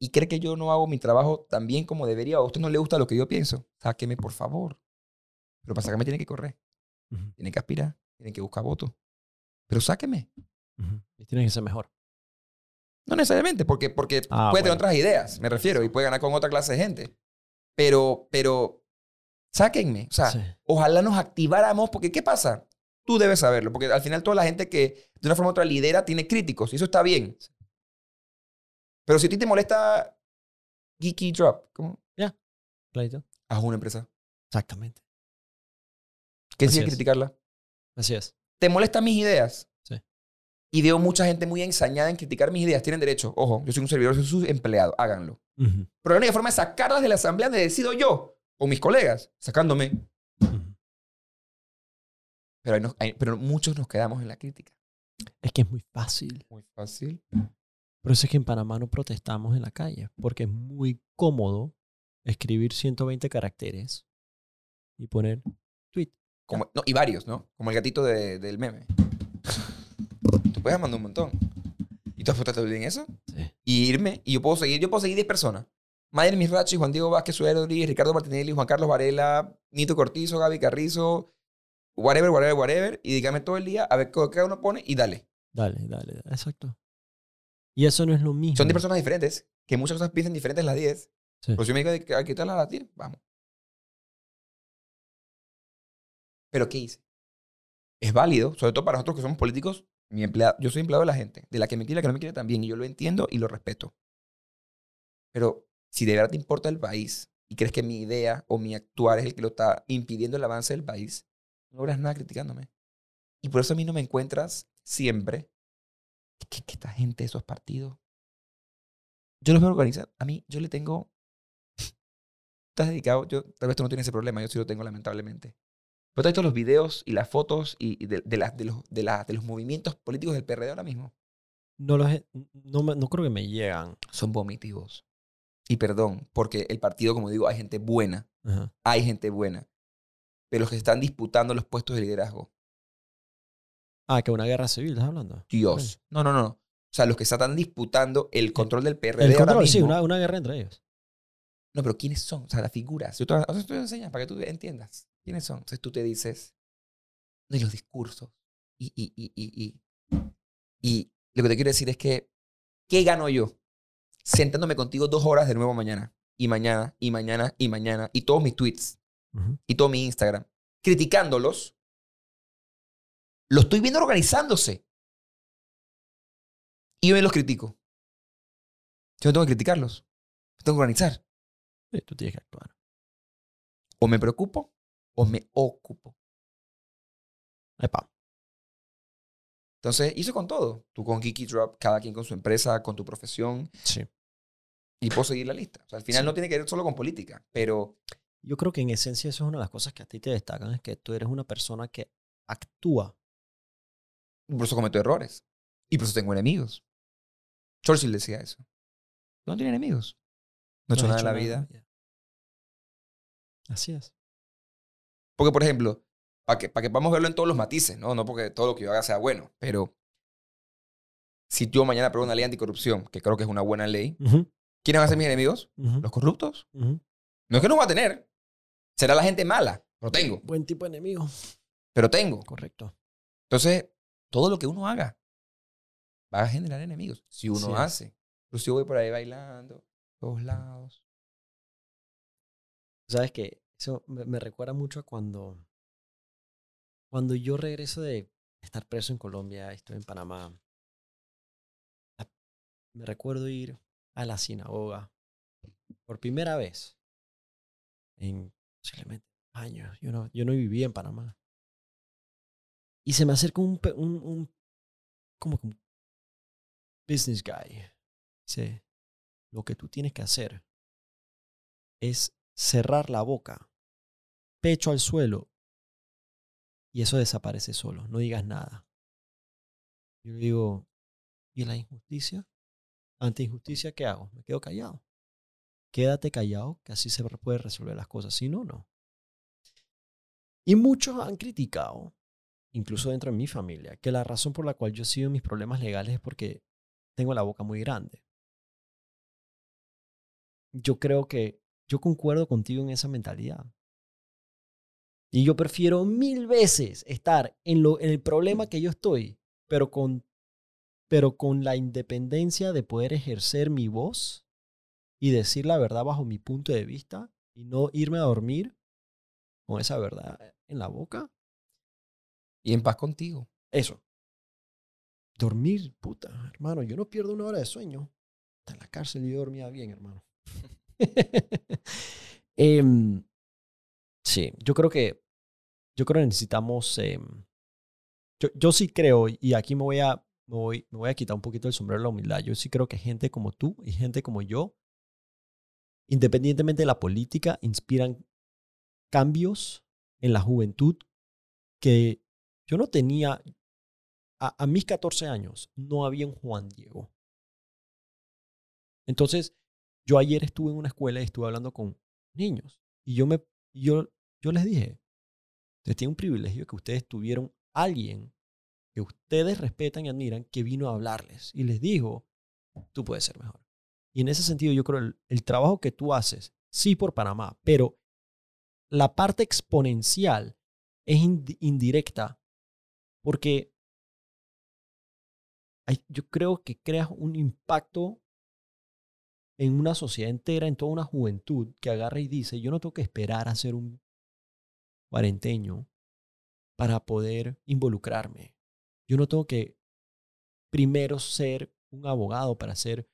B: y cree que yo no hago mi trabajo tan bien como debería, o a usted no le gusta lo que yo pienso, sáqueme por favor. Pero para sacarme tiene que correr, tiene que aspirar, tiene que buscar votos. Pero sáqueme.
A: ujú. Y tienes que ser mejor.
B: No necesariamente, porque, porque
A: Ah,
B: puede tener otras ideas, me refiero, y puede ganar con otra clase de gente. Pero, pero, sáquenme. O sea,
A: Sí.
B: ojalá nos activáramos, porque ¿qué pasa? Tú debes saberlo, porque al final toda la gente que de una forma u otra lidera tiene críticos, y eso está bien. Pero si a ti te molesta Geeky Drop, ¿cómo?
A: Clarito.
B: Haz una empresa.
A: Exactamente.
B: ¿Qué
A: es.
B: criticarla?
A: Así es.
B: ¿Te molestan mis ideas?
A: Sí.
B: Y veo mucha gente muy ensañada en criticar mis ideas. Tienen derecho. Ojo, yo soy un servidor, soy su empleado. Háganlo. Pero la única forma de sacarlas de la asamblea de decido yo o mis colegas, sacándome. Pero, hay hay- pero muchos nos quedamos en la crítica.
A: Es que es muy fácil.
B: Muy fácil.
A: Por eso es que en Panamá no protestamos en la calle, porque es muy cómodo escribir 120 caracteres y poner tweet.
B: Como, no, y varios, ¿no? Como el gatito de- del meme. Tú puedes mandar un montón. ¿Y tú has puesto en eso?
A: Sí.
B: Y irme. Y yo puedo seguir. Yo puedo seguir 10 personas. Mayer Misrachi, Juan Diego Vázquez, Suárez Rodríguez, Ricardo Martinelli, Juan Carlos Varela, Nito Cortizo, Gaby Carrizo, whatever, whatever, whatever. Y dígame todo el día a ver qué cada uno pone y dale.
A: Dale, dale, dale, exacto. Y eso no es lo mismo.
B: Son 10 personas diferentes, que muchas cosas piensan diferentes las 10.
A: Sí.
B: Pero si me digo que hay que a las 10, vamos. Pero ¿qué hice? Es válido, sobre todo para nosotros que somos políticos. Mi empleado, yo soy empleado de la gente, de la que me quiere y la que no me quiere también, y yo lo entiendo y lo respeto. Pero si de verdad te importa el país y crees que mi idea o mi actuar es el que lo está impidiendo el avance del país, no logras nada criticándome. Y por eso a mí no me encuentras siempre que, que esta gente de esos partidos yo los veo organizados. A mí, yo le tengo. Estás dedicado. Yo, tal vez tú no tienes ese problema. Yo sí lo tengo, lamentablemente. Pero has visto los videos y las fotos y, y de, de, de los, de, la- de los movimientos políticos del PRD ahora mismo.
A: No, los no, no creo que me llegan.
B: Son vomitivos. Y perdón, porque el partido, como digo, hay gente buena.
A: Ajá.
B: Hay gente buena. Pero los que se están disputando los puestos de liderazgo.
A: Ah, que una guerra civil, ¿estás hablando?
B: Dios. No, no, no. O sea, los que están disputando el control del PRD
A: El
B: ahora
A: control, sí,
B: mismo.
A: una, una guerra entre ellos.
B: No, pero ¿quiénes son? O sea, las figuras. Yo te, o sea, te enseñar para que tú entiendas. ¿Quiénes son? Entonces tú te dices, no, y los discursos. Y, y, y, y, y, y Lo que te quiero decir es que, ¿qué gano yo? Sentándome contigo dos horas de nuevo mañana, y mañana, y mañana, y mañana, y todos mis tweets, Y todo mi Instagram, criticándolos, lo estoy viendo organizándose. Y yo me los critico. Yo no tengo que criticarlos. Yo tengo que organizar.
A: Sí, tú tienes que actuar.
B: O me preocupo o me ocupo.
A: Epa.
B: Entonces, hice con todo. Tú con Geeky Drop, cada quien con su empresa, con tu profesión,
A: Sí.
B: y puedo seguir la lista. O sea, al final
A: Sí.
B: no tiene que ver solo con política, pero
A: Yo creo que en esencia eso es una de las cosas que a ti te destacan, es que tú eres una persona que actúa.
B: por eso cometo errores. Y por eso tengo enemigos. Churchill decía eso. No tiene enemigos. No he hecho nada en la vida.
A: Así es.
B: Porque, por ejemplo, para que, para que podamos verlo en todos los matices, ¿no? No porque todo lo que yo haga sea bueno, pero si yo mañana apruebo una ley anticorrupción, que creo que es una buena ley,
A: Ujú,
B: ¿quiénes van a ser mis enemigos? Los corruptos. No es que no voy a tener. Será la gente mala. Pero tengo.
A: Buen tipo de enemigo.
B: Pero tengo.
A: Correcto.
B: Entonces, todo lo que uno haga va a generar enemigos. Si uno
A: Sí.
B: hace. Pues yo voy por ahí bailando, todos lados.
A: ¿Sabes qué? Eso me, me recuerda mucho a cuando, cuando yo regreso de estar preso en Colombia, estoy en Panamá. a- Me recuerdo ir a la sinagoga por primera vez en posiblemente años. Yo no, yo no vivía en Panamá. Y se me acerca un, un, un como un business guy. Dice, lo que tú tienes que hacer es cerrar la boca, pecho al suelo, y eso desaparece solo, no digas nada. Yo digo, ¿y la injusticia? Ante injusticia, ¿qué hago? Me quedo callado. Quédate callado, que así se puede resolver las cosas, si no, no. Y muchos han criticado, incluso dentro de mi familia, que la razón por la cual yo sigo en mis problemas legales es porque tengo la boca muy grande. Yo creo que yo concuerdo contigo en esa mentalidad. Y yo prefiero mil veces estar en, lo, en el problema que yo estoy, pero con, pero con la independencia de poder ejercer mi voz y decir la verdad bajo mi punto de vista y no irme a dormir con esa verdad en la boca.
B: Y en paz contigo.
A: Eso. Dormir, puta, hermano, yo no pierdo una hora de sueño. Está en la cárcel y yo dormía bien, hermano. Em, sí, yo creo que yo creo que necesitamos. em, yo, yo sí creo, y aquí me voy, a, me, voy, me voy a quitar un poquito el sombrero de la humildad. Yo sí creo que gente como tú y gente como yo, independientemente de la política, inspiran cambios en la juventud que yo no tenía. A, mis 14 años no había un Juan Diego. Entonces, yo ayer estuve en una escuela y estuve hablando con niños. Y yo, me, yo, yo les dije, ustedes tienen un privilegio que ustedes tuvieron alguien que ustedes respetan y admiran que vino a hablarles y les dijo, tú puedes ser mejor. Y en ese sentido yo creo el, el trabajo que tú haces, sí por Panamá, pero la parte exponencial es ind- indirecta porque yo creo que creas un impacto en una sociedad entera, en toda una juventud que agarra y dice, yo no tengo que esperar a ser un cuarenteño para poder involucrarme. Yo no tengo que primero ser un abogado para ser,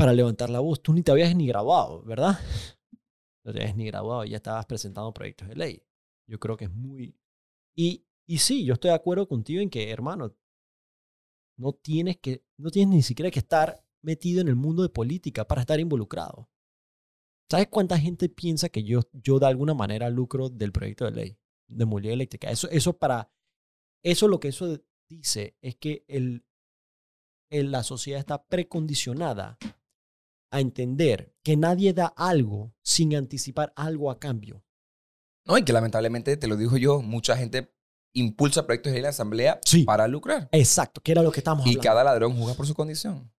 A: para levantar la voz. Tú ni te habías ni graduado, ¿verdad? No te habías ni graduado, ya estabas presentando proyectos de ley. Yo creo que es muy... Y, y sí, yo estoy de acuerdo contigo en que, hermano, no tienes que, no tienes ni siquiera que estar metido en el mundo de política para estar involucrado. ¿Sabes cuánta gente piensa que yo, yo de alguna manera lucro del proyecto de ley de movilidad eléctrica? Eso, eso para, eso lo que eso dice es que el, el- la sociedad está precondicionada a entender que nadie da algo sin anticipar algo a cambio.
B: No, y que lamentablemente, te lo digo yo, mucha gente impulsa proyectos de la asamblea
A: Sí.
B: para lucrar.
A: Exacto, que era lo que estamos
B: Y
A: hablando.
B: cada ladrón juzga por su condición.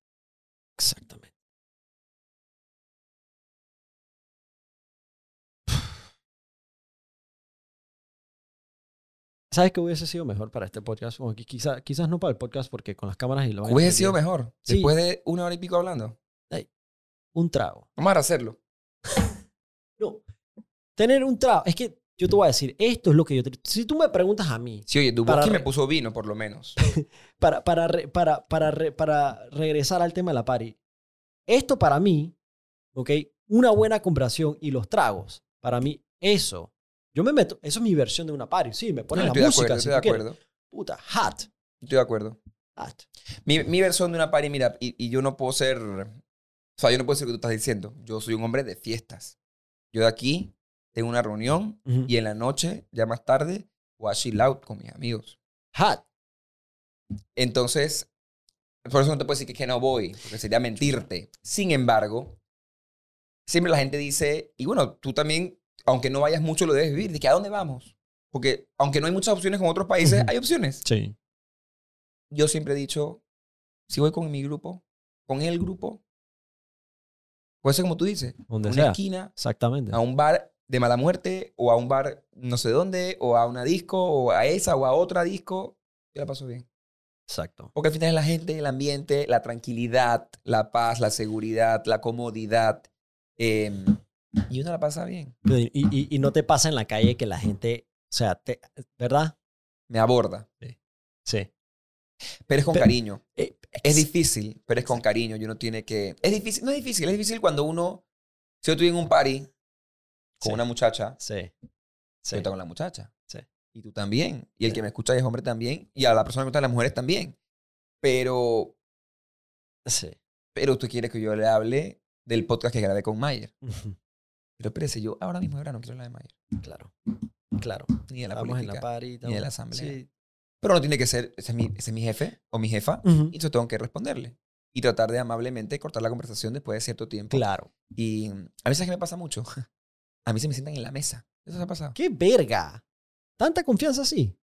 A: Exactamente. ¿Sabes qué hubiese sido mejor para este podcast? Bueno, quizá- quizás no para el podcast porque con las cámaras y lo
B: Hubiese sido mejor.
A: Sí.
B: Después de una hora y pico hablando.
A: Un trago.
B: Vamos a hacerlo.
A: No. Tener un trago. Es que yo te voy a decir, esto es lo que yo te... Si tú me preguntas a mí,
B: Sí, oye,
A: Para
B: Duboski me
A: re-
B: puso vino, por lo menos.
A: para, para, para, para, para regresar al tema de la party, esto para mí, ¿ok? Una buena conversación y los tragos, para mí, eso, yo me meto, eso es mi versión de una party. Sí, me ponen
B: No,
A: la
B: estoy de
A: música.
B: acuerdo,
A: si
B: estoy de
A: quieres.
B: acuerdo.
A: Puta, hot,
B: Estoy de acuerdo.
A: hot.
B: Mi, mi versión de una party, mira, y, y yo no puedo ser. O sea, yo no puedo ser lo que tú estás diciendo. Yo soy un hombre de fiestas. Yo de aquí tengo una reunión y en la noche, ya más tarde, voy a chill out con mis amigos.
A: Hot.
B: Entonces, por eso no te puedo decir que, que no voy, porque sería mentirte. Sin embargo, siempre la gente dice, y bueno, tú también, aunque no vayas mucho, lo debes vivir. De que a dónde vamos? Porque aunque no hay muchas opciones con otros países, hay opciones.
A: Sí.
B: yo siempre he dicho, si voy con mi grupo, con el grupo, puede ser como tú dices,
A: Donde
B: una
A: sea.
B: esquina,
A: Exactamente.
B: a un bar de mala muerte, o a un bar no sé dónde, o a una disco, o a esa, o a otra disco, yo la paso bien.
A: Exacto.
B: Porque al final es la gente, el ambiente, la tranquilidad, la paz, la seguridad, la comodidad. eh, y uno la pasa bien.
A: Y, y- y no te pasa en la calle que la gente, o sea, te- ¿verdad?
B: Me aborda.
A: Sí.
B: Pero es con
A: Pero-
B: cariño.
A: Eh,
B: Es difícil, pero es con cariño. Y uno tiene que. Es difícil, no es difícil, es difícil cuando uno. Si yo estoy en un party con
A: Sí.
B: una muchacha,
A: Sí. Sí.
B: yo estoy con la muchacha.
A: Sí.
B: Y tú también. Y el que me escucha es hombre también. Y a la persona que me gustan las mujeres también. Pero,
A: Sí.
B: pero tú quieres que yo le hable del podcast que grabé con Mayer. Pero espérese, yo ahora mismo ahora no quiero hablar de Mayer.
A: Claro. Claro.
B: Ni de la
A: Estamos en la
B: política.
A: party.
B: ni de la asamblea.
A: Sí.
B: Pero no tiene que ser, ese es mi, ese es mi jefe o mi jefa.
A: Ujú.
B: Y yo tengo que responderle. Y tratar de amablemente cortar la conversación después de cierto tiempo.
A: Claro.
B: Y a veces que me pasa mucho. A mí se me sientan en la mesa. Eso se ha pasado.
A: ¡Qué verga! ¿Tanta confianza así?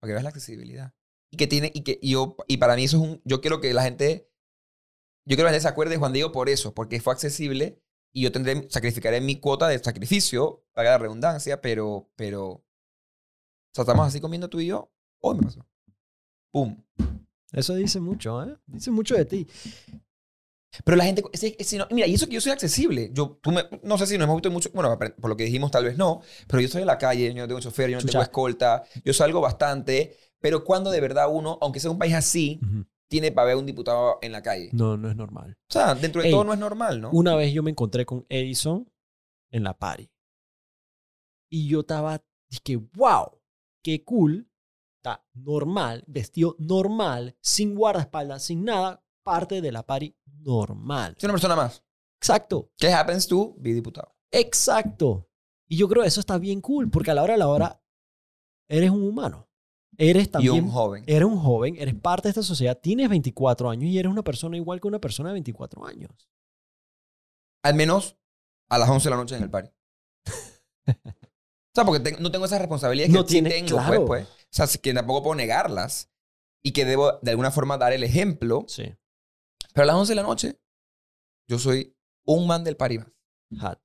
B: Para que veas la accesibilidad. Y que tiene, y que y yo, y para mí eso es un, yo quiero que la gente, yo quiero que la gente se acuerde de Juan Diego por eso, porque fue accesible y yo tendré, sacrificaré mi cuota de sacrificio, para la redundancia, pero, pero, o sea, estamos así comiendo tú y yo, hoy me pasó. Pum.
A: Eso dice mucho, ¿eh? Dice mucho de ti.
B: Pero la gente, ese- ese no- mira, y eso que yo soy accesible. Yo, tú me- no sé si nos hemos visto mucho, bueno, por lo que dijimos tal vez no, pero yo estoy en la calle, yo no tengo chofer, yo no
A: Chucha.
B: tengo escolta, yo salgo bastante, pero cuando de verdad uno, aunque sea un país así, tiene para ver un diputado en la calle.
A: No, no es normal.
B: O sea, dentro de
A: Ey,
B: todo no es normal, ¿no?
A: Una vez yo me encontré con Edison en la party. Y yo estaba, dije, wow, qué cool. Está normal, vestido normal, sin guardaespaldas, sin nada, parte de la party normal.
B: Es una persona más.
A: Exacto,
B: ¿Qué happens to be diputado?
A: exacto. Y yo creo que eso está bien cool, porque a la hora de la hora eres un humano. Eres
B: Y
A: también
B: un joven.
A: eres un joven, eres parte de esta sociedad, tienes 24 años y eres una persona igual que una persona de 24 años.
B: Al menos a las 11 de la noche en el party. o sea, porque no tengo esas responsabilidades que
A: No tiene-
B: tengo,
A: claro.
B: pues, pues. O sea, que tampoco puedo negarlas. Y que debo de alguna forma dar el ejemplo.
A: Sí.
B: Pero a las 11 de la noche, yo soy un man del party más.
A: Hat.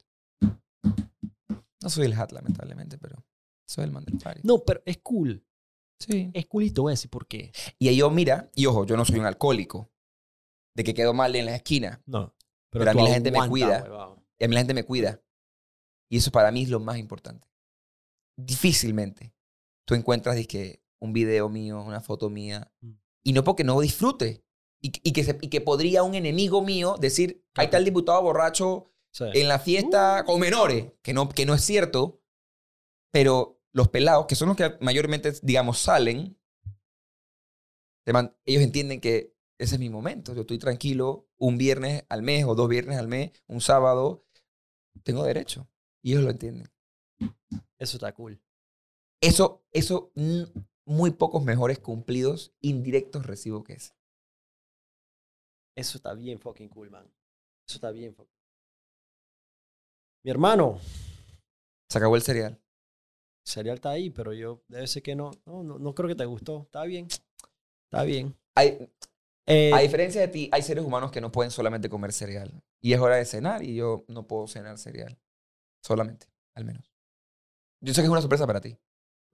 B: No soy el hat, lamentablemente, pero soy el man del party.
A: No, pero es cool.
B: Sí.
A: Es cool y te voy a decir por qué.
B: Y ahí yo, mira, y ojo, yo no soy un alcohólico. De que quedo mal en la esquina.
A: No.
B: Pero a
A: tú
B: mí la gente me
A: aguanta,
B: cuida.
A: huevón.
B: Y a mí la gente me cuida. Y eso para mí es lo más importante. Difícilmente tú encuentras dizque, un video mío, una foto mía.
A: Mm.
B: Y no porque no disfrute. Y, y que se- y que podría un enemigo mío decir, ahí está el diputado borracho
A: Sí.
B: en la fiesta con menores. Que no, que no es cierto. Pero los pelados, que son los que mayormente, digamos, salen, ellos entienden que ese es mi momento. Yo estoy tranquilo un viernes al mes o dos viernes al mes, un sábado. Tengo derecho. Y ellos lo entienden.
A: Eso está cool.
B: Eso, eso, mm, muy pocos mejores cumplidos indirectos recibo que ese.
A: Eso está bien fucking cool, man. Eso está bien fucking Mi hermano,
B: Se acabó el cereal.
A: el cereal está ahí, pero yo debe ser que no. No, no, no creo que te gustó. Está bien. Está bien.
B: Hay,
A: Eh,
B: a diferencia de ti, hay seres humanos que no pueden solamente comer cereal. Y es hora de cenar y yo no puedo cenar cereal. Solamente, al menos. Yo sé que es una sorpresa para ti.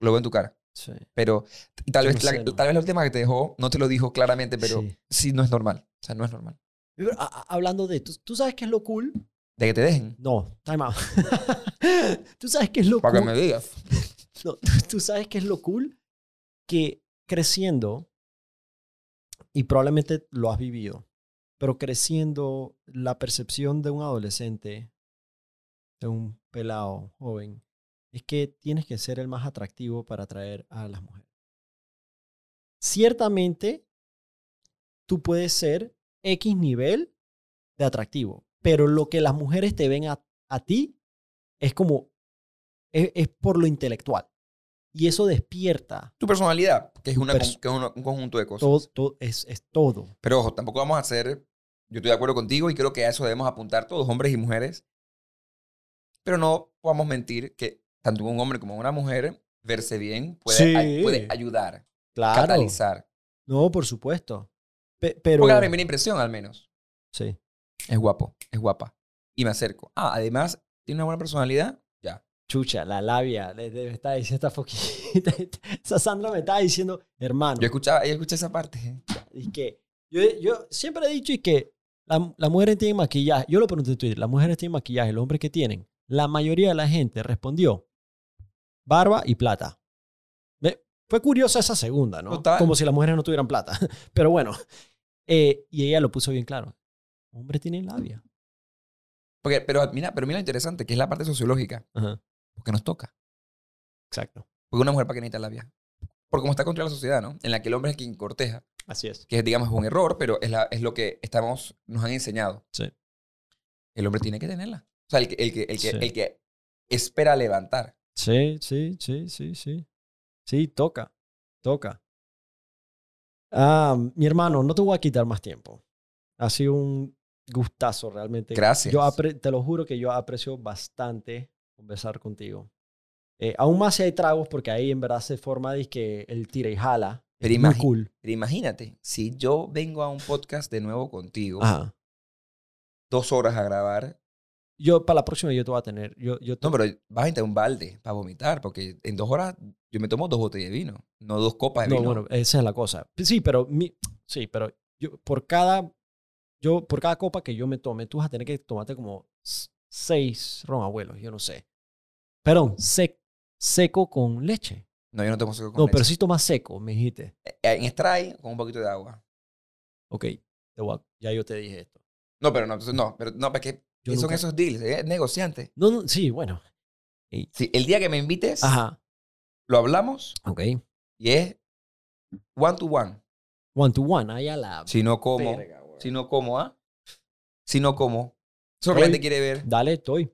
B: Lo veo en tu cara.
A: Sí.
B: Pero y tal,
A: Yo
B: vez,
A: no
B: la,
A: sé, ¿no?
B: tal vez la última que te dejó no te lo dijo claramente, pero
A: Sí.
B: sí, no es normal. O sea, no es normal.
A: Pero, a- a- hablando de esto, ¿tú sabes qué es lo cool?
B: De que te dejen.
A: No, time out. ¿Tú sabes qué es lo
B: Para que
A: cool?
B: me digas.
A: No, ¿Tú sabes qué es lo cool? Que creciendo, y probablemente lo has vivido, pero creciendo, la percepción de un adolescente, de un pelado joven, es que tienes que ser el más atractivo para atraer a las mujeres. Ciertamente, tú puedes ser X nivel de atractivo, pero lo que las mujeres te ven a, a ti es como, es, es por lo intelectual. Y eso despierta
B: Tu personalidad, que es, una,
A: Pers-
B: que es una- un conjunto de cosas.
A: todo, todo- es, es todo.
B: Pero ojo, tampoco vamos a hacer. Yo estoy de acuerdo contigo y creo que a eso debemos apuntar todos, hombres y mujeres. Pero no podamos mentir que tanto un hombre como una mujer, verse bien, puede,
A: Sí.
B: ay- puede ayudar,
A: Claro.
B: catalizar.
A: No, por supuesto. Pe- pero.
B: Porque la primera impresión, al menos,
A: Sí.
B: es guapo, es guapa. Y me acerco. Ah, además, tiene una buena personalidad. Ya.
A: Chucha, la labia. Le, le está diciendo esta foquita. Esa Sandra me estaba diciendo, hermano.
B: Yo escuchaba, yo escuché esa parte. ¿eh?
A: Y que yo, yo siempre he dicho y que la- las mujeres tienen maquillaje. Yo lo pregunté en Twitter. Las mujeres tienen maquillaje. Los hombres que tienen. La mayoría de la gente respondió barba y plata. Me- fue curiosa esa segunda, ¿no?
B: Total.
A: Como si las mujeres no tuvieran plata. Pero bueno. eh, y ella lo puso bien claro. Hombres tienen labia.
B: Porque, pero mira, pero mira lo interesante, que es la parte sociológica.
A: Ajá.
B: Porque nos toca.
A: Exacto.
B: Porque una mujer para que necesita labia. Porque como está contra la sociedad, ¿no? En la que el hombre es quien corteja.
A: Así es.
B: que digamos es un error, pero es, la, es lo que estamos, nos han enseñado.
A: Sí.
B: El hombre tiene que tenerla. O sea, el que, el que, el que,
A: Sí.
B: el que espera levantar.
A: Sí, sí, sí, sí, sí. Sí, toca, toca. Ah, mi hermano, no te voy a quitar más tiempo. Ha sido un gustazo realmente.
B: Gracias.
A: Yo te lo juro que yo aprecio bastante conversar contigo. Eh, aún más si hay tragos, porque ahí en verdad se forma que el tira y jala.
B: Pero imagi-
A: cool.
B: Pero imagínate, si yo vengo a un podcast de nuevo contigo,
A: Ajá.
B: dos horas a grabar,
A: Yo, para la próxima, yo te voy a tener. Yo, yo te-
B: no, pero vas a necesitar un balde para vomitar, porque en dos horas yo me tomo dos botellas de vino, no dos copas de
A: No,
B: vino.
A: bueno, esa es la cosa. Sí, pero mi, sí, pero yo por cada yo por cada copa que yo me tome, tú vas a tener que tomarte como seis ron abuelos, yo no sé. Perdón, sec- seco con leche.
B: No, yo no tomo seco con
A: no, pero
B: leche.
A: sí tomas seco, me dijiste.
B: Eh, En spray con un poquito de agua.
A: Ok, te voy a- ya yo te dije esto.
B: No, pero no, no, pero no, porque
A: Yo
B: son
A: nunca-
B: esos deals, es negociante.
A: No, no, sí, bueno.
B: Si el día que me invites,
A: Ajá.
B: lo hablamos
A: Ok.
B: y es one to one.
A: One to one, ahí a la
B: Si no como,
A: verga,
B: si no como, ¿ah? Si no como. Quiere ver.
A: Dale, estoy.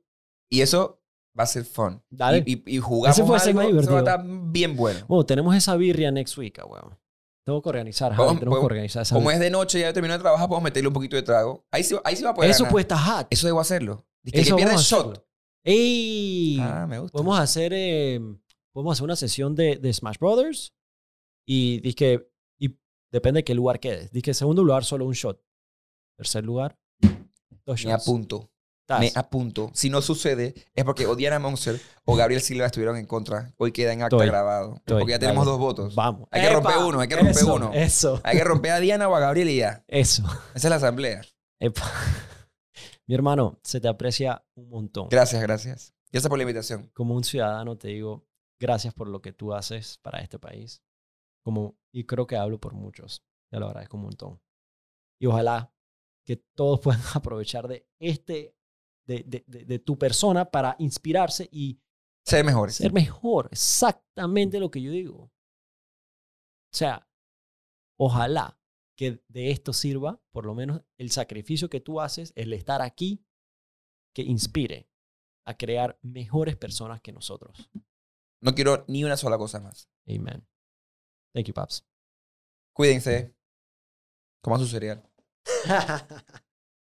B: Y eso va a ser fun.
A: Dale.
B: Y, y, y jugamos
A: Ese ser
B: algo,
A: más
B: eso va a
A: divertido.
B: estar bien bueno.
A: Bueno, tenemos esa birria next week, ah, weón. Tengo que organizar, Javi,
B: Vamos,
A: tenemos que organizar esa
B: Como es de noche, ya terminó de trabajar, podemos meterle un poquito de trago. Ahí sí, ahí sí va a poder
A: Eso
B: ganar.
A: estar hot.
B: Eso debo hacerlo. Dice
A: Eso
B: que pierde
A: vamos a
B: shot.
A: hacerlo. ¡Ey!
B: Ah, me gusta.
A: Podemos hacer, eh, podemos hacer una sesión de, de Smash Brothers y dije, y depende de qué lugar quedes. Dije, segundo lugar, solo un shot. Tercer lugar, dos
B: Me
A: shots.
B: apunto.
A: Estás.
B: Me apunto. Si no sucede, es porque o Diana Monster o Gabriel Silva estuvieron en contra. Hoy queda en acta
A: Estoy.
B: grabado.
A: Estoy.
B: Porque ya tenemos dos votos.
A: Vamos.
B: Hay que romper
A: ¡Epa!
B: uno, hay que romper
A: Eso,
B: uno.
A: Eso,
B: Hay que romper a Diana o a Gabriel y ya.
A: eso.
B: Esa es la asamblea.
A: Epa. Mi hermano, se te aprecia un montón.
B: Gracias, gracias. Gracias por la invitación.
A: Como un ciudadano te digo, gracias por lo que tú haces para este país. Como, y creo que hablo por muchos. Te lo agradezco un montón. Y ojalá que todos puedan aprovechar de este, de, de, de, de tu persona para inspirarse y
B: Ser mejores.
A: ser mejor. Exactamente lo que yo digo. O sea, ojalá que de esto sirva, por lo menos el sacrificio que tú haces, el estar aquí, que inspire a crear mejores personas que nosotros.
B: No quiero ni una sola cosa más.
A: Amen. Thank you, Paps.
B: Cuídense. Coman su cereal.